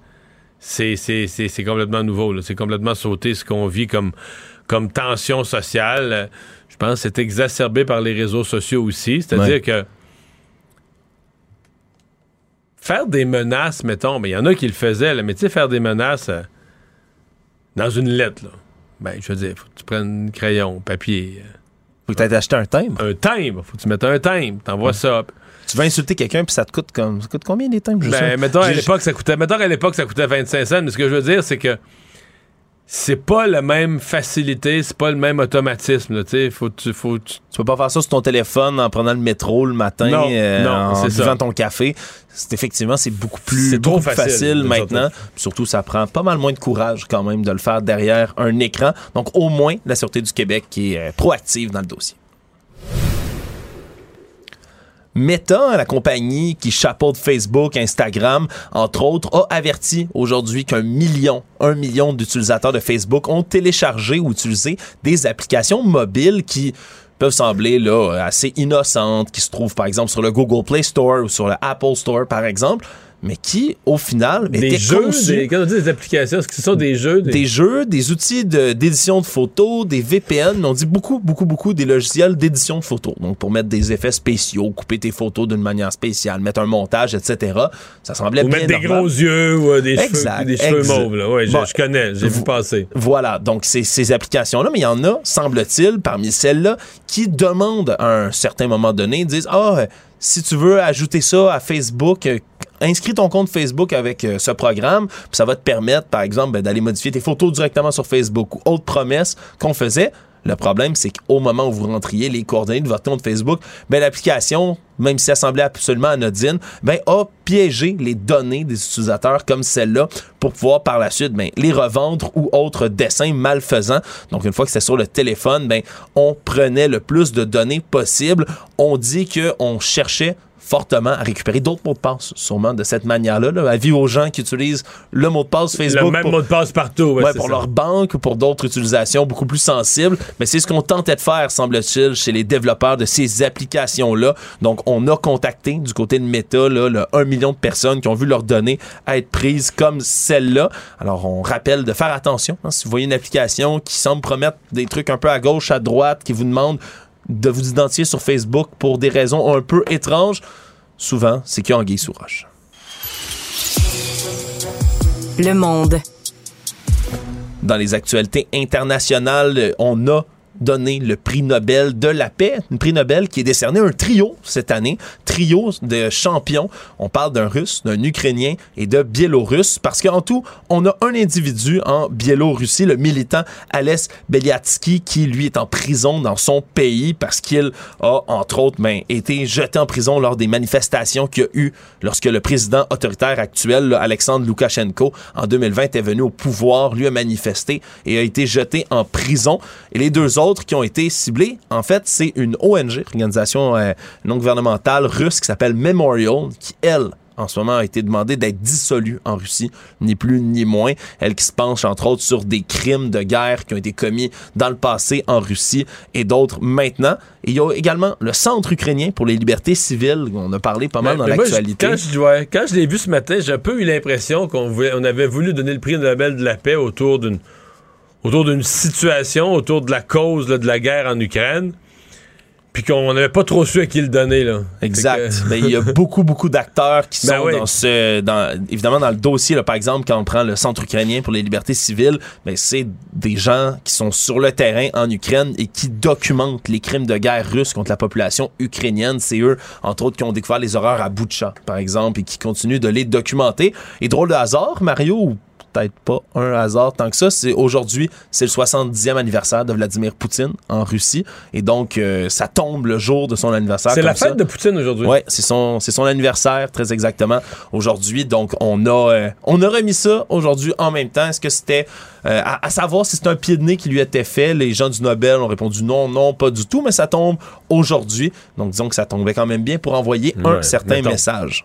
C'est, c'est, c'est, c'est complètement nouveau. là. C'est complètement sauté ce qu'on vit comme, comme tension sociale. Je pense que c'est exacerbé par les réseaux sociaux aussi. C'est-à-dire Ouais. que faire des menaces, mettons, mais il y en a qui le faisaient, là, mais tu sais, faire des menaces euh, dans une lettre, là. Ben, je veux dire, faut que tu prennes un crayon, papier. euh, faut que tu aies acheté un timbre. Un timbre, faut que tu mettes un timbre, t'envoies ça. tu vas insulter quelqu'un puis ça te coûte comme ça coûte combien des timbres je sais Ben, mettons, à l'époque, ça coûtait, mettons, à l'époque, ça coûtait 25 cents, mais ce que je veux dire, c'est que c'est pas la même facilité, c'est pas le même automatisme, tu faut, tu, faut, tu- tu peux pas faire ça sur ton téléphone en prenant le métro le matin Non, euh, non, en ça. buvant ton café. C'est effectivement c'est beaucoup plus C'est beaucoup facile, maintenant. Surtout ça prend pas mal moins de courage quand même de le faire derrière un écran. Donc au moins la sûreté du Québec qui est euh, proactive dans le dossier Meta, la compagnie qui chapeaute Facebook, Instagram, entre autres, a averti aujourd'hui qu'un million, un million d'utilisateurs de Facebook ont téléchargé ou utilisé des applications mobiles qui peuvent sembler là, assez innocentes, qui se trouvent par exemple sur le Google Play Store ou sur le Apple Store par exemple, mais qui au final des étaient jeux, conçus- des, quand on dit des applications, est-ce que ce sont des jeux? des jeux, des outils d'édition de, photos, des VPN, on dit beaucoup, beaucoup, beaucoup des logiciels d'édition de photos. Donc, pour mettre des effets spéciaux, couper tes photos d'une manière spéciale, mettre un montage, etc. Ça semblait Ou bien mettre des gros yeux ou euh, des Exact, cheveux, des cheveux exact. mauves, là. Ouais, je- Bon. je, connais, j'ai vu passer. Voilà, donc c'est ces applications-là, mais il y en a, semble-t-il, parmi celles-là, qui demandent à un certain moment donné, disent Ah, euh, si tu veux ajouter ça à Facebook, euh, inscris ton compte Facebook avec euh, ce programme, puis ça va te permettre, par exemple, ben, d'aller modifier tes photos directement sur Facebook ou autre promesse qu'on faisait. Le problème, c'est qu'au moment où vous rentriez les coordonnées de votre compte Facebook, ben, l'application, même si elle semblait absolument anodine, ben, a piégé les données des utilisateurs comme celle-là pour pouvoir par la suite ben, les revendre ou autres dessins malfaisants. Donc, une fois que c'était sur le téléphone, ben, on prenait le plus de données possible. On dit qu'on cherchait fortement à récupérer d'autres mots de passe, sûrement de cette manière-là. Là. Avis aux gens qui utilisent le mot de passe Facebook. le même pour- mot de passe partout. ouais, pour ça. leur banque ou pour d'autres utilisations beaucoup plus sensibles. Mais c'est ce qu'on tentait de faire, semble-t-il, chez les développeurs de ces applications-là. Donc, on a contacté du côté de Meta là, le 1 million de personnes qui ont vu leurs données être prises comme celle-là. Alors, on rappelle de faire attention. hein, si vous voyez une application qui semble promettre des trucs un peu à gauche, à droite, qui vous demande de vous identifier sur Facebook pour des raisons un peu étranges, souvent, c'est qu'il y a anguille sous roche. Le monde. dans les actualités internationales, on a donner le prix Nobel de la paix, un prix Nobel qui est décerné un trio cette année, trio de champions. On parle d'un Russe, d'un Ukrainien et de Biélorusse parce qu'en tout, on a un individu en Biélorussie, le militant Ales Beliatsky, qui lui est en prison dans son pays parce qu'il a, entre autres, ben, été jeté en prison lors des manifestations qu'il y a eu lorsque le président autoritaire actuel, Alexandre Loukachenko, en 2020 est venu au pouvoir, lui a manifesté et a été jeté en prison. Et les deux autres qui ont été ciblés, en fait, c'est une ONG, organisation euh, non gouvernementale russe qui s'appelle Memorial, qui, elle, en ce moment a été demandé d'être dissolue en Russie, ni plus ni moins. Elle qui se penche entre autres sur des crimes de guerre qui ont été commis dans le passé en Russie et d'autres maintenant. Et il y a également le Centre ukrainien pour les libertés civiles, on a parlé pas mal Mais- dans l'actualité. Quand je, ouais, quand je l'ai vu ce matin, j'ai un peu eu l'impression qu'on on avait voulu donner le prix Nobel de la paix autour d'une autour d'une situation, autour de la cause là, de la guerre en Ukraine, puis qu'on n'avait pas trop su à qui le donner. Là. Exact. Que- Ben, il y a [laughs] beaucoup, beaucoup d'acteurs qui Ben sont oui. dans ce, dans, évidemment, dans le dossier, là, par exemple, quand on prend le Centre ukrainien pour les libertés civiles, ben, c'est des gens qui sont sur le terrain en Ukraine et qui documentent les crimes de guerre russes contre la population ukrainienne. C'est eux, entre autres, qui ont découvert les horreurs à Boutcha, par exemple, et qui continuent de les documenter. Et drôle de hasard, Mario, peut-être pas un hasard tant que ça. C'est aujourd'hui, c'est le 70e anniversaire de Vladimir Poutine en Russie. Et donc, euh, ça tombe le jour de son anniversaire. C'est la ça. fête de Poutine aujourd'hui. Ouais, c'est son, c'est son anniversaire, très exactement, aujourd'hui. Donc, on a, euh, on a remis ça aujourd'hui en même temps. Est-ce que c'était, euh, à, à savoir si c'est un pied de nez qui lui était fait? Les gens du Nobel ont répondu non, non, pas du tout, mais ça tombe aujourd'hui. Donc, disons que ça tombait quand même bien pour envoyer un certain mettons. message.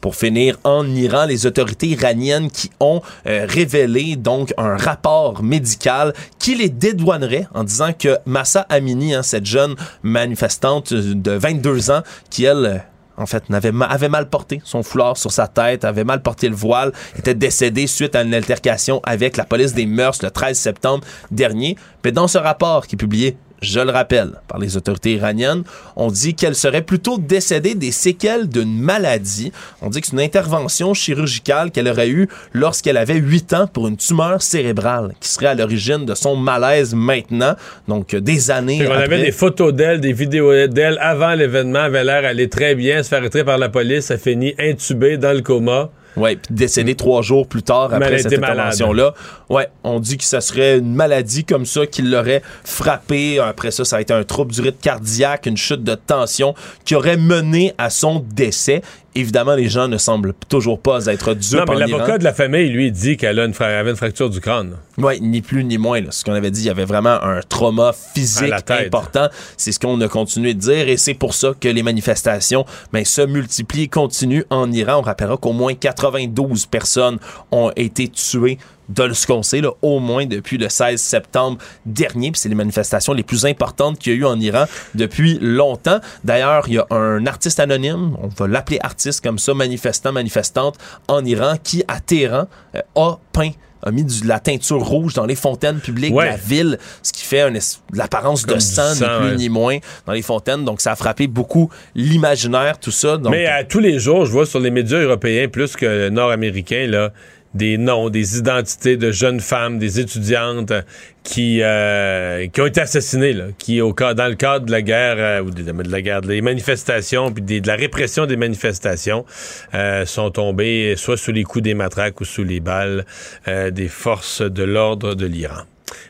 Pour finir, en Iran, les autorités iraniennes qui ont euh, révélé donc un rapport médical qui les dédouanerait en disant que Massa Amini, hein, cette jeune manifestante de 22 ans, qui elle euh, en fait, avait mal porté son foulard sur sa tête, avait mal porté le voile, était décédée suite à une altercation avec la police des mœurs le 13 septembre dernier. Mais dans ce rapport qui est publié je le rappelle, par les autorités iraniennes, on dit qu'elle serait plutôt décédée des séquelles d'une maladie. On dit que c'est une intervention chirurgicale qu'elle aurait eue lorsqu'elle avait 8 ans pour une tumeur cérébrale qui serait à l'origine de son malaise maintenant, donc euh, des années après. avait des photos d'elle, des vidéos d'elle avant l'événement, elle avait l'air aller très bien, se faire arrêter par la police, elle finit intubée dans le coma. Ouais, puis décédée trois jours plus tard après a cette intervention-là. Ouais, on dit que ça serait une maladie comme ça qui l'aurait frappé. Après ça, ça a été un trouble du rythme cardiaque, une chute de tension qui aurait mené à son décès. Évidemment, les gens ne semblent toujours pas être dupes Non, mais l'avocat de la famille, lui, dit qu'elle une, avait une fracture du crâne. Oui, ni plus ni moins. là. Ce qu'on avait dit, il y avait vraiment un trauma physique important. C'est ce qu'on a continué de dire et c'est pour ça que les manifestations ben, se multiplient, continuent en Iran. On rappellera qu'au moins 92 personnes ont été tuées de ce qu'on sait, là, au moins depuis le 16 septembre dernier. Puis c'est les manifestations les plus importantes qu'il y a eu en Iran depuis longtemps. D'ailleurs, il y a un artiste anonyme, on va l'appeler artiste comme ça, manifestant, manifestante en Iran, qui à Téhéran euh, a peint a mis de la teinture rouge dans les fontaines publiques Ouais. de la ville, ce qui fait l'apparence de sang, sang, ni plus ouais. ni moins, dans les fontaines. Donc, ça a frappé beaucoup l'imaginaire, tout ça. Donc, Mais à tous les jours, je vois sur les médias européens, plus que nord-américains, là, des noms, des identités de jeunes femmes, des étudiantes euh, qui, euh, qui ont été assassinées, là, qui, au cas, dans le cadre de la guerre, euh, ou de, la guerre, des manifestations, puis de la répression des manifestations, euh, sont tombées soit sous les coups des matraques ou sous les balles euh, des forces de l'ordre de l'Iran.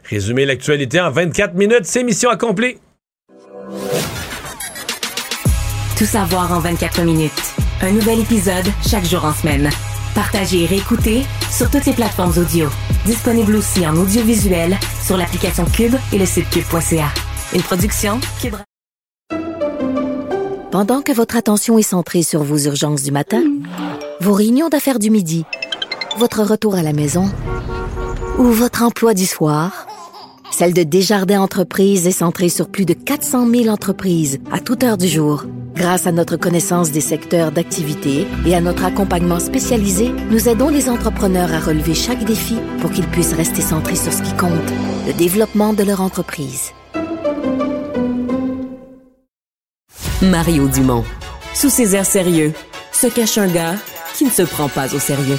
Résumer l'actualité en 24 minutes, c'est mission accomplie. Tout savoir en 24 minutes. Un nouvel épisode chaque jour en semaine. Partagez et réécoutez sur toutes les plateformes audio. Disponible aussi en audiovisuel sur l'application Cube et le site cube.ca. Une production Cube. Pendant que votre attention est centrée sur vos urgences du matin, vos réunions d'affaires du midi, votre retour à la maison ou votre emploi du soir, celle de Desjardins Entreprises est centrée sur plus de 400 000 entreprises à toute heure du jour. Grâce à notre connaissance des secteurs d'activité et à notre accompagnement spécialisé, nous aidons les entrepreneurs à relever chaque défi pour qu'ils puissent rester centrés sur ce qui compte, le développement de leur entreprise. Mario Dumont. Sous ses airs sérieux, se cache un gars qui ne se prend pas au sérieux.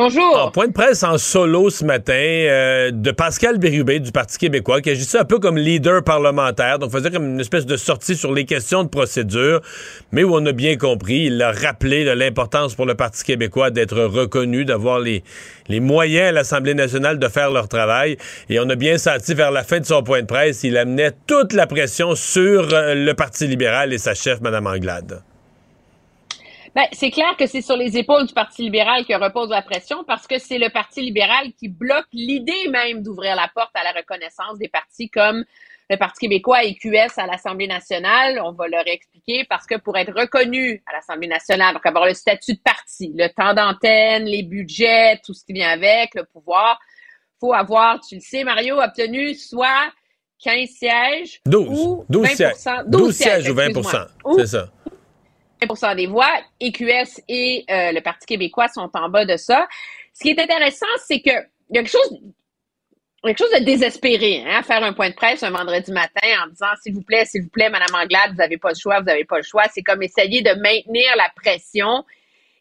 En point de presse en solo ce matin euh, de Pascal Bérubé du Parti québécois qui agissait un peu comme leader parlementaire, donc faisait comme une espèce de sortie sur les questions de procédure, mais où on a bien compris, il a rappelé l'importance pour le Parti québécois d'être reconnu, d'avoir les, les moyens à l'Assemblée nationale de faire leur travail, et on a bien senti vers la fin de son point de presse, il amenait toute la pression sur euh, le Parti libéral et sa chef, Mme Anglade. Ben, c'est clair que c'est sur les épaules du Parti libéral que repose la pression parce que c'est le Parti libéral qui bloque l'idée même d'ouvrir la porte à la reconnaissance des partis comme le Parti québécois et QS à l'Assemblée nationale. On va leur expliquer parce que pour être reconnu à l'Assemblée nationale, donc avoir le statut de parti, le temps d'antenne, les budgets, tout ce qui vient avec, le pouvoir, faut avoir, tu le sais, Mario, obtenu soit 15 sièges 12, ou 12 20 sièges. 12 sièges ou 20 excuse-moi. c'est ça. 20 des voix. EQS et euh, le Parti québécois sont en bas de ça. Ce qui est intéressant, c'est que il y a quelque chose, quelque chose de désespéré hein, à faire un point de presse un vendredi matin en disant s'il vous plaît, s'il vous plaît, Madame Anglade, vous n'avez pas le choix, vous n'avez pas le choix. C'est comme essayer de maintenir la pression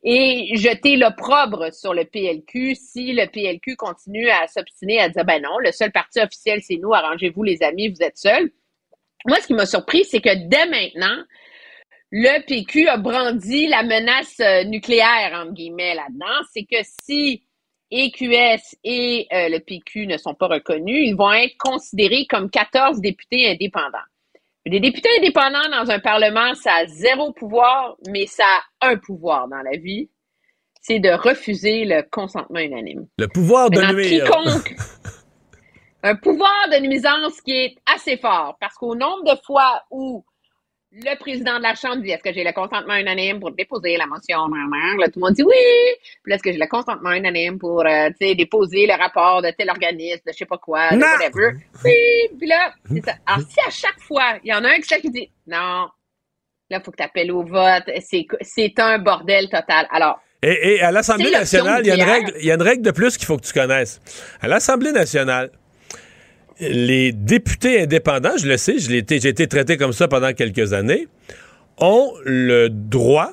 et jeter l'opprobre sur le PLQ si le PLQ continue à s'obstiner à dire ben non, le seul parti officiel c'est nous, arrangez-vous les amis, vous êtes seuls. Moi, ce qui m'a surpris, c'est que dès maintenant, le PQ a brandi la menace euh, nucléaire, entre guillemets, là-dedans. C'est que si EQS et euh, le PQ ne sont pas reconnus, ils vont être considérés comme 14 députés indépendants. Les députés indépendants dans un Parlement, ça a zéro pouvoir, mais ça a un pouvoir dans la vie, c'est de refuser le consentement unanime. Le pouvoir de nuire. quiconque- [laughs] un pouvoir de nuisance qui est assez fort, parce qu'au nombre de fois où le président de la Chambre dit est-ce que j'ai le consentement unanime pour déposer la motion? Là, tout le monde dit oui. Puis est-ce que j'ai le consentement unanime pour euh, déposer le rapport de tel organisme, de je sais pas quoi, de Non. whatever? Oui. Puis là, c'est ça. Alors, si à chaque fois, il y en a un qui, qui dit non, là, il faut que tu appelles au vote, c'est c'est un bordel total. Alors, Et, et à l'Assemblée nationale, il y, a une nucléaire. règle, il y a une règle de plus qu'il faut que tu connaisses. À l'Assemblée nationale, les députés indépendants, je le sais, j'ai été traité comme ça pendant quelques années, ont le droit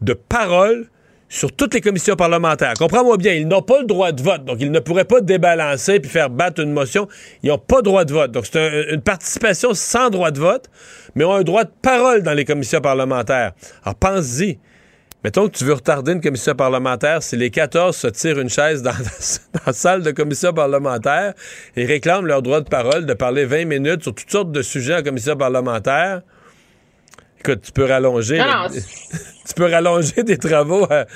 de parole sur toutes les commissions parlementaires. Comprends-moi bien, ils n'ont pas le droit de vote, donc ils ne pourraient pas débalancer puis faire battre une motion. Ils n'ont pas droit de vote. Donc c'est un- une participation sans droit de vote, mais ont un droit de parole dans les commissions parlementaires. Alors pense-y. Mettons que tu veux retarder une commission parlementaire, si les 14 se tirent une chaise dans, [laughs] dans la salle de commission parlementaire et réclament leur droit de parole de parler 20 minutes sur toutes sortes de sujets en commission parlementaire, écoute, tu peux rallonger. Non, non, [laughs] tu peux rallonger des travaux. à-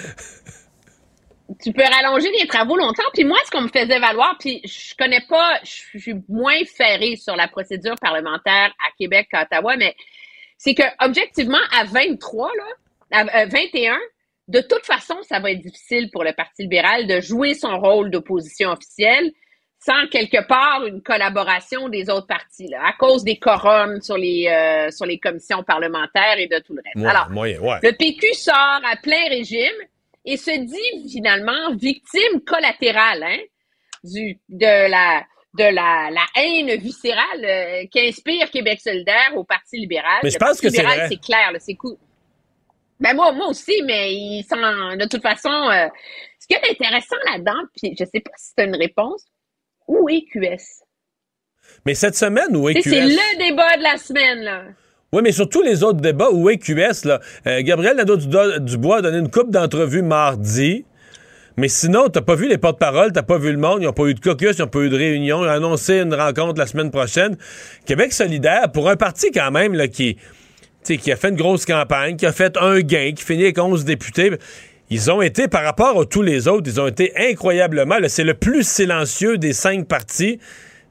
[laughs] tu peux rallonger les travaux longtemps. Puis moi, ce qu'on me faisait valoir, puis je connais pas, je suis moins ferrée sur la procédure parlementaire à Québec qu'à Ottawa, mais c'est que objectivement, à 23, là, à euh, 21, de toute façon, ça va être difficile pour le Parti libéral de jouer son rôle d'opposition officielle sans quelque part une collaboration des autres partis, là, à cause des quorums sur les euh, sur les commissions parlementaires et de tout le reste. Ouais, Alors, moyen, ouais. le PQ sort à plein régime et se dit finalement victime collatérale hein, du, de la de la, la haine viscérale euh, qu'inspire Québec solidaire au Parti libéral. Mais je Le pense Parti que c'est libéral, c'est clair, c'est cool. Ben moi, moi aussi, mais ils sont de toute façon. euh, ce qui est intéressant là-dedans, puis je sais pas si c'est une réponse, où est QS? Mais cette semaine, où est QS? C'est le débat de la semaine, là. Oui, mais sur tous les autres débats, où est QS? Là? Euh, Gabriel Nadeau-Dubois a donné une coupe d'entrevue mardi. Mais sinon, t'as pas vu les porte-paroles, t'as pas vu le monde, ils n'ont pas eu de caucus, ils n'ont pas eu de réunion, ils ont annoncé une rencontre la semaine prochaine. Québec solidaire, pour un parti quand même là, qui, qui a fait une grosse campagne, qui a fait un gain, qui finit avec 11 députés, ils ont été, par rapport à tous les autres, ils ont été incroyablement, c'est le plus silencieux des cinq partis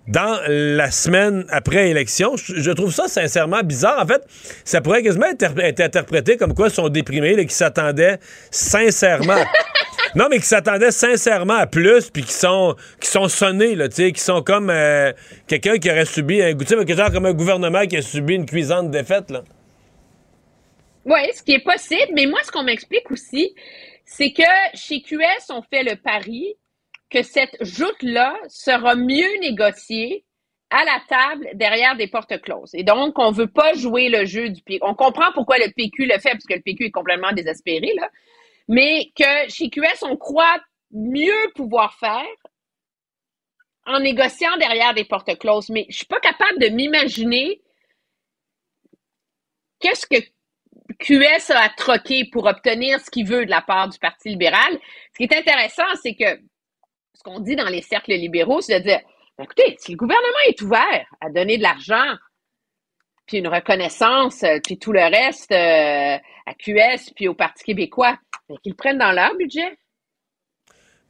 dans la semaine après élection. Je, trouve ça sincèrement bizarre. En fait, ça pourrait quasiment être, interprété comme quoi ils sont déprimés, là, qui s'attendaient sincèrement. [laughs] non, mais qui s'attendaient sincèrement à plus, puis qui sont, qui sont sonnés, là, tu sais, qui sont comme euh, quelqu'un qui aurait subi un genre comme un gouvernement qui a subi une cuisante défaite, là. Oui, ce qui est possible. Mais moi, ce qu'on m'explique aussi, c'est que chez QS, on fait le pari que cette joute-là sera mieux négociée à la table derrière des portes closes. Et donc, on veut pas jouer le jeu du PQ. On comprend pourquoi le PQ le fait, parce que le PQ est complètement désespéré, là. Mais que chez QS, on croit mieux pouvoir faire en négociant derrière des portes closes. Mais je suis pas capable de m'imaginer qu'est-ce que QS a à troquer pour obtenir ce qu'il veut de la part du Parti libéral. Ce qui est intéressant, c'est que ce qu'on dit dans les cercles libéraux, c'est de dire, ben, écoutez, si le gouvernement est ouvert à donner de l'argent, puis une reconnaissance, euh, puis tout le reste euh, à QS, puis au Parti québécois, ben, qu'ils prennent dans leur budget.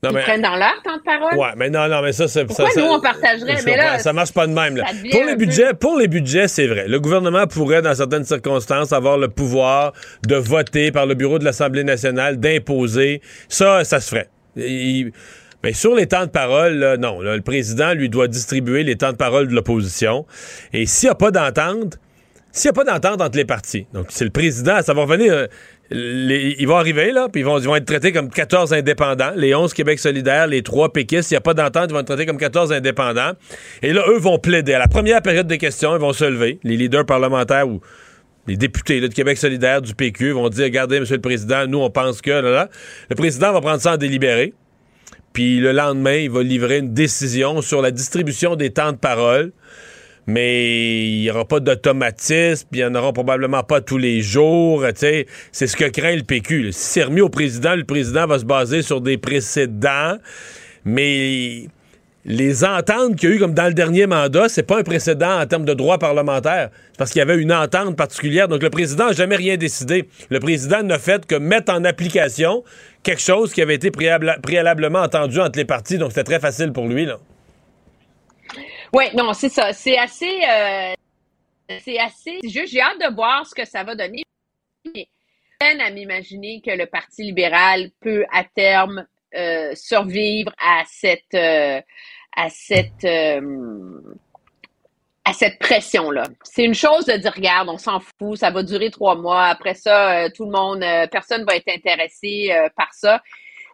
Non, Ils prennent dans leur temps de parole. Ouais, mais non, non, mais ça, c'est. Pourquoi ça, nous, on partagerait? Mais là, ça marche pas de même. Là. Pour les peu- budgets, pour les budgets, c'est vrai. Le gouvernement pourrait, dans certaines circonstances, avoir le pouvoir de voter par le bureau de l'Assemblée nationale, d'imposer. Ça, ça se ferait. Il- Mais sur les temps de parole, là, non. là, le président, lui, doit distribuer les temps de parole de l'opposition. Et s'il n'y a pas d'entente, s'il n'y a pas d'entente entre les partis, donc c'est le président, ça va revenir. Ils vont arriver, là, puis ils vont, être traités comme 14 indépendants. Les 11 Québec solidaire, les 3 péquistes, s'il n'y a pas d'entente, ils vont être traités comme 14 indépendants. Et là, eux vont plaider. À la première période des questions, ils vont se lever. Les leaders parlementaires ou les députés là, de Québec solidaire, du PQ, vont dire, regardez, Monsieur le Président, nous, on pense que... Le président va prendre ça en délibéré. Puis le lendemain, il va livrer une décision sur la distribution des temps de parole. Mais il n'y aura pas d'automatisme, puis il n'y en aura probablement pas tous les jours. C'est ce que craint le PQ. Si c'est remis au président, le président va se baser sur des précédents. Mais les ententes qu'il y a eu comme dans le dernier mandat, c'est pas un précédent en termes de droit parlementaire. Parce qu'il y avait une entente particulière. Donc le président n'a jamais rien décidé. Le président n'a fait que mettre en application quelque chose qui avait été préalable- préalablement entendu entre les partis. Donc c'était très facile pour lui. Oui, non, c'est ça. C'est assez. euh, c'est assez. J'ai hâte de voir ce que ça va donner. Je peine à m'imaginer que le Parti libéral peut à terme euh, survivre à cette euh, à cette à cette pression-là. C'est une chose de dire, regarde, on s'en fout, ça va durer trois mois. Après ça, tout le monde, euh, personne va être intéressé par ça.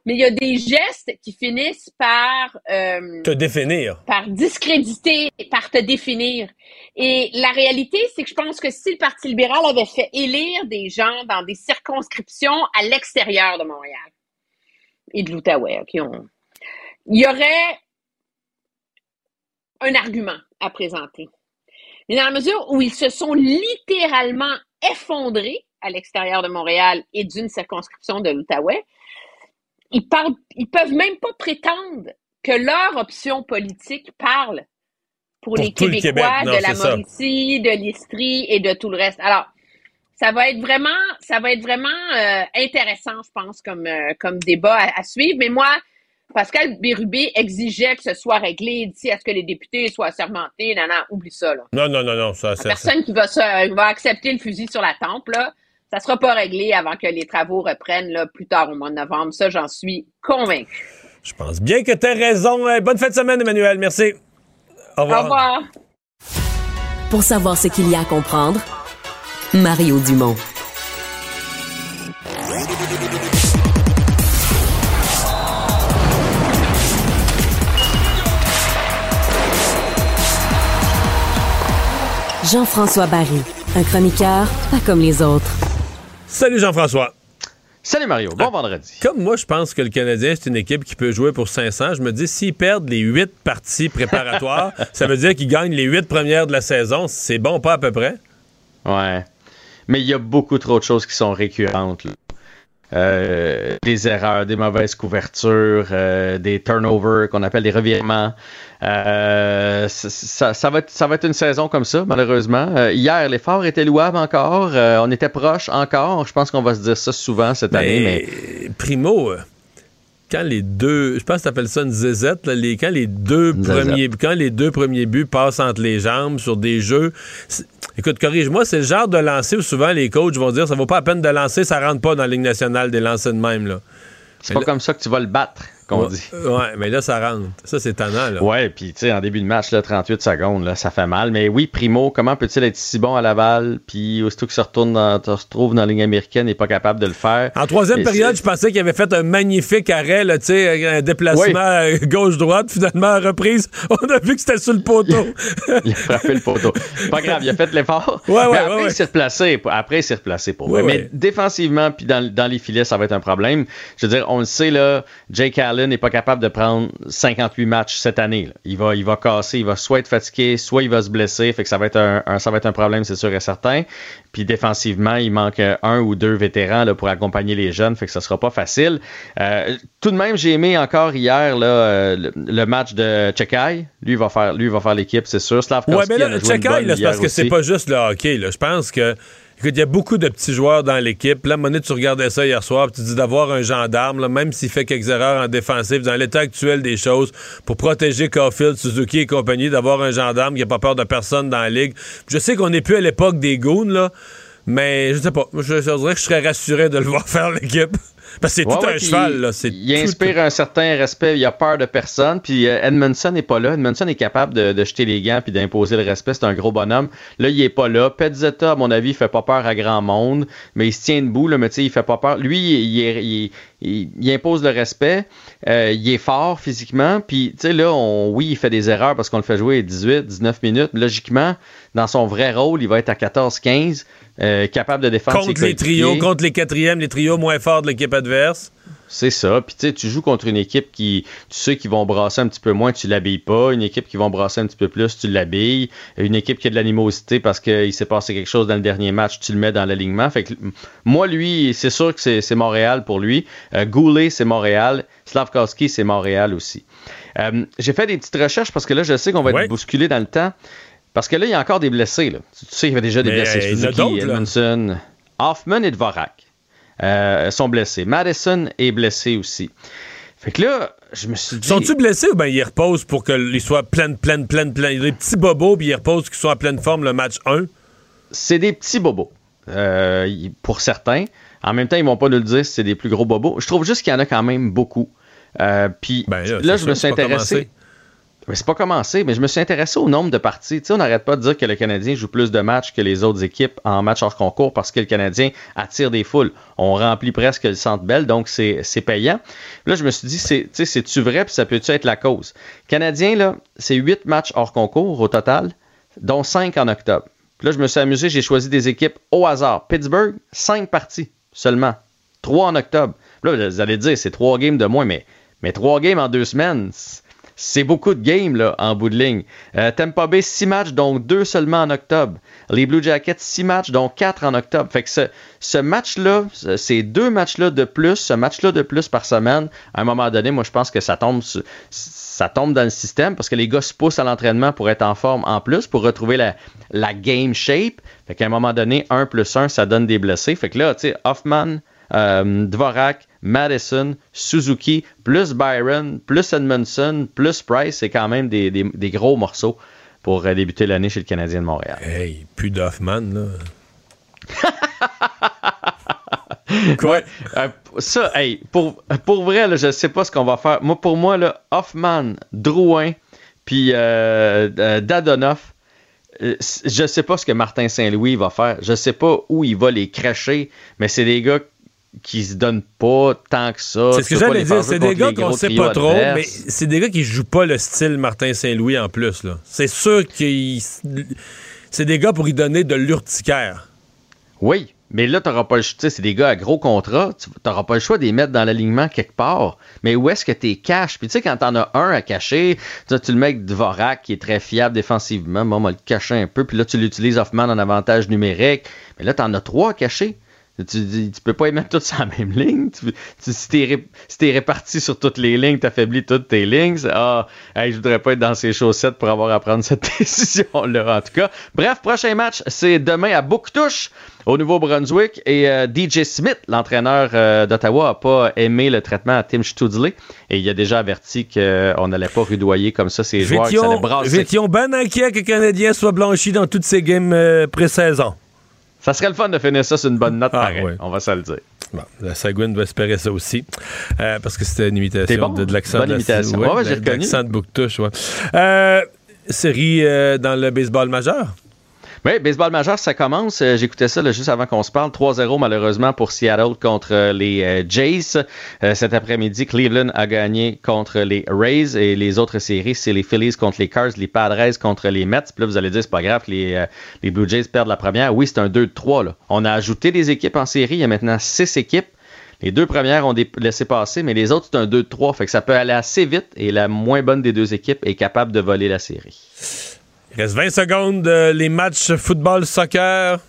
Mais il y a des gestes qui finissent par euh, Te définir. par discréditer, par te définir. Et la réalité, c'est que je pense que si le Parti libéral avait fait élire des gens dans des circonscriptions à l'extérieur de Montréal et de l'Outaouais, OK, on- il y aurait un argument à présenter. Mais dans la mesure où ils se sont littéralement effondrés à l'extérieur de Montréal et d'une circonscription de l'Outaouais, ils parlent, ils peuvent même pas prétendre que leur option politique parle pour, Pour les le Québécois Québec, non, de la ça. Mauricie, de l'Estrie et de tout le reste. Alors, ça va être vraiment, ça va être vraiment euh, intéressant, je pense, comme, euh, comme débat à, à suivre. Mais moi, Pascal Bérubé exigeait que ce soit réglé d'ici à ce que les députés soient assermentés? Non, non, oublie ça, là. Non, non, non, non. Ça, ça- Personne qui va, se- va accepter le fusil sur la tempe, là, ça sera pas réglé avant que les travaux reprennent là, plus tard au mois de novembre. Ça, j'en suis convaincu. Je pense bien que tu as raison. Bonne fin de semaine, Emmanuel. Merci. Au revoir. Au revoir. Pour savoir ce qu'il y a à comprendre, Mario Dumont. Jean-François Barry, un chroniqueur pas comme les autres. Salut Jean-François. Salut Mario, bon vendredi. Comme moi, je pense que le Canadien, c'est une équipe qui peut jouer pour 500. Je me dis, s'ils perdent les huit parties préparatoires, [laughs] ça veut dire qu'ils gagnent les huit premières de la saison. C'est bon, pas à peu près? Ouais. Mais il y a beaucoup trop de choses qui sont récurrentes. là. Euh, des erreurs, des mauvaises couvertures, euh, des turnovers qu'on appelle des revirements. Euh, ça, va être, ça va être une saison comme ça, malheureusement. Euh, hier, l'effort était louable encore. Euh, on était proche encore. Je pense qu'on va se dire ça souvent cette année. Mais Primo, quand les deux, je pense que t'appelles ça une zézette, là, les, quand les deux premiers, quand les deux premiers buts passent entre les jambes sur des jeux, écoute, corrige-moi, c'est le genre de lancer où souvent les coachs vont dire, ça vaut pas la peine de lancer, ça rentre pas dans la ligne nationale des lancers de même là. c'est pas comme ça que tu vas le battre qu'on Ouais, dit. Ouais, mais là, ça rentre. Ça, c'est tannant, là. Ouais, puis tu sais, en début de match, là, 38 secondes, là, ça fait mal. Mais oui, Primo, comment peut-il être si bon à Laval, puis aussitôt qu'il se retourne, dans, se retrouve dans la ligne américaine, n'est pas capable de le faire. En troisième Et période, je pensais qu'il avait fait un magnifique arrêt, tu sais, un déplacement Oui. euh, gauche-droite. Finalement, à reprise, [laughs] on a vu que c'était sur le poteau. [laughs] il a frappé le poteau. Pas grave, il a fait l'effort. Ouais, ouais, Mais après, ouais. il s'est replacé. Après, il s'est replacé pour ouais. Mais défensivement, puis dans, dans les filets, ça va être un problème. Je veux dire, on le sait, là, Jake Allen n'est pas capable de prendre 58 matchs cette année. là. Il, va, il va casser, il va soit être fatigué, soit il va se blesser. Fait que ça va être un, un- ça va être un problème, c'est sûr et certain. Puis défensivement, il manque un ou deux vétérans là, pour accompagner les jeunes. Fait que ça sera pas facile. Euh, tout de même, j'ai aimé encore hier là, euh, le, le match de Chekai. Lui, il va faire, lui, il va faire l'équipe, c'est sûr. Slavkovski Ouais, mais là, Chekai, c'est parce que c'est pas juste le hockey. Là. Je pense que. Il y a beaucoup de petits joueurs dans l'équipe. Moment donné, tu regardais ça hier soir, tu dis d'avoir un gendarme, là, même s'il fait quelques erreurs en défensive, dans l'état actuel des choses, pour protéger Caulfield, Suzuki et compagnie, d'avoir un gendarme qui n'a pas peur de personne dans la ligue. Je sais qu'on n'est plus à l'époque des goons, là, mais je sais pas. Je, je dirais que je serais rassuré de le [laughs] voir faire l'équipe. Parce que c'est Ouais, tout ouais, un cheval, là. C'est Il tout- inspire un certain respect, il a peur de personne. Puis euh, Edmondson n'est pas là. Edmondson est capable de, de jeter les gants puis d'imposer le respect. C'est un gros bonhomme. Là, il est pas là. Petzetta, à mon avis, il fait pas peur à grand monde, mais il se tient debout. Là, mais tu sais, il fait pas peur. Lui, il, est- il- il- il impose le respect. Euh, il est fort physiquement. Puis tu sais, là, on, oui, il fait des erreurs parce qu'on le fait jouer 18, 19 minutes. Logiquement, dans son vrai rôle, il va être à 14, 15, euh, capable de défendre ses contre les trios, contre les quatrièmes, les trios moins forts de l'équipe adverse. C'est ça. Puis tu sais, tu joues contre une équipe qui, tu sais, qui vont brasser un petit peu moins, tu l'habilles pas. Une équipe qui vont brasser un petit peu plus, tu l'habilles. Une équipe qui a de l'animosité parce qu'il s'est passé quelque chose dans le dernier match, tu le mets dans l'alignement. Fait que moi, lui, c'est sûr que c'est c'est Montréal pour lui. Euh, Goulet, c'est Montréal. Slavkowski, c'est Montréal aussi. Euh, J'ai fait des petites recherches parce que là, je sais qu'on va être bousculé dans le temps. Parce que là, il y a encore des blessés. Là. Tu tu sais, il y avait déjà des Mais, blessés. euh, Suzuki. Edmondson, Hoffman et Dvorak euh, sont blessés. Madison est blessé aussi. Fait que là, je me suis dit. Sont-ils blessés ou bien ils reposent pour qu'ils soient pleins, pleins, pleins, pleins? Il y a des petits bobos, puis ils reposent qu'ils soient en pleine forme le match 1. C'est des petits bobos. euh, pour certains. En même temps, ils vont pas nous le dire si c'est des plus gros bobos. Je trouve juste qu'il y en a quand même beaucoup. Euh, Puis Ben là, là, je me suis intéressé. C'est pas commencé, mais je me suis intéressé au nombre de parties. Tu sais, on n'arrête pas de dire que le Canadien joue plus de matchs que les autres équipes en match hors concours parce que le Canadien attire des foules. On remplit presque le centre belle, donc c'est c'est payant. Là, je me suis dit, c'est- c'est-tu vrai, puis ça peut-tu être la cause? Canadien, là, c'est huit matchs hors concours au total, dont cinq en octobre. Puis là, je me suis amusé, j'ai choisi des équipes au hasard. Pittsburgh, cinq parties seulement. Trois en octobre. Là, vous allez dire, c'est trois games de moins, mais, mais trois games en deux semaines, c'est- beaucoup de games là, en bout de ligne. Euh, Tampa Bay, six matchs, donc deux seulement en octobre. Les Blue Jackets, six matchs, donc quatre en octobre. Fait que ce, match-là, ce- ces deux matchs-là de plus, ce match-là de plus par semaine, à un moment donné, moi, je pense que ça tombe, sur- ça tombe dans le système parce que les gars se poussent à l'entraînement pour être en forme en plus, pour retrouver la, la game shape. Fait qu'à un moment donné, 1 plus 1, ça donne des blessés. Fait que là, tu sais, Hoffman, euh, Dvorak, Madison, Suzuki, plus Byron, plus Edmondson, plus Price, c'est quand même des, des- des gros morceaux pour euh, débuter l'année chez le Canadien de Montréal. Hey, plus d'Hoffman, là. [laughs] Ouais. Euh, ça, hey, pour, pour vrai, là, je sais pas ce qu'on va faire. Moi, pour moi, là, Hoffman, Drouin, puis euh, euh, Dadonoff, je sais pas ce que Martin Saint-Louis va faire. Je sais pas où il va les cracher, mais c'est des gars qui se donnent pas tant que ça. C'est ce que Tu j'allais dire. C'est des gars qu'on sait pas trop, mais c'est des gars qui jouent pas le style Martin Saint-Louis en plus. C'est sûr qu'ils. C'est des gars pour y donner de l'urticaire. Oui, mais là, t'auras pas le choix. tu sais, C'est des gars à gros contrat. Tu n'auras pas le choix de les mettre dans l'alignement quelque part. Mais où est-ce que tu caches? Puis tu sais, quand t'en as un à cacher, tu, tu le mets avec Dvorak qui est très fiable défensivement. Bon, on va le cacher un peu. Puis là, tu l'utilises Hoffman en avantage numérique. Mais là, t'en as trois à cacher. Tu, tu, tu peux pas les mettre tous sur la même ligne. Tu, tu- si t'es ré- si t'es réparti sur toutes les lignes, t'affaiblis toutes tes lignes. Ah, hey, je voudrais pas être dans ces chaussettes pour avoir à prendre cette [laughs] décision-là, en tout cas. Bref, prochain match, c'est demain à Bouctouche, au Nouveau-Brunswick. Et euh, DJ Smith, l'entraîneur euh, d'Ottawa, a pas aimé le traitement à Tim Studley. Et il a déjà averti qu'on n'allait pas rudoyer comme ça ces joueurs, que ça allait Vétion, brasser. Vétion ben inquiet que le Canadien soit blanchi dans toutes ses games euh, pré-saison. Ça serait le fun de finir ça sur une bonne note Ah, pareil. ouais. On va se le dire. Bon, la Sagouine doit espérer ça aussi. Euh, parce que c'était une imitation bon? de, de l'accent de la- imitation. ouais, de- de reconnu. l'accent de Bouctouche. Euh, série euh, dans le baseball majeur? Oui, baseball majeur, ça commence. Euh, J'écoutais ça juste avant qu'on se parle. 3-0 malheureusement pour Seattle contre euh, les euh, Jays. Cet après-midi, Cleveland a gagné contre les Rays et les autres séries, c'est les Phillies contre les Cars, les Padres contre les Mets. Puis là, vous allez dire, c'est pas grave, les, les Blue Jays perdent la première. Oui, c'est un 2-3. là. On a ajouté des équipes en série. Il y a maintenant six équipes. Les deux premières ont laissé passer, mais les autres, c'est un 2-3. Fait que ça peut aller assez vite et la moins bonne des deux équipes est capable de voler la série. Reste 20 secondes. euh, les matchs football, soccer.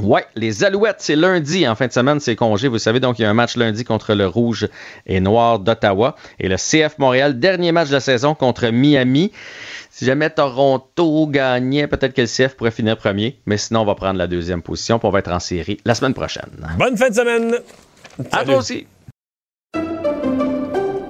Ouais, les Alouettes, c'est lundi. En fin de semaine, c'est congé. Vous savez, donc il y a un match lundi contre le Rouge et Noir d'Ottawa. Et le CF Montréal, dernier match de la saison contre Miami. Si jamais Toronto gagnait, peut-être que le CF pourrait finir premier. Mais sinon, on va prendre la deuxième position. Puis on va être en série la semaine prochaine. Bonne fin de semaine. À toi aussi.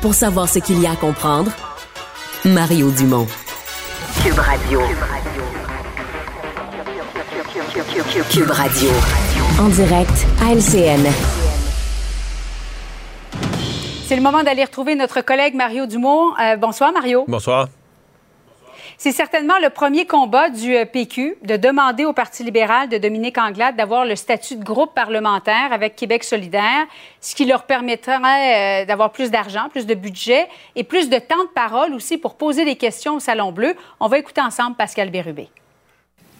Pour savoir ce qu'il y a à comprendre, Mario Dumont. Cube Radio. Cube Radio. En direct à LCN. C'est le moment d'aller retrouver notre collègue Mario Dumont. Euh, bonsoir, Mario. Bonsoir. C'est certainement le premier combat du euh, PQ de demander au Parti libéral de Dominique Anglade d'avoir le statut de groupe parlementaire avec Québec solidaire, ce qui leur permettrait euh, d'avoir plus d'argent, plus de budget et plus de temps de parole aussi pour poser des questions au Salon Bleu. On va écouter ensemble Pascal Bérubé.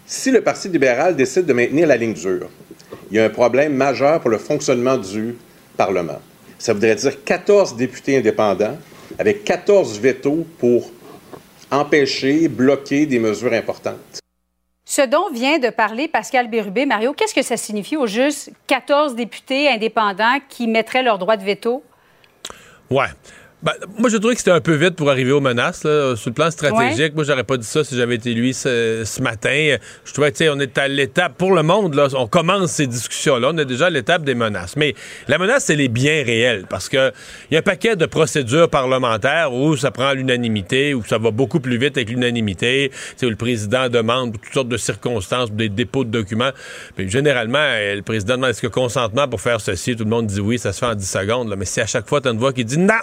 Si le Parti libéral décide de maintenir la ligne dure, il y a un problème majeur pour le fonctionnement du Parlement. Ça voudrait dire 14 députés indépendants avec 14 vétos pour empêcher, bloquer des mesures importantes. Ce dont vient de parler Pascal Bérubé, Mario, qu'est-ce que ça signifie au juste 14 députés indépendants qui mettraient leur droit de veto? Ouais. Ben, moi, je trouvais que c'était un peu vite pour arriver aux menaces. Là. Sur le plan stratégique, moi, j'aurais pas dit ça si j'avais été lui ce, ce matin. Je trouvais, tu sais, on est à l'étape, pour le monde, là, on commence ces discussions-là. On est déjà à l'étape des menaces. Mais la menace, elle est bien réelle parce que il y a un paquet de procédures parlementaires où ça prend l'unanimité, où ça va beaucoup plus vite avec l'unanimité, tu sais, où le président demande toutes sortes de circonstances, des dépôts de documents. Mais généralement, euh, le président demande est-ce que consentement pour faire ceci, tout le monde dit oui, ça se fait en 10 secondes. là. Mais si à chaque fois, tu as une voix qui dit non,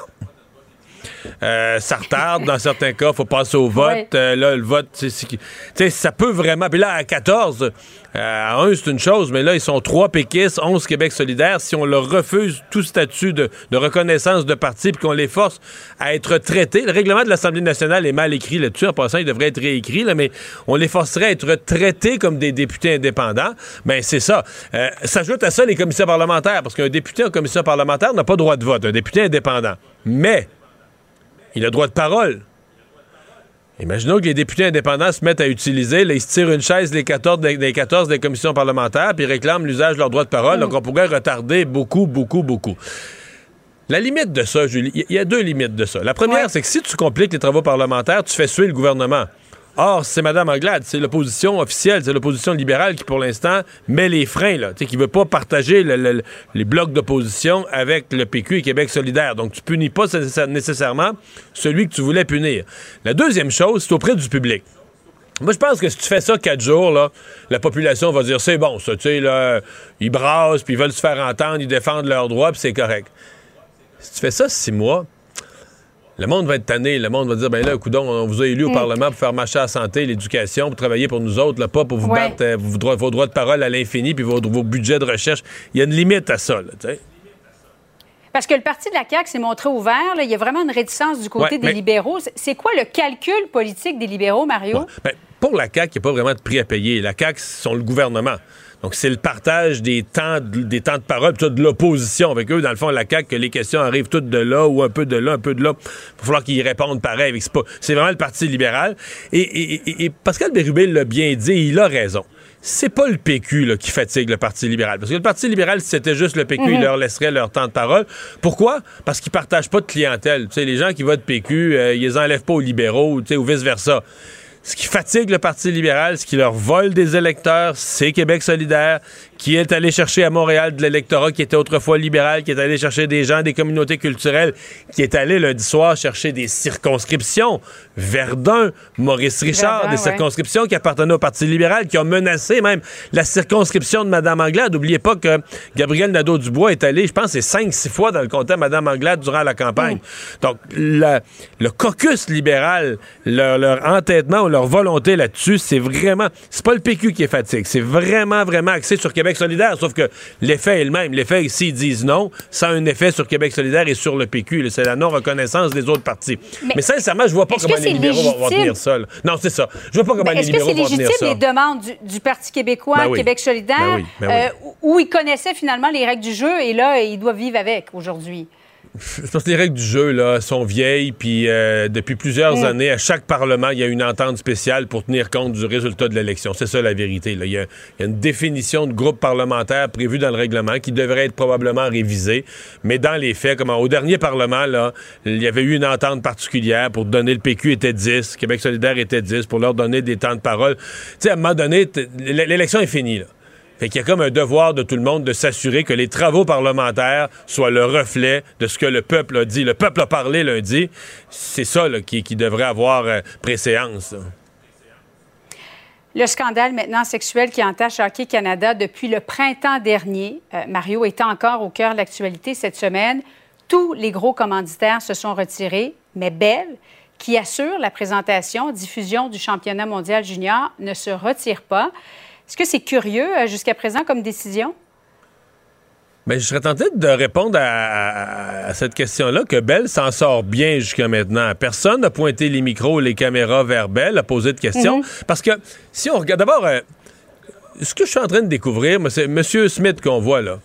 euh, ça retarde. Dans certains cas, il faut passer au vote. Ouais. Euh, là, le vote, c'est- ça peut vraiment. Puis là, à 14, euh, à 1, c'est une chose, mais là, ils sont 3 péquistes, 11 Québec solidaire. Si on leur refuse tout statut de, de reconnaissance de parti puis qu'on les force à être traités, le règlement de l'Assemblée nationale est mal écrit là-dessus. En passant, il devrait être réécrit, là, mais on les forcerait à être traités comme des députés indépendants. Ben, c'est ça. S'ajoute à ça les commissions parlementaires, parce qu'un député en commission parlementaire n'a pas droit de vote, un député indépendant. Mais il a droit de parole. Imaginons que les députés indépendants se mettent à utiliser, là, ils se tirent une chaise les 14 des, des 14 des commissions parlementaires, puis ils réclament l'usage de leur droit de parole, donc on pourrait retarder beaucoup, beaucoup, beaucoup. La limite de ça, Julie, il y- il y a deux limites de ça. La première, c'est que si tu compliques les travaux parlementaires, tu fais suer le gouvernement. Or, c'est Mme Anglade, c'est l'opposition officielle, c'est l'opposition libérale qui, pour l'instant, met les freins, là, qui veut pas partager le- le- les blocs d'opposition avec le PQ et Québec solidaire. Donc, tu punis pas nécessaire- nécessairement celui que tu voulais punir. La deuxième chose, c'est auprès du public. Moi, je pense que si tu fais ça quatre jours, là, la population va dire c'est bon, ça, tu sais, là, ils brassent, puis ils veulent se faire entendre, ils défendent leurs droits, puis c'est correct. Si tu fais ça six mois, le monde va être tanné. Le monde va dire ben là, coudon, on vous a élu au Mm. Parlement pour faire marcher la santé, l'éducation, pour travailler pour nous autres, là, pas pour vous Ouais. battre euh, vos, droits, vos droits de parole à l'infini, puis vos, vos budgets de recherche. Il y a une limite à ça, là, tu sais. Parce que le parti de la CAQ s'est montré ouvert. là. Il y a vraiment une réticence du côté Ouais, des mais- libéraux. C'est- C'est quoi le calcul politique des libéraux, Mario? Ben, pour la CAQ, il n'y a pas vraiment de prix à payer. La CAQ, sont le gouvernement. Donc, c'est le partage des temps de, des temps de parole, de l'opposition avec eux. Dans le fond, la CAQ, que les questions arrivent toutes de là ou un peu de là, un peu de là. Il va falloir qu'ils répondent pareil. C'est pas- C'est vraiment le Parti libéral. Et, et- et- et Pascal Bérubé l'a bien dit, il a raison. c'est pas le PQ là, qui fatigue le Parti libéral. Parce que le Parti libéral, si c'était juste le PQ, Mhm. il leur laisserait leur temps de parole. Pourquoi? Parce qu'ils partagent pas de clientèle. Tu sais, les gens qui votent PQ, euh, ils les enlèvent pas aux libéraux, ou vice-versa. Ce qui fatigue le Parti libéral, ce qui leur vole des électeurs, c'est Québec solidaire, qui est allé chercher à Montréal de l'électorat qui était autrefois libéral, qui est allé chercher des gens des communautés culturelles, qui est allé lundi soir chercher des circonscriptions. Verdun, Maurice Richard, Verdun, des ouais. circonscriptions qui appartenaient au Parti libéral, qui ont menacé même la circonscription de Mme Anglade. N'oubliez pas que Gabriel Nadeau-Dubois est allé, je pense, c'est cinq, six fois dans le comté de Mme Anglade durant la campagne. Donc, la- le caucus libéral, leur, leur entêtement ou leur volonté là-dessus, c'est vraiment, c'est pas le PQ qui est fatigue, c'est vraiment, vraiment axé sur Québec solidaire, sauf que l'effet est le même. L'effet, ici, ils disent non, ça a un effet sur Québec solidaire et sur le PQ. C'est la non-reconnaissance des autres partis. Mais, Mais sincèrement, je vois pas est-ce comment que les c'est libéraux vont- vont légitime? tenir ça. là. Non, c'est ça. Je vois pas comment les Est-ce que libéraux c'est vont tenir légitime ça. les demandes du, du Parti québécois, Ben oui. Québec solidaire, Ben oui, ben oui. euh, où ils connaissaient finalement les règles du jeu et là, ils doivent vivre avec aujourd'hui? Je pense que les règles du jeu là, sont vieilles, puis euh, depuis plusieurs Mm. années, à chaque Parlement, il y a une entente spéciale pour tenir compte du résultat de l'élection. C'est ça la vérité. là. Il, y a, il y a une définition de groupe parlementaire prévue dans le règlement qui devrait être probablement révisée, mais dans les faits, comment au dernier Parlement, là, il y avait eu une entente particulière pour donner le PQ était 10, Québec solidaire était 10, pour leur donner des temps de parole. Tu sais, à un moment donné, l'élection est finie. Là. Fait qu'il y a comme un devoir de tout le monde de s'assurer que les travaux parlementaires soient le reflet de ce que le peuple a dit. Le peuple a parlé lundi. C'est ça qui, devrait avoir euh, préséance. Le scandale maintenant sexuel qui entache Hockey Canada depuis le printemps dernier, euh, Mario est encore au cœur de l'actualité cette semaine. Tous les gros commanditaires se sont retirés, mais Bell, qui assure la présentation, diffusion du championnat mondial junior, ne se retire pas. Est-ce que c'est curieux euh, jusqu'à présent comme décision? Ben, je serais tenté de répondre à, à- à cette question-là que Bell s'en sort bien jusqu'à maintenant. Personne n'a pointé les micros, les caméras vers Bell, a posé de questions. Mhm. Parce que si on regarde d'abord, euh, ce que je suis en train de découvrir, c'est M. Smith qu'on voit là.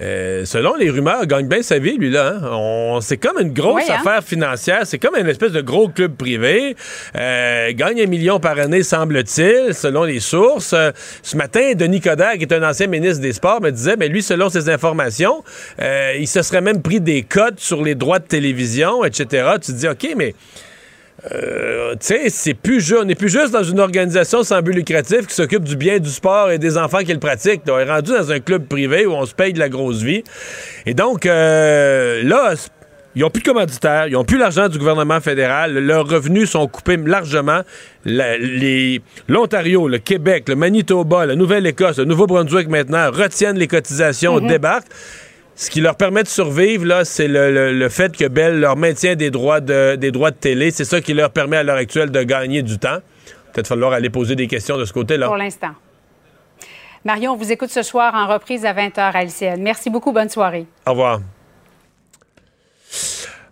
Euh, selon les rumeurs, il gagne bien sa vie, lui, là. hein. C'est comme une grosse Oui, hein? affaire financière. C'est comme une espèce de gros club privé. Euh, gagne un million par année, semble-t-il, selon les sources. Euh, ce matin, Denis Coderre, qui est un ancien ministre des Sports, me disait, mais lui, selon ses informations, il se serait même pris des cotes sur les droits de télévision, etc. Tu te dis, OK, mais... Euh, tu sais, c'est plus ju- on n'est plus juste dans une organisation sans but lucratif qui s'occupe du bien du sport et des enfants qui le pratiquent. On est rendu dans un club privé où on se paye de la grosse vie. Et donc, euh, là, ils n'ont plus de commanditaires, ils n'ont plus l'argent du gouvernement fédéral, leurs revenus sont coupés largement. L'Ontario, le Québec, le Manitoba, la Nouvelle-Écosse, le Nouveau-Brunswick maintenant retiennent les cotisations, Mhm. débarquent. Ce qui leur permet de survivre, là, c'est le, le- le fait que Bell leur maintient des droits de, des droits de télé. C'est ça qui leur permet à l'heure actuelle de gagner du temps. Peut-être falloir aller poser des questions de ce côté-là. Pour l'instant. Marion, on vous écoute ce soir en reprise à 20h à LCN. Merci beaucoup. Bonne soirée. Au revoir.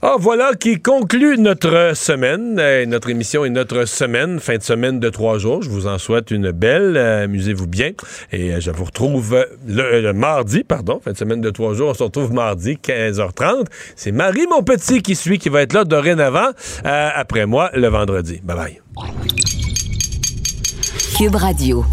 Ah, voilà qui conclut notre semaine, euh, notre émission et notre semaine, fin de semaine de trois jours. Je vous en souhaite une belle, euh, amusez-vous bien. Et euh, je vous retrouve le, le mardi, pardon, fin de semaine de trois jours. On se retrouve mardi, 15h30. C'est Marie, mon petit, qui suit, qui va être là dorénavant, après moi, le vendredi. Bye bye. Cube Radio.